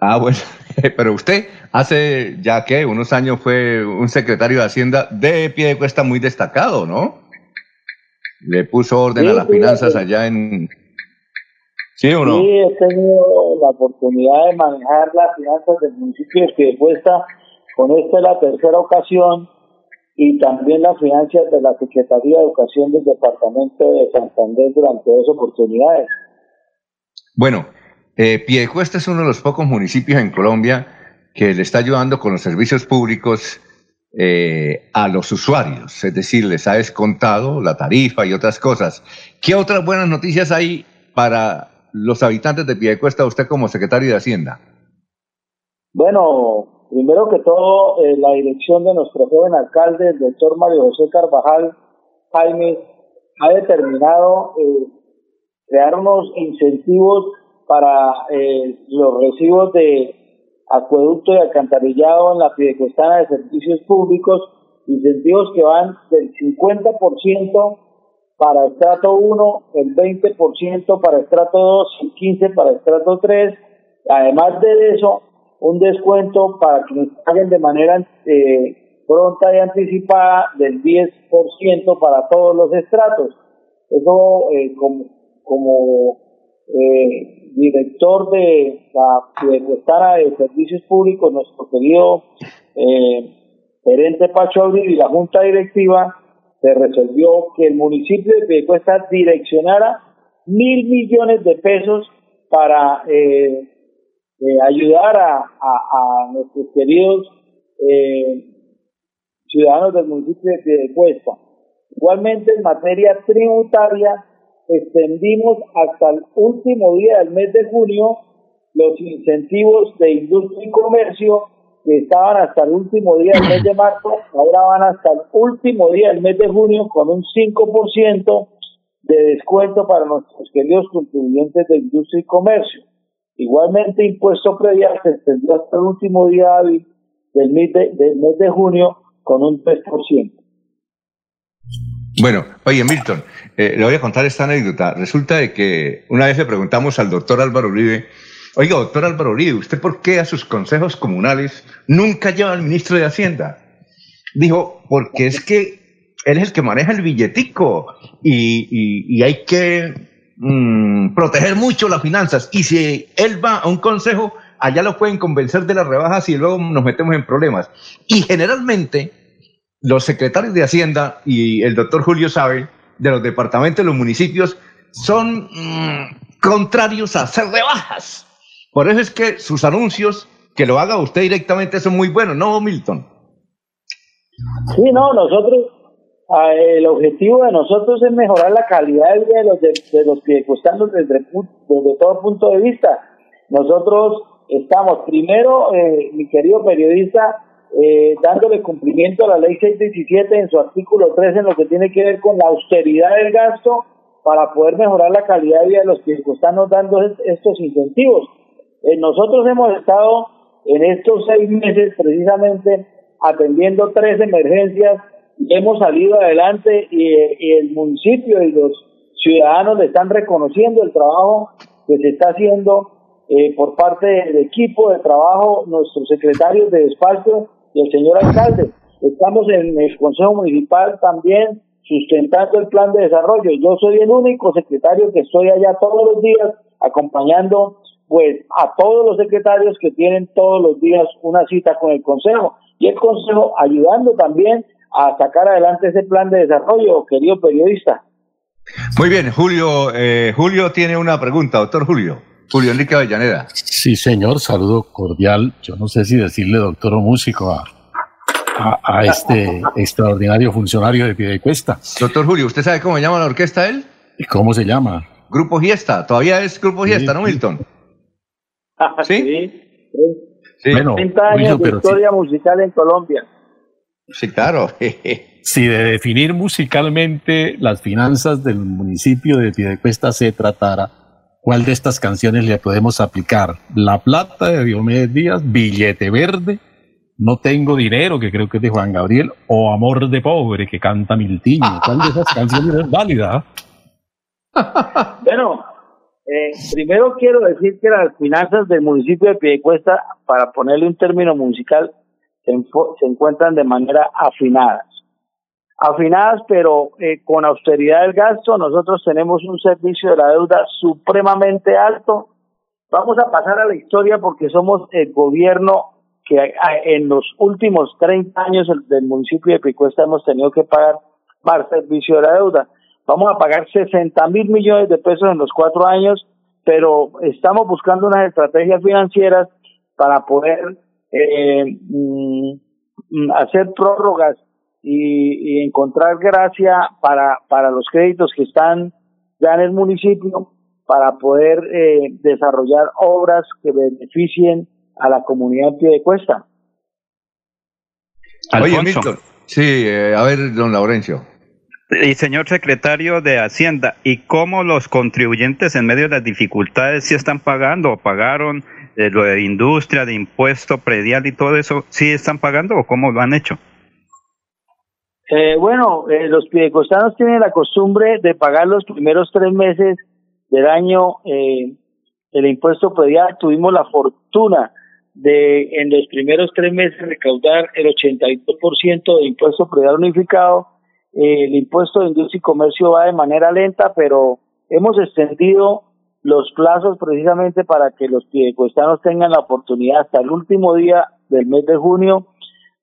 Ah, bueno, [LAUGHS] pero usted hace ya que unos años fue un secretario de Hacienda de pie de cuesta muy destacado, ¿no? Le puso orden Sí, a las finanzas sí. allá en... ¿Sí o no? Sí, he tenido la oportunidad de manejar las finanzas del municipio de Piedecuesta. Con esta es la tercera ocasión y también las finanzas de la Secretaría de Educación del Departamento de Santander durante dos oportunidades. Bueno, eh, Piedecuesta es uno de los pocos municipios en Colombia que le está ayudando con los servicios públicos eh, a los usuarios, es decir, les ha descontado la tarifa y otras cosas. ¿Qué otras buenas noticias hay para los habitantes de Piedecuesta, usted como secretario de Hacienda? Bueno, primero que todo, eh, la dirección de nuestro joven alcalde, el doctor Mario José Carvajal Jaime, ha determinado eh, crear unos incentivos para eh, los recibos de acueducto y alcantarillado en la Piedecuestana de Servicios Públicos, incentivos que van del 50% para estrato 1, el 20% para estrato 2 y 15% para estrato 3. Además de eso, un descuento para quienes paguen de manera eh, pronta y anticipada del 10% para todos los estratos. Eso eh, como, eh, director de la Piedecuestana de Servicios Públicos, nuestro querido eh, gerente Pacho Abril y la Junta Directiva, se resolvió que el municipio de Piedecuesta direccionara mil millones de pesos para eh, eh, ayudar a, nuestros queridos eh, ciudadanos del municipio de Piedecuesta. Igualmente, en materia tributaria, extendimos hasta el último día del mes de junio los incentivos de industria y comercio que estaban hasta el último día del mes de marzo, ahora van hasta el último día del mes de junio con un 5% de descuento para nuestros queridos contribuyentes de industria y comercio. Igualmente, impuesto predial se extendió hasta el último día hábil del mes de, del mes de junio con un 3%. Bueno, oye Milton, eh, le voy a contar esta anécdota. Resulta de que una vez le preguntamos al doctor Álvaro Uribe, oiga, doctor Álvaro Uribe, ¿usted por qué a sus consejos comunales nunca lleva al ministro de Hacienda? Dijo, porque es que él es el que maneja el billetico y hay que mm, proteger mucho las finanzas. Y si él va a un consejo, allá lo pueden convencer de las rebajas y luego nos metemos en problemas. Y generalmente los secretarios de Hacienda y el doctor Julio sabe de los departamentos de los municipios son mm, contrarios a hacer rebajas. Por eso es que sus anuncios, que lo haga usted directamente, son muy buenos, ¿no, Milton? Sí, no, nosotros, el objetivo de nosotros es mejorar la calidad de vida de los, de, de los piedecuestanos desde, desde todo punto de vista. Nosotros estamos, primero, eh, mi querido periodista, eh, dándole cumplimiento a la ley 617 en su artículo 3 en lo que tiene que ver con la austeridad del gasto para poder mejorar la calidad de vida de los piedecuestanos dando est- estos incentivos. Eh, nosotros hemos estado en estos seis meses precisamente atendiendo tres emergencias hemos salido adelante y, el municipio y los ciudadanos le están reconociendo el trabajo que se está haciendo eh, por parte del equipo de trabajo, nuestros secretarios de despacho y el señor alcalde. Estamos en el Consejo Municipal también sustentando el plan de desarrollo. Yo soy el único secretario que estoy allá todos los días acompañando pues a todos los secretarios que tienen todos los días una cita con el Consejo y el Consejo ayudando también a sacar adelante ese plan de desarrollo, querido periodista. Muy bien, Julio, eh, Julio tiene una pregunta, doctor Julio. Julio Enrique Avellaneda. Sí, señor, saludo cordial. Yo no sé si decirle doctor o músico a, a, a este extraordinario funcionario de Piedecuesta. Doctor Julio, ¿usted sabe cómo se llama la orquesta él? ¿Y cómo se llama? Grupo Giesta, todavía es Grupo Giesta, ¿no, Milton? [LAUGHS] ¿Sí? Sí. Bueno, 30 años de sí. historia musical en Colombia. Sí, claro. [LAUGHS] Si de definir musicalmente las finanzas del municipio de Piedecuesta se tratara, ¿cuál de estas canciones le podemos aplicar? La Plata de Diomedes Díaz, Billete Verde, No Tengo Dinero, que creo que es de Juan Gabriel, o Amor de Pobre, que canta Miltiño. ¿Cuál de esas canciones es válida? Bueno, eh, primero quiero decir que las finanzas del municipio de Piedecuesta, para ponerle un término musical, se, se encuentran de manera afinadas. Afinadas, pero eh, con austeridad del gasto, nosotros tenemos un servicio de la deuda supremamente alto. Vamos a pasar a la historia porque somos el gobierno que en los últimos 30 años el- del municipio de Piedecuesta hemos tenido que pagar más servicio de la deuda. Vamos a pagar 60 mil millones de pesos en los cuatro años, pero estamos buscando unas estrategias financieras para poder eh, mm, mm, hacer prórrogas y, y encontrar gracia para, para los créditos que están ya en el municipio para poder eh, desarrollar obras que beneficien a la comunidad de Piedecuesta. Oye, Alfonso. Milton. Sí, eh, a ver, don Laurencio. Y señor secretario de Hacienda, ¿y cómo los contribuyentes en medio de las dificultades sí están pagando o pagaron eh, lo de industria, de impuesto predial y todo eso? ¿Sí están pagando o cómo lo han hecho? Eh, bueno, eh, los piedecostanos tienen la costumbre de pagar los primeros tres meses del año eh, el impuesto predial. Tuvimos la fortuna de en los primeros tres meses recaudar el 82% de impuesto predial unificado. Eh, el impuesto de industria y comercio va de manera lenta, pero hemos extendido los plazos precisamente para que los piedecuestanos tengan la oportunidad hasta el último día del mes de junio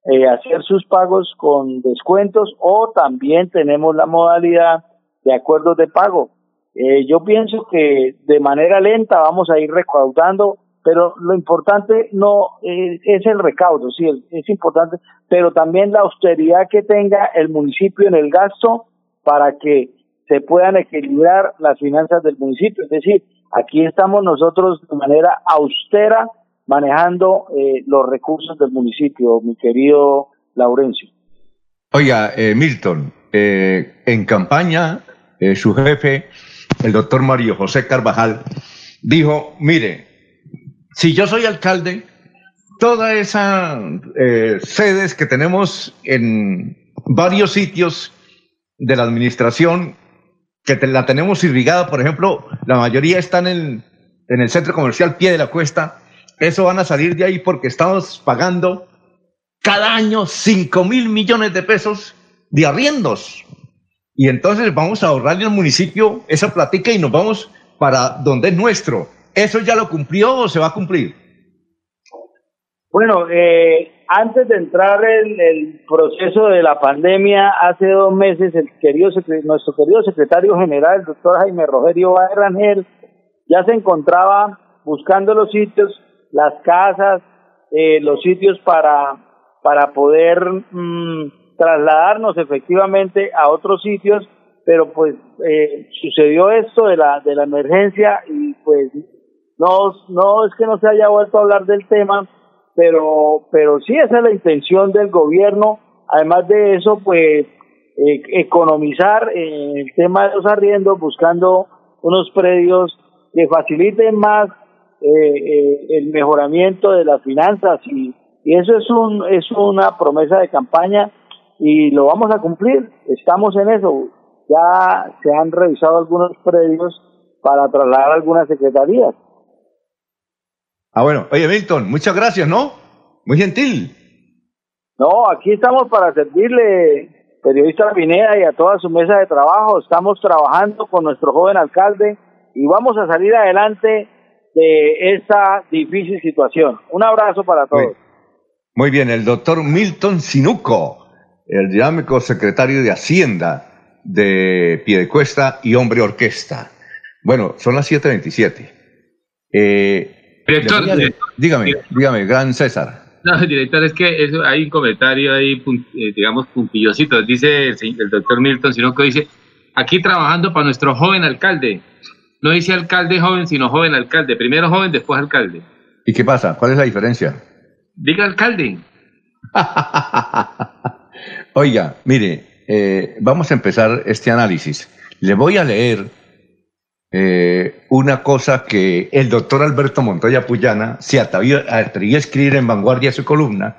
eh, hacer sus pagos con descuentos o también tenemos la modalidad de acuerdos de pago. Eh, yo pienso que de manera lenta vamos a ir recaudando, pero lo importante no eh, es el recaudo, sí, es importante, pero también la austeridad que tenga el municipio en el gasto para que se puedan equilibrar las finanzas del municipio. Es decir, aquí estamos nosotros de manera austera manejando eh, los recursos del municipio, mi querido Laurencio. Oiga, eh, Milton, eh, en campaña eh, su jefe, el doctor Mario José Carvajal, dijo, mire, si yo soy alcalde, todas esas eh, sedes que tenemos en varios sitios de la administración, que la tenemos irrigada, por ejemplo, la mayoría están en, en el centro comercial Pie de la Cuesta, eso van a salir de ahí porque estamos pagando cada año 5 mil millones de pesos de arriendos. Y entonces vamos a ahorrarle al municipio esa platica y nos vamos para donde es nuestro. ¿Eso ya lo cumplió o se va a cumplir? Bueno, eh, antes de entrar en el proceso de la pandemia, hace dos meses, el querido nuestro querido secretario general, el doctor Jaime Rogerio Rangel, ya se encontraba buscando los sitios, las casas, eh, los sitios para, para poder mm, trasladarnos efectivamente a otros sitios, pero pues eh, sucedió esto de la, de la emergencia y pues no, no es que no se haya vuelto a hablar del tema, pero, pero sí esa es la intención del gobierno. Además de eso, pues eh, economizar en el tema de los arriendos, buscando unos predios que faciliten más eh, eh, el mejoramiento de las finanzas y, y eso es un es una promesa de campaña y lo vamos a cumplir. Estamos en eso. Ya se han revisado algunos predios para trasladar algunas secretarías. Ah, bueno. Oye, Milton, muchas gracias, ¿no? Muy gentil. No, aquí estamos para servirle, periodista Pineda, y a toda su mesa de trabajo. Estamos trabajando con nuestro joven alcalde y vamos a salir adelante de esta difícil situación. Un abrazo para todos. Muy bien, el doctor Milton Sinuco, el dinámico secretario de Hacienda de Piedecuesta y Hombre Orquesta. Bueno, son las 7.27. Eh, Director, dígame, dígame, gran César. No, director, es que hay un comentario ahí, eh, digamos, puntillosito. Dice el, doctor Milton, sino que dice, aquí trabajando para nuestro joven alcalde. No dice alcalde joven, sino joven alcalde. Primero joven, después alcalde. ¿Y qué pasa? ¿Cuál es la diferencia? Diga alcalde. [LAUGHS] Oiga, mire, eh, vamos a empezar este análisis. Le voy a leer eh, una cosa que el doctor Alberto Montoya Puyana se atrevió, a escribir en Vanguardia su columna,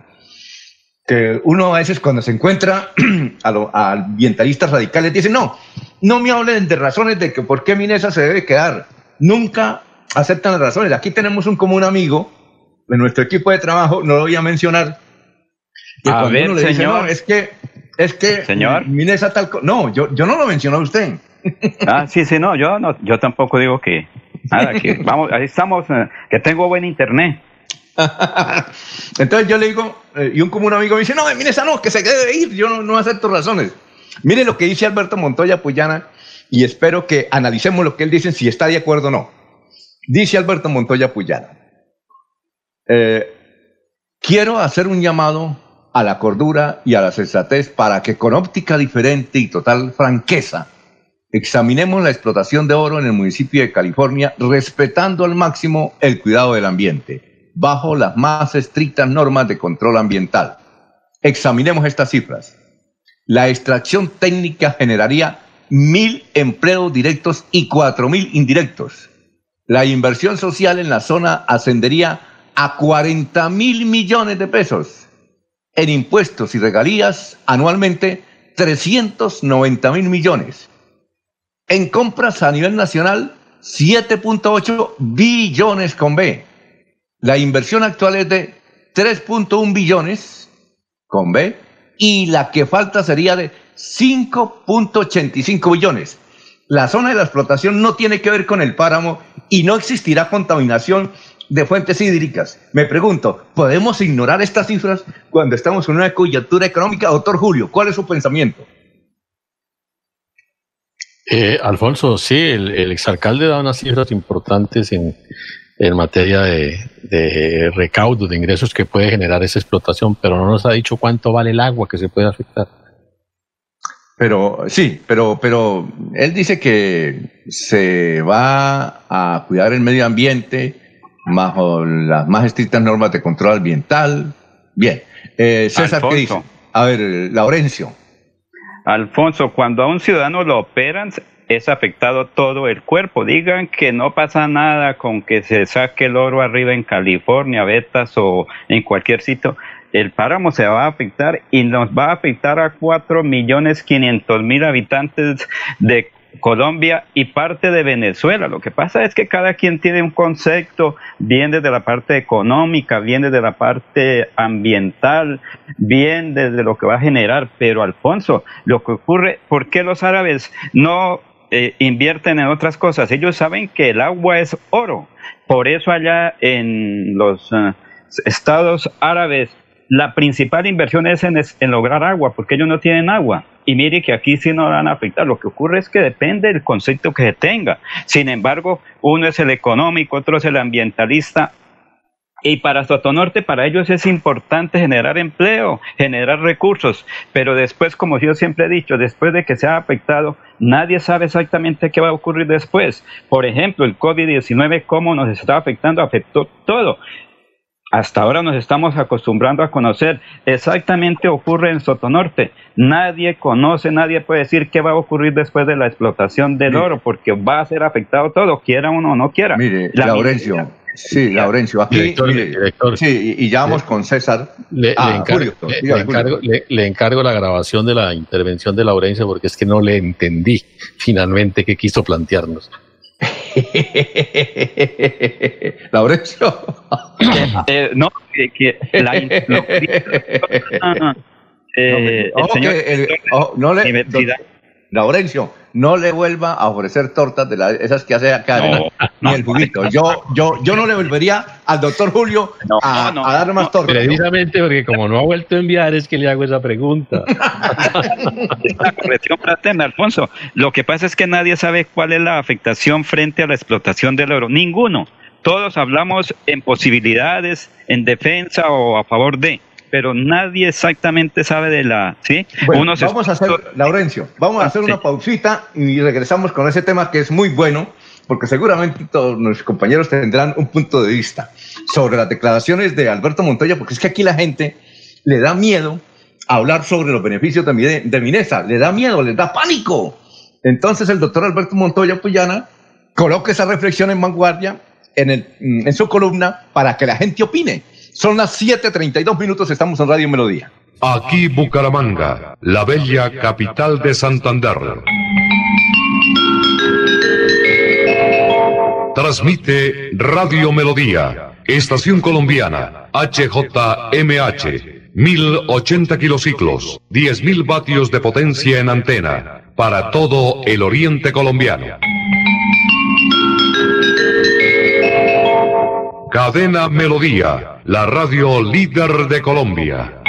que uno a veces cuando se encuentra [CLEARS THROAT] a, ambientalistas radicales dice, no, no me hablen de razones de que por qué Minesa se debe quedar. Nunca aceptan las razones. Aquí tenemos un común amigo de nuestro equipo de trabajo, no lo voy a mencionar. a ver, señor. es que, es que señor. Minesa tal... No, yo, yo no lo menciono a usted. Ah, sí, sí, no, yo no, yo tampoco digo que nada, que [LAUGHS] vamos, ahí estamos, eh, que tengo buen internet. [LAUGHS] Entonces yo le digo, eh, y un común amigo me dice, no, mire esa no, que se debe ir, yo no, no acepto razones. Mire lo que dice Alberto Montoya Puyana y espero que analicemos lo que él dice, si está de acuerdo o no. Dice Alberto Montoya Puyana, eh, quiero hacer un llamado a la cordura y a la sensatez para que con óptica diferente y total franqueza examinemos la explotación de oro en el municipio de California respetando al máximo el cuidado del ambiente, bajo las más estrictas normas de control ambiental. Examinemos estas cifras. La extracción técnica generaría mil empleos directos y cuatro mil indirectos. La inversión social en la zona ascendería a 40 mil millones de pesos. En impuestos y regalías, anualmente 390 mil millones en compras a nivel nacional, 7.8 billones con B. La inversión actual es de 3.1 billones con B y la que falta sería de 5.85 billones. La zona de la explotación no tiene que ver con el páramo y no existirá contaminación de fuentes hídricas. Me pregunto, ¿podemos ignorar estas cifras cuando estamos en una coyuntura económica? Doctor Julio, ¿cuál es su pensamiento? Eh, Alfonso, sí, el, exalcalde da unas cifras importantes en, materia de, recaudo, de ingresos que puede generar esa explotación, pero no nos ha dicho cuánto vale el agua que se puede afectar. Pero sí, pero, pero él dice que se va a cuidar el medio ambiente bajo las más estrictas normas de control ambiental. Bien, eh, César, ¿qué dice? A ver, Laurencio. Alfonso, cuando a un ciudadano lo operan, es afectado todo el cuerpo. Digan que no pasa nada con que se saque el oro arriba en California, Betas o en cualquier sitio. El páramo se va a afectar y nos va a afectar a 4 millones 500 mil habitantes de Colombia y parte de Venezuela. Lo que pasa es que cada quien tiene un concepto, bien desde la parte económica, bien desde la parte ambiental, bien desde lo que va a generar. Pero Alfonso, lo que ocurre, ¿por qué los árabes no eh, invierten en otras cosas? Ellos saben que el agua es oro. Por eso allá en los eh, estados árabes la principal inversión es en, en, lograr agua, porque ellos no tienen agua. Y mire que aquí sí no van a afectar. Lo que ocurre es que depende del concepto que se tenga. Sin embargo, uno es el económico, otro es el ambientalista. Y para Sotonorte, para ellos es importante generar empleo, generar recursos. Pero después, como yo siempre he dicho, después de que se ha afectado, nadie sabe exactamente qué va a ocurrir después. Por ejemplo, el COVID-19, cómo nos está afectando, afectó todo hasta ahora nos estamos acostumbrando a conocer. Exactamente ocurre en Sotonorte. Nadie conoce, nadie puede decir qué va a ocurrir después de la explotación del oro, porque va a ser afectado todo, quiera uno o no quiera. Mire, Laurencio. Sí, Laurencio, aquí, sí, y, ya vamos con César. Le, encargo, la grabación de la intervención de Laurencio porque es que no le entendí finalmente qué quiso plantearnos. [LAUGHS] Laurencio. [LAUGHS] Eh, no, que, la, no, le, Laurencio, no le vuelva a ofrecer tortas de esas que hace acá, ni el juguito. Yo, yo, yo no le volvería al doctor Julio a, a, dar más tortas. Precisamente porque como no ha vuelto a enviar es que le hago esa pregunta. la corrección fraterna, Alfonso. Lo que pasa es que nadie sabe cuál es la afectación frente a la explotación del oro. Ninguno. Todos hablamos en posibilidades, en defensa o a favor de pero nadie exactamente sabe de la, ¿sí? Bueno, vamos a hacer, Laurencio, vamos a hacer una pausita y regresamos con ese tema que es muy bueno, porque seguramente todos nuestros compañeros tendrán un punto de vista sobre las declaraciones de Alberto Montoya, porque es que aquí la gente le da miedo hablar sobre los beneficios de, de Minesa, le da miedo, le da pánico. Entonces el doctor Alberto Montoya Puyana coloca esa reflexión en vanguardia en, el, en su columna para que la gente opine. Son las 7:32 minutos, estamos en Radio Melodía. Aquí Bucaramanga, la bella capital de Santander. Transmite Radio Melodía, Estación Colombiana, HJMH, 1080 kilociclos, 10.000 vatios de potencia en antena, para todo el oriente colombiano. Cadena Melodía, la radio líder de Colombia.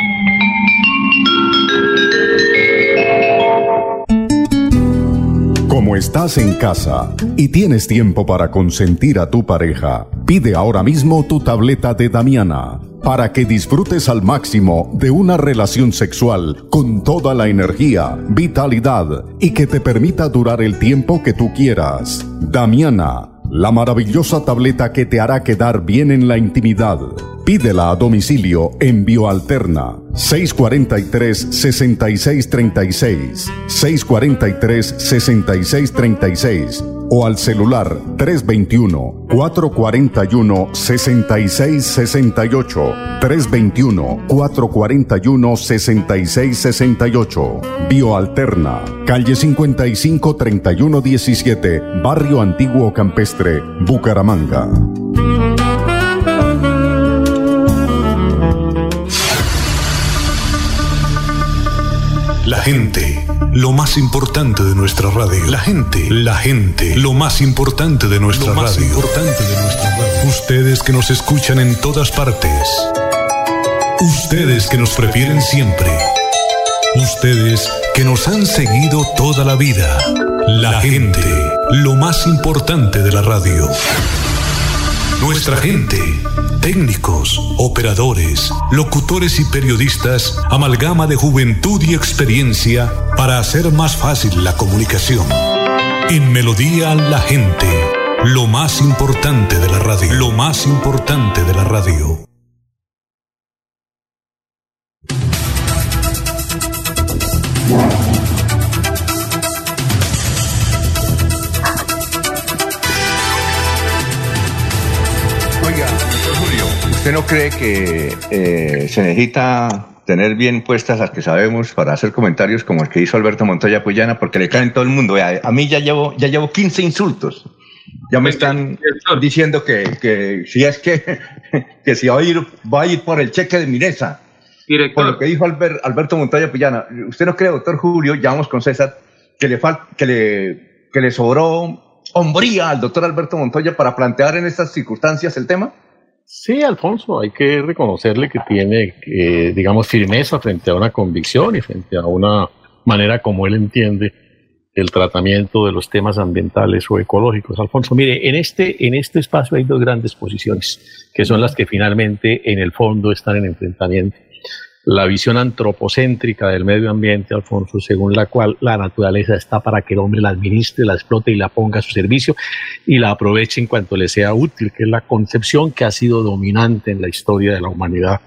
Como estás en casa y tienes tiempo para consentir a tu pareja, pide ahora mismo tu tableta de Damiana para que disfrutes al máximo de una relación sexual con toda la energía, vitalidad y que te permita durar el tiempo que tú quieras. Damiana la maravillosa tableta que te hará quedar bien en la intimidad. Pídela a domicilio en Bioalterna. 643-6636, 643-6636 o al celular 321-441-6668, 321-441-6668. Bioalterna, calle 55 3117, Barrio Antiguo Campestre, Bucaramanga. La gente, lo más importante de nuestra radio. La gente, la gente, lo más importante de nuestra lo más Importante de nuestra radio. Ustedes que nos escuchan en todas partes. Ustedes que nos prefieren siempre. Ustedes que nos han seguido toda la vida. La gente, lo más importante de la radio. Nuestra gente, técnicos, operadores, locutores y periodistas, amalgama de juventud y experiencia para hacer más fácil la comunicación. En Melodía la gente, lo más importante de la radio, lo más importante de la radio. ¿Usted no cree que eh, se necesita tener bien puestas las que sabemos para hacer comentarios como el que hizo Alberto Montoya Puyana? Porque le caen todo el mundo. A, a mí ya llevo, ya llevo 15 insultos. Ya me están diciendo que, que si es que, [LAUGHS] que si va a, ir, va a ir por el cheque de Miresa. Por lo que dijo Albert- Alberto Montoya Puyana. ¿Usted no cree, doctor Julio, ya vamos con César, que le, fal- que le, que le sobró hombría al doctor Alberto Montoya para plantear en estas circunstancias el tema? Sí, Alfonso, hay que reconocerle que tiene, eh, digamos, firmeza frente a una convicción y frente a una manera como él entiende el tratamiento de los temas ambientales o ecológicos. Alfonso, mire, en este, en este espacio hay dos grandes posiciones, que son las que finalmente en el fondo están en enfrentamiento. La visión antropocéntrica del medio ambiente, Alfonso, según la cual la naturaleza está para que el hombre la administre, la explote y la ponga a su servicio y la aproveche en cuanto le sea útil, que es la concepción que ha sido dominante en la historia de la humanidad.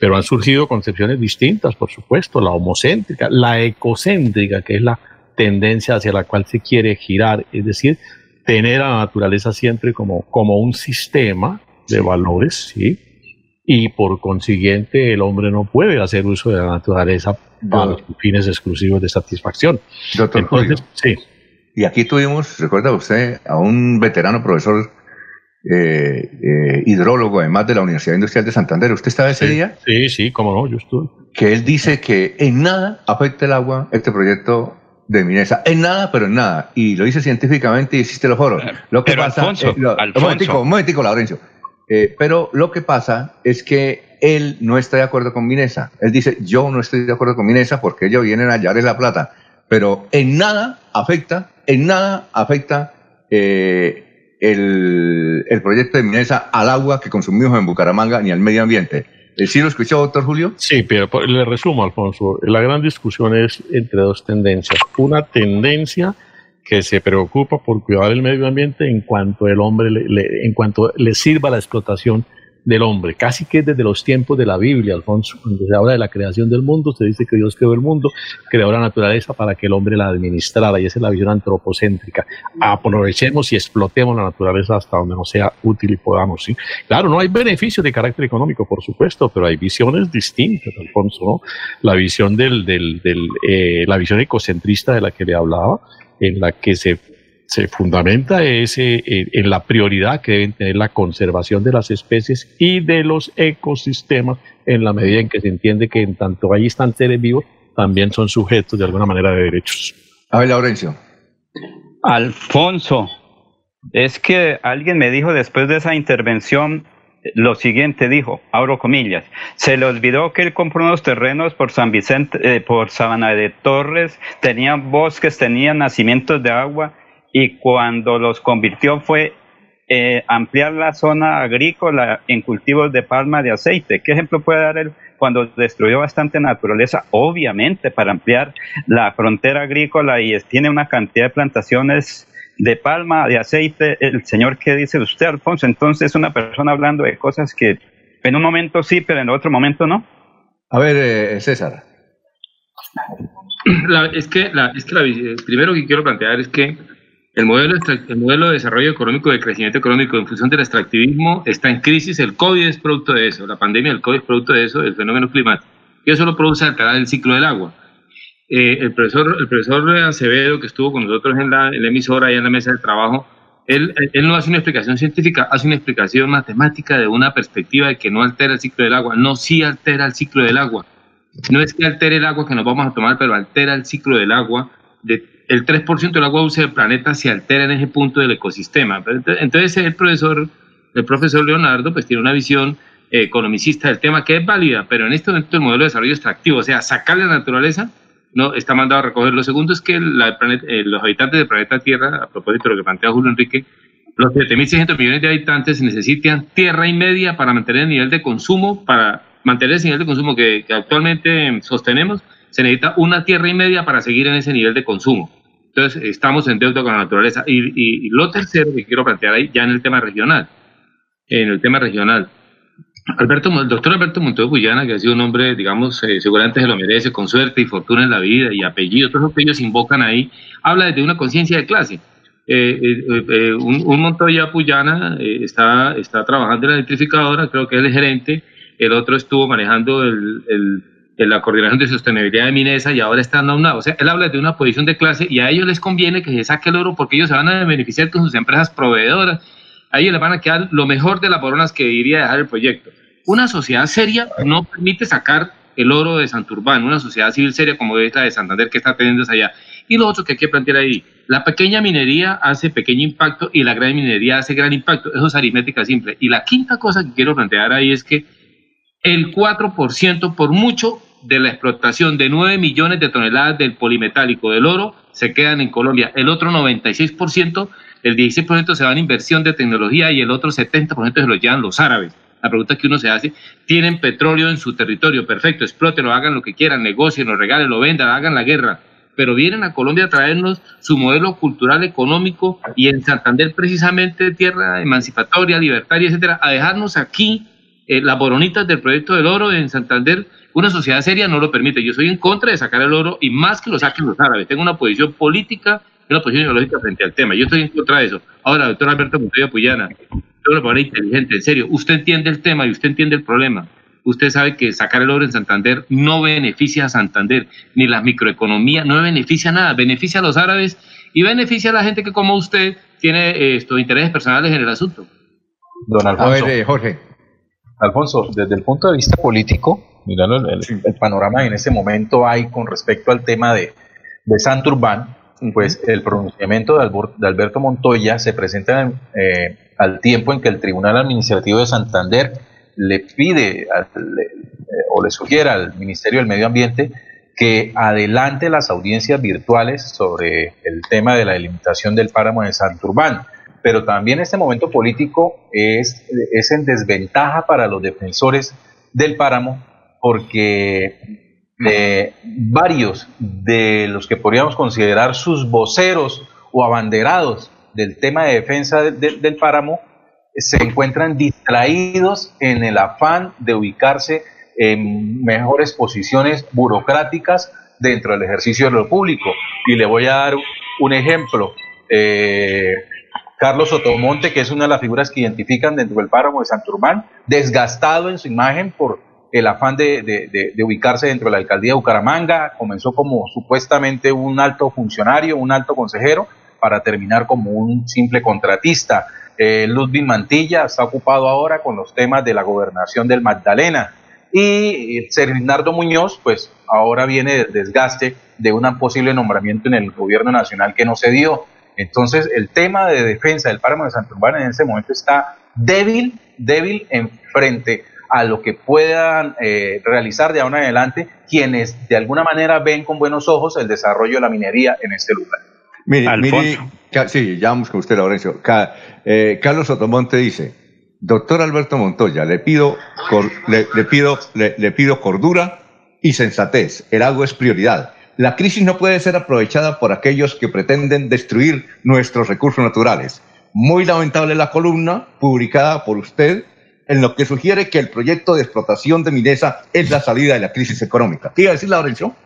Pero han surgido concepciones distintas, por supuesto, la homocéntrica, la ecocéntrica, que es la tendencia hacia la cual se quiere girar, es decir, tener a la naturaleza siempre como, como un sistema de valores, ¿sí? Y por consiguiente el hombre no puede hacer uso de la naturaleza para fines exclusivos de satisfacción. Doctor Julio. sí. Y aquí tuvimos, recuerda usted, a un veterano profesor eh, eh, hidrólogo, además de la Universidad Industrial de Santander. ¿Usted estaba ese Sí, día? Sí, sí, cómo no, yo estuve. Que él dice que en nada afecta el agua este proyecto de Minesa. En nada, pero en nada. Y lo dice científicamente y existe los foros. Lo que Pero, pasa, Alfonso, eh, lo- Alfonso. Un momentico, un momentico, Laurencio. Eh, pero lo que pasa es que él no está de acuerdo con Minesa. Él dice, yo no estoy de acuerdo con Minesa porque ellos vienen a hallarle la plata. Pero en nada afecta, en nada afecta eh, el, el proyecto de Minesa al agua que consumimos en Bucaramanga ni al medio ambiente. ¿Eh, ¿Sí lo escuchó, doctor Julio? Sí, pero le resumo, Alfonso. La gran discusión es entre dos tendencias. Una tendencia que se preocupa por cuidar el medio ambiente en cuanto el hombre le, en cuanto le sirva la explotación del hombre, casi que desde los tiempos de la Biblia, Alfonso, cuando se habla de la creación del mundo, se dice que Dios creó el mundo, creó la naturaleza para que el hombre la administrara, y esa es la visión antropocéntrica. Aprovechemos y explotemos la naturaleza hasta donde nos sea útil y podamos. ¿sí? Claro, no hay beneficios de carácter económico, por supuesto, pero hay visiones distintas, Alfonso. ¿no? La visión del, del, del, eh, la visión ecocentrista de la que le hablaba, en la que se se fundamenta es eh, en la prioridad que deben tener la conservación de las especies y de los ecosistemas en la medida en que se entiende que en tanto ahí están seres vivos, también son sujetos de alguna manera de derechos. A ver, Laurencio. Alfonso, es que alguien me dijo después de esa intervención lo siguiente, dijo, abro comillas, se le olvidó que él compró unos terrenos por San Vicente, eh, por Sabana de Torres, tenían bosques, tenían nacimientos de agua y cuando los convirtió fue eh, ampliar la zona agrícola en cultivos de palma de aceite. ¿Qué ejemplo puede dar él cuando destruyó bastante naturaleza? Obviamente para ampliar la frontera agrícola y tiene una cantidad de plantaciones de palma de aceite. El señor, ¿qué dice usted, Alfonso? Entonces es una persona hablando de cosas que en un momento sí, pero en otro momento no. A ver, eh, César. [CLEARS THROAT] La- es que, la, es que la, vis- primero que quiero plantear es que el modelo, extra- el modelo de desarrollo económico, de crecimiento económico en función del extractivismo está en crisis. El COVID es producto de eso, la pandemia del COVID es producto de eso, del fenómeno climático. Y eso lo produce alterar el ciclo del agua. Eh, el, profesor, el profesor Acevedo, que estuvo con nosotros en la, en la emisora y en la mesa de trabajo, él, él no hace una explicación científica, hace una explicación matemática de una perspectiva de que no altera el ciclo del agua. No, sí altera el ciclo del agua. No es que altere el agua que nos vamos a tomar, pero altera el ciclo del agua. De, el 3% del agua dulce del planeta se altera en ese punto del ecosistema. Entonces el profesor, el profesor Leonardo pues tiene una visión eh, economicista del tema que es válida, pero en este momento el modelo de desarrollo extractivo, o sea, sacarle la naturaleza, no está mandado a recoger. Lo segundo es que la- eh, los habitantes del planeta Tierra, a propósito de lo que plantea Julio Enrique, los 7.600 millones de habitantes necesitan tierra y media para mantener el nivel de consumo, para mantener ese nivel de consumo que, actualmente sostenemos, se necesita una tierra y media para seguir en ese nivel de consumo. Entonces, estamos en deuda con la naturaleza. Y- y lo tercero que quiero plantear ahí, ya en el tema regional, en el tema regional, Alberto, el doctor Alberto Montoya Guyana, que ha sido un hombre, digamos, eh, seguramente se lo merece, con suerte y fortuna en la vida y apellido, todo lo que ellos invocan ahí, habla desde una conciencia de clase. un, un, Montoya Puyana está, está trabajando en la electrificadora, creo que es el gerente, el otro estuvo manejando el, la coordinación de sostenibilidad de Minesa y ahora está en una, o sea, él habla de una posición de clase y a ellos les conviene que se saque el oro porque ellos se van a beneficiar con sus empresas proveedoras, a ellos les van a quedar lo mejor de las boronas que iría dejar el proyecto. Una sociedad seria no permite sacar el oro de Santurbán, una sociedad civil seria como es la de Santander que está teniendo allá. Y lo otro que hay que plantear ahí, la pequeña minería hace pequeño impacto y la gran minería hace gran impacto. Eso es aritmética simple. Y la quinta cosa que quiero plantear ahí es que el 4% por mucho de la explotación de 9 millones de toneladas del polimetálico del oro se quedan en Colombia. El otro 96%, el 16% se va en inversión de tecnología y el otro 70% se lo llevan los árabes. La pregunta que uno se hace, tienen petróleo en su territorio, perfecto, explótenlo, hagan lo que quieran, negocien, lo regalen, lo vendan, hagan la guerra, pero vienen a Colombia a traernos su modelo cultural, económico y en Santander precisamente tierra emancipatoria, libertaria, etcétera, a dejarnos aquí eh, las boronitas del proyecto del oro en Santander una sociedad seria no lo permite. Yo soy en contra de sacar el oro y más que lo saquen los árabes. Tengo una posición política una posición ideológica frente al tema. Yo estoy en contra de eso. Ahora, doctor Alberto Montoya Puyana, yo lo parece inteligente, en serio. Usted entiende el tema y usted entiende el problema. Usted sabe que sacar el oro en Santander no beneficia a Santander, ni la microeconomía, no beneficia a nada. Beneficia a los árabes y beneficia a la gente que, como usted, tiene eh, estos intereses personales en el asunto. Don Alfonso. A ver, eh, Jorge. Alfonso, desde el punto de vista político, mirando el, panorama que en este momento hay con respecto al tema de, de Santurbán, pues el pronunciamiento de, Alberto Montoya se presenta eh, al tiempo en que el Tribunal Administrativo de Santander le pide eh, o le sugiere al Ministerio del Medio Ambiente que adelante las audiencias virtuales sobre el tema de la delimitación del páramo de Santurbán. Pero también este momento político es, es en desventaja para los defensores del páramo porque eh, varios de los que podríamos considerar sus voceros o abanderados del tema de defensa del páramo se encuentran distraídos en el afán de ubicarse en mejores posiciones burocráticas dentro del ejercicio de lo público. Y le voy a dar un ejemplo. Eh, Carlos Sotomonte, que es una de las figuras que identifican dentro del páramo de Santurmán, desgastado en su imagen por el afán de, ubicarse dentro de la alcaldía de Bucaramanga, comenzó como supuestamente un alto funcionario, un alto consejero, para terminar como un simple contratista. Eh, Ludwig Mantilla está ocupado ahora con los temas de la gobernación del Magdalena. Y Bernardo Muñoz, pues ahora viene del desgaste de un posible nombramiento en el gobierno nacional que no se dio. Entonces, el tema de defensa del páramo de Santurbán en ese momento está débil, débil en frente a lo que puedan eh, realizar de ahora en adelante quienes de alguna manera ven con buenos ojos el desarrollo de la minería en este lugar. Mire, mire sí, ya vamos con usted, Laurencio. Eh, Carlos Sotomonte dice, doctor Alberto Montoya, le pido, le, pido, le, pido cordura y sensatez. El agua es prioridad. La crisis no puede ser aprovechada por aquellos que pretenden destruir nuestros recursos naturales. Muy lamentable la columna publicada por usted en lo que sugiere que el proyecto de explotación de Minesa es la salida de la crisis económica. ¿Qué iba a decir Laurencio?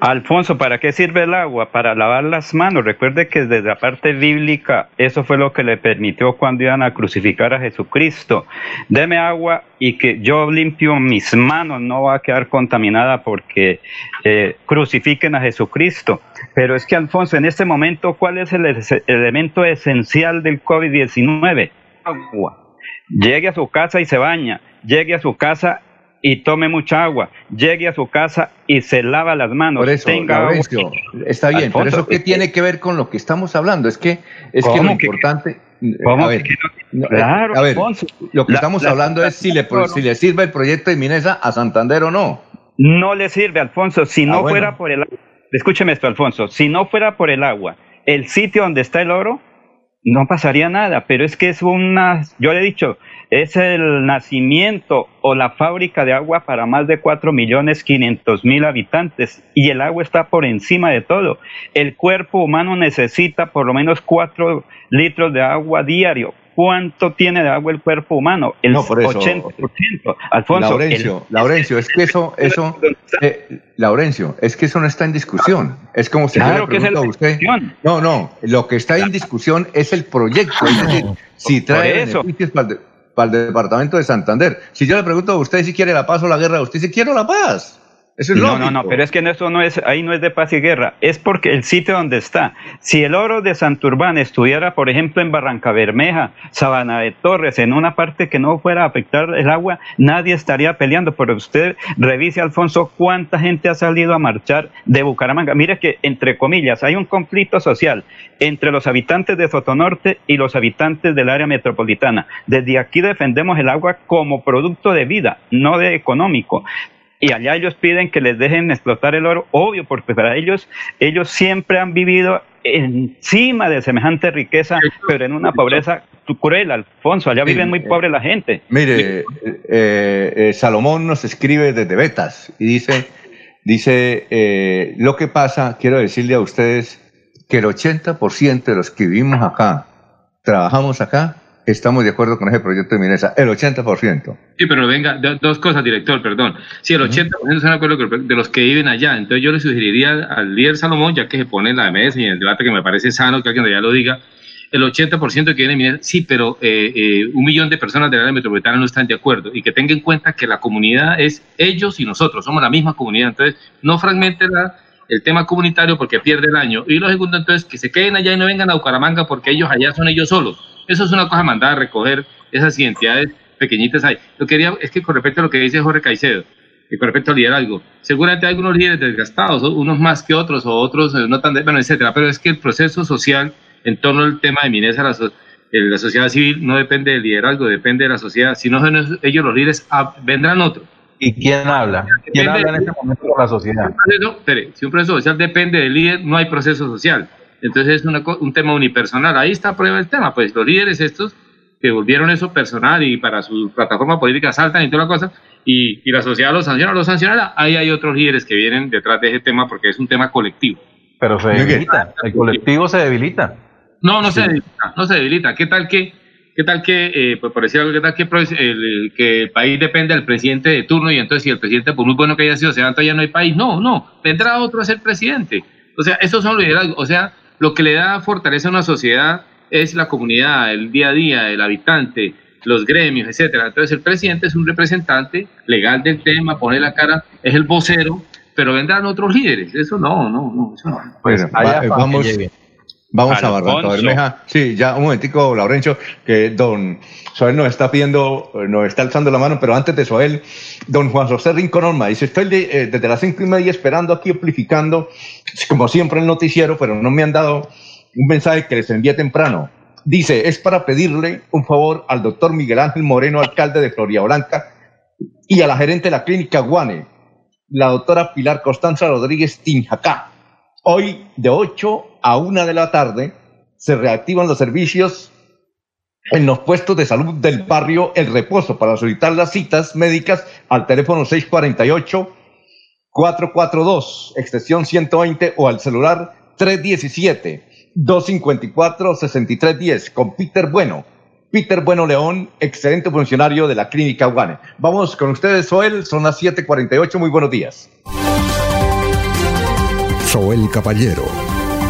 Alfonso, ¿para qué sirve el agua? Para lavar las manos. Recuerde que desde la parte bíblica eso fue lo que le permitió cuando iban a crucificar a Jesucristo. Deme agua y que yo limpio mis manos, no va a quedar contaminada porque eh, crucifiquen a Jesucristo. Pero es que, Alfonso, en este momento, ¿cuál es el elemento esencial del COVID-19? Agua llegue a su casa y se baña, llegue a su casa y tome mucha agua, llegue a su casa y se lava las manos. Por eso, tenga está bien, pero eso qué tiene que ver con lo que estamos hablando, es que es que lo importante a ver, claro, a ver lo que estamos hablando es si le, si le sirve el proyecto de Minesa a Santander o no. No le sirve, Alfonso, si no ah, fuera por el escúcheme esto, Alfonso, si no fuera por el agua, el sitio donde está el oro no pasaría nada, pero es que es una, yo le he dicho, es el nacimiento o la fábrica de agua para más de 4 millones 500 mil habitantes y el agua está por encima de todo. El cuerpo humano necesita por lo menos 4 litros de agua diario cuánto tiene de agua el cuerpo humano. El No, por eso. 80%. Alfonso. Laurencio, el- Laurencio, es que eso, [LAUGHS] eso, eh, Laurencio, es que eso no está en discusión. Es como si Claro yo le pregunto a usted. No, no, lo que está en discusión es el proyecto. Es decir, si trae eso. beneficios para el, para el departamento de Santander. Si yo le pregunto a usted si quiere la paz o la guerra, usted dice quiero la paz. Eso es no, lógico. no, no, pero es que eso no es, ahí no es de paz y guerra, es porque el sitio donde está. Si el oro de Santurbán estuviera, por ejemplo, en Barranca Bermeja, Sabana de Torres, en una parte que no fuera a afectar el agua, nadie estaría peleando. Pero usted revise, Alfonso, cuánta gente ha salido a marchar de Bucaramanga. Mire que, entre comillas, hay un conflicto social entre los habitantes de Sotonorte y los habitantes del área metropolitana. Desde aquí defendemos el agua como producto de vida, no de económico y allá ellos piden que les dejen explotar el oro, obvio, porque para ellos, ellos siempre han vivido encima de semejante riqueza, pero en una pobreza cruel, Alfonso, allá viven muy pobre la gente. Mire, eh, eh, Salomón nos escribe desde Betas y dice, dice eh, lo que pasa, quiero decirle a ustedes que el 80% de los que vivimos acá, trabajamos acá, estamos de acuerdo con ese proyecto de Minesa, el 80%. Sí, pero venga, do- dos cosas, director, perdón. Si el 80% están de acuerdo de los que viven allá, entonces yo le sugeriría al líder Salomón, ya que se pone en la mesa y en el debate que me parece sano que alguien de allá lo diga, el 80% que viene, mire, sí, pero eh, eh, un millón de personas del área metropolitana no están de acuerdo y que tenga en cuenta que la comunidad es ellos y nosotros, somos la misma comunidad, entonces no fragmente la- el tema comunitario porque pierde el año. Y lo segundo, entonces, que se queden allá y no vengan a Bucaramanga porque ellos allá son ellos solos. Eso es una cosa mandada a recoger esas identidades pequeñitas ahí. Lo que quería es que con respecto a lo que dice Jorge Caicedo, y con respecto al liderazgo, seguramente hay algunos líderes desgastados, unos más que otros, o otros eh, no tan, de- bueno, etcétera, pero es que el proceso social en torno al tema de Minesa, la, so- eh, la sociedad civil no depende del liderazgo, depende de la sociedad. Si no son ellos los líderes, ah, vendrán otros. ¿Y quién habla? ¿Quién Depende- habla en este momento con la sociedad? un proceso, espere, si un proceso social depende del líder, no hay proceso social. Entonces es una co- un tema unipersonal. Ahí está a prueba el tema. Pues los líderes estos que volvieron eso personal y para su plataforma política saltan y toda la cosa, y, y la sociedad los sanciona, los sanciona, ahí hay otros líderes que vienen detrás de ese tema porque es un tema colectivo. Pero se debilita, el colectivo se debilita. No, no se debilita, no se debilita. ¿Qué tal que, qué tal que, eh, pues, por decir algo, qué tal que, pues, el, el- que el país depende del presidente de turno y entonces si el presidente, por muy bueno que haya sido, se va, entonces ya no hay país? No, no, vendrá otro a ser presidente. O sea, esos son los liderazgos. O sea, lo que le da fortaleza a una sociedad es la comunidad, el día a día, el habitante, los gremios, etcétera. Entonces el presidente es un representante legal del tema, pone la cara, es el vocero, pero vendrán otros líderes. Eso no, no, no. Eso no. Bueno, va- eh, vamos, vamos a Barranca Alfonso. Bermeja. Sí, ya un momentico, Laurencio, que don Soel nos está pidiendo, eh, nos está alzando la mano, pero antes de Soel, don Juan José Rincón Olma dice, estoy de- eh, desde las cinco y media esperando aquí amplificando, como siempre el noticiero, pero no me han dado un mensaje que les envié temprano. Dice, es para pedirle un favor al doctor Miguel Ángel Moreno, alcalde de Floria Blanca, y a la gerente de la clínica Guane, la doctora Pilar Constanza Rodríguez Tinjacá. Hoy, de 8 a 1 de la tarde, se reactivan los servicios en los puestos de salud del barrio El Reposo para solicitar las citas médicas al teléfono 648-442, extensión 120 o al celular 317-254-6310 con Peter Bueno. Peter Bueno León, excelente funcionario de la clínica Ugane. Vamos con ustedes, Joel, son las 7:48. Muy buenos días. Soel Caballero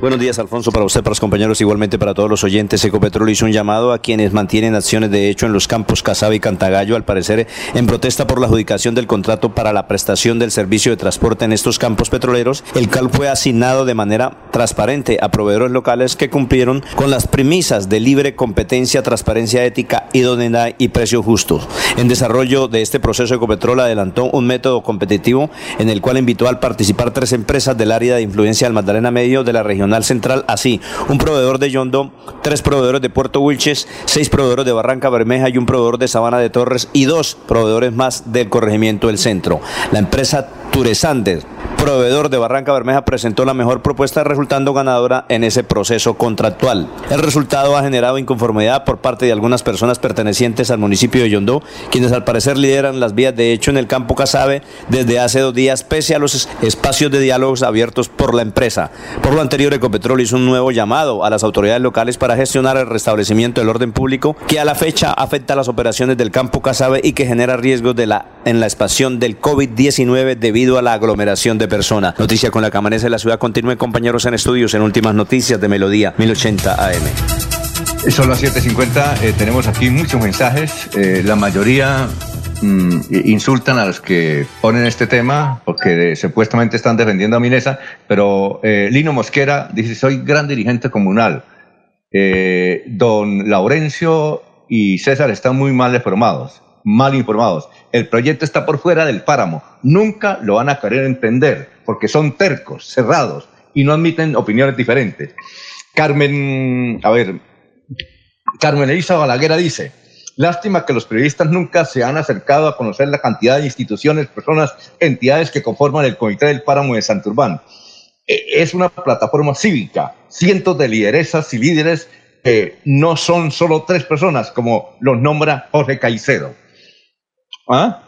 Buenos días, Alfonso, para usted, para los compañeros, igualmente para todos los oyentes. Ecopetrol hizo un llamado a quienes mantienen acciones de hecho en los campos Casaba y Cantagallo, al parecer en protesta por la adjudicación del contrato para la prestación del servicio de transporte en estos campos petroleros, el cual fue asignado de manera transparente a proveedores locales que cumplieron con las premisas de libre competencia, transparencia ética, idoneidad y precios justos. En desarrollo de este proceso, Ecopetrol adelantó un método competitivo en el cual invitó al participar tres empresas del área de influencia del Magdalena Medio de la Central, así un proveedor de Yondo, tres proveedores de Puerto Wilches, seis proveedores de Barranca Bermeja y un proveedor de Sabana de Torres y dos proveedores más del corregimiento del centro. La empresa Turesander proveedor de Barranca Bermeja presentó la mejor propuesta resultando ganadora en ese proceso contractual. El resultado ha generado inconformidad por parte de algunas personas pertenecientes al municipio de Yondó, quienes al parecer lideran las vías de hecho en el campo Casabe desde hace dos días pese a los espacios de diálogos abiertos por la empresa. Por lo anterior, Ecopetrol hizo un nuevo llamado a las autoridades locales para gestionar el restablecimiento del orden público que a la fecha afecta las operaciones del campo Casabe y que genera riesgos de la, en la expansión del COVID-19 debido a la aglomeración de personas. Noticia con la que de la ciudad. Continúen compañeros en estudios en últimas noticias de Melodía 1080 AM. Son las 7.50, eh, tenemos aquí muchos mensajes, eh, la mayoría mm, insultan a los que ponen este tema porque supuestamente están defendiendo a Minesa, pero eh, Lino Mosquera dice, soy gran dirigente comunal. don Laurencio y César están muy mal informados, mal informados. El proyecto está por fuera del páramo. Nunca lo van a querer entender porque son tercos, cerrados y no admiten opiniones diferentes. Carmen, a ver, Carmen Elisa Balaguera dice, lástima que los periodistas nunca se han acercado a conocer la cantidad de instituciones, personas, entidades que conforman el Comité del Páramo de Santurbán. E, es una plataforma cívica, cientos de lideresas y líderes que no son solo tres personas, como los nombra Jorge Caicedo. ¿Ah?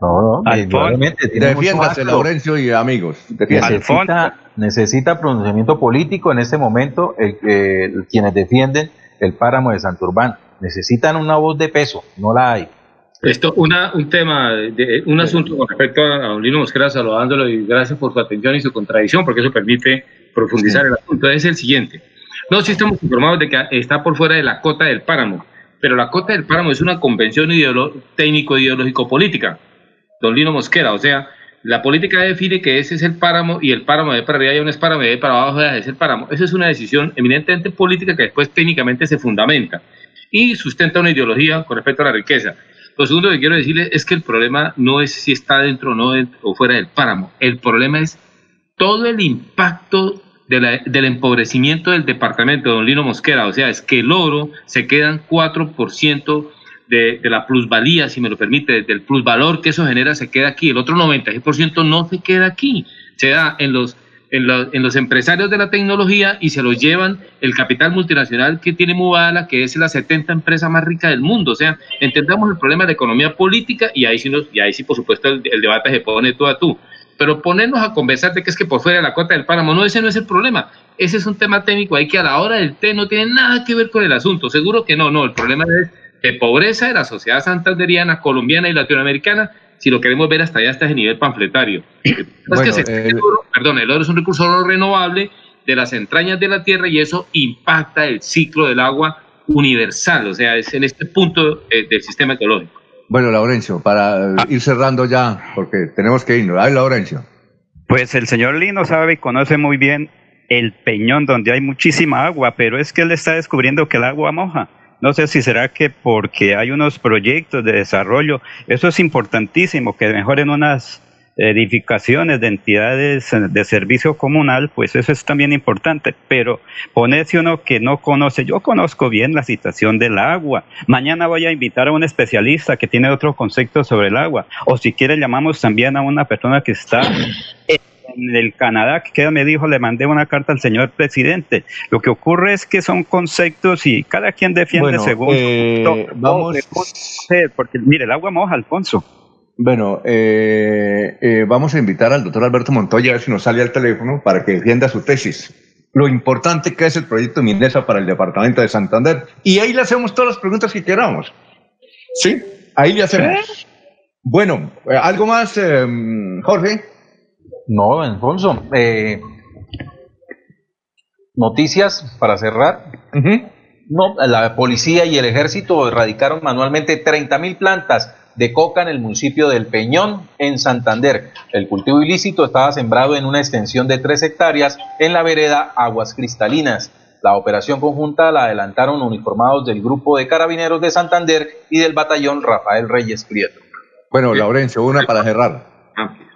No, no, Defiéndase, Laurencio y amigos. Necesita, necesita, pronunciamiento político en este momento el, quienes defienden el páramo de Santurbán. Necesitan una voz de peso, no la hay. Esto, una, un tema, de, un asunto con respecto a, Don Lino Mosquera, saludándolo y gracias por su atención y su contradicción, porque eso permite profundizar el asunto. Es el siguiente. No, si estamos informados de que está por fuera de la cota del páramo, pero la cota del páramo es una convención técnico-ideológico-política don Lino Mosquera. O sea, la política define que ese es el páramo y el páramo de para arriba y un es páramo de para abajo es el páramo. Esa es una decisión eminentemente política que después técnicamente se fundamenta y sustenta una ideología con respecto a la riqueza. Lo segundo que quiero decirle es que el problema no es si está dentro o no o fuera del páramo. El problema es todo el impacto del empobrecimiento del departamento, don Lino Mosquera. O sea, es que el oro se quedan 4% de, la plusvalía, si me lo permite, del plusvalor que eso genera se queda aquí. El otro 96% no se queda aquí. Se da en los, en, los, empresarios de la tecnología y se lo llevan el capital multinacional que tiene Mubala, que es la 70 empresa más rica del mundo. O sea, entendamos el problema de la economía política y ahí sí, nos, y ahí sí por supuesto, el, debate se pone tú a tú. Pero ponernos a conversar de que es que por fuera de la cuota del páramo, no, ese no es el problema. Ese es un tema técnico ahí que a la hora del té no tiene nada que ver con el asunto. Seguro que no, no. El problema es de pobreza de la sociedad santanderiana, colombiana y latinoamericana, si lo queremos ver hasta allá, hasta ese nivel panfletario. [CLEARS THROAT] Eh, perdón, el oro es un recurso renovable de las entrañas de la tierra y eso impacta el ciclo del agua universal, o sea, es en este punto eh, del sistema ecológico. Bueno, Laurencio, para ah. ir cerrando ya, porque tenemos que irnos. Ay, Laurencio. Pues el señor Lino sabe y conoce muy bien el peñón donde hay muchísima agua, pero es que él está descubriendo que el agua moja. No sé si será que porque hay unos proyectos de desarrollo, eso es importantísimo, que mejoren unas edificaciones de entidades de servicio comunal, pues eso es también importante, pero ponerse uno que no conoce, yo conozco bien la situación del agua, mañana voy a invitar a un especialista que tiene otro concepto sobre el agua, o si quiere llamamos también a una persona que está en el Canadá, que me dijo, le mandé una carta al señor presidente. Lo que ocurre es que son conceptos y cada quien defiende según eh, vamos porque mire, el agua moja, Alfonso. Bueno, eh, eh, vamos a invitar al doctor Alberto Montoya a ver si nos sale al teléfono para que defienda su tesis. Lo importante que es el proyecto Minesa para el departamento de Santander. Y ahí le hacemos todas las preguntas que queramos. Sí, ahí le hacemos. Bueno, ¿algo más, Jorge? No, Alfonso. Eh, noticias para cerrar. No, la policía y el ejército erradicaron manualmente 30.000 plantas de coca en el municipio del Peñón, en Santander. El cultivo ilícito estaba sembrado en una extensión de 3 hectáreas en la vereda Aguas Cristalinas. La operación conjunta la adelantaron uniformados del Grupo de Carabineros de Santander y del Batallón Rafael Reyes Prieto. Bueno, Laurencio, una para cerrar.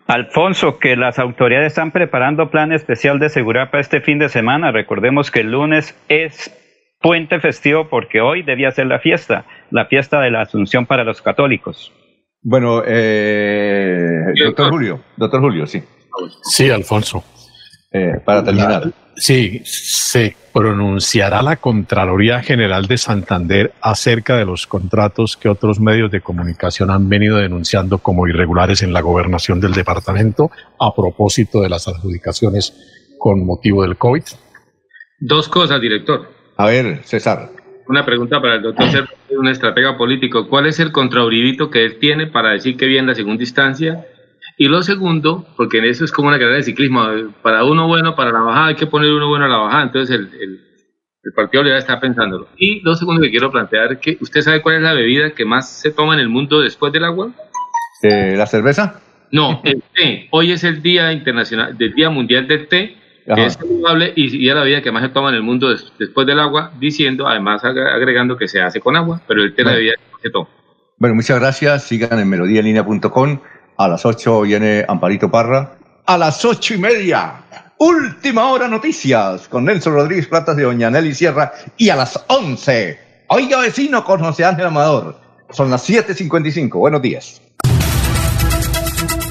Alfonso, que las autoridades están preparando plan especial de seguridad para este fin de semana. Recordemos que el lunes es puente festivo porque hoy debía ser la fiesta, la fiesta de la Asunción para los católicos. Bueno, eh, doctor Julio, doctor Julio, sí. Sí, Alfonso. Eh, para terminar. sí, se pronunciará la Contraloría General de Santander acerca de los contratos que otros medios de comunicación han venido denunciando como irregulares en la gobernación del departamento a propósito de las adjudicaciones con motivo del COVID. Dos cosas, director. A ver, César. Una pregunta para el doctor Serpa, un estratega político. ¿Cuál es el contrauribito que él tiene para decir que viene la segunda instancia? Y lo segundo, porque en eso es como una carrera de ciclismo, para uno bueno, para la bajada hay que poner uno bueno a la bajada, entonces el, el, el Partido Liberal está pensándolo. Y lo segundo que quiero plantear que usted sabe cuál es la bebida que más se toma en el mundo después del agua. Eh, ¿La cerveza? No, el té. Hoy es el Día Internacional, del Día Mundial del Té, que es saludable y, y es la bebida que más se toma en el mundo des- después del agua, diciendo, además ag- agregando que se hace con agua, pero el té Bueno. bebida que más se toma. Bueno, muchas gracias. Sigan en melodíaenlínea.com. A las 8 viene Amparito Parra. A las ocho y media, última hora noticias con Nelson Rodríguez Platas de Doña Nelly Sierra. Y a las 11, oiga vecino con José Ángel Amador. Son las 7.55. Buenos días.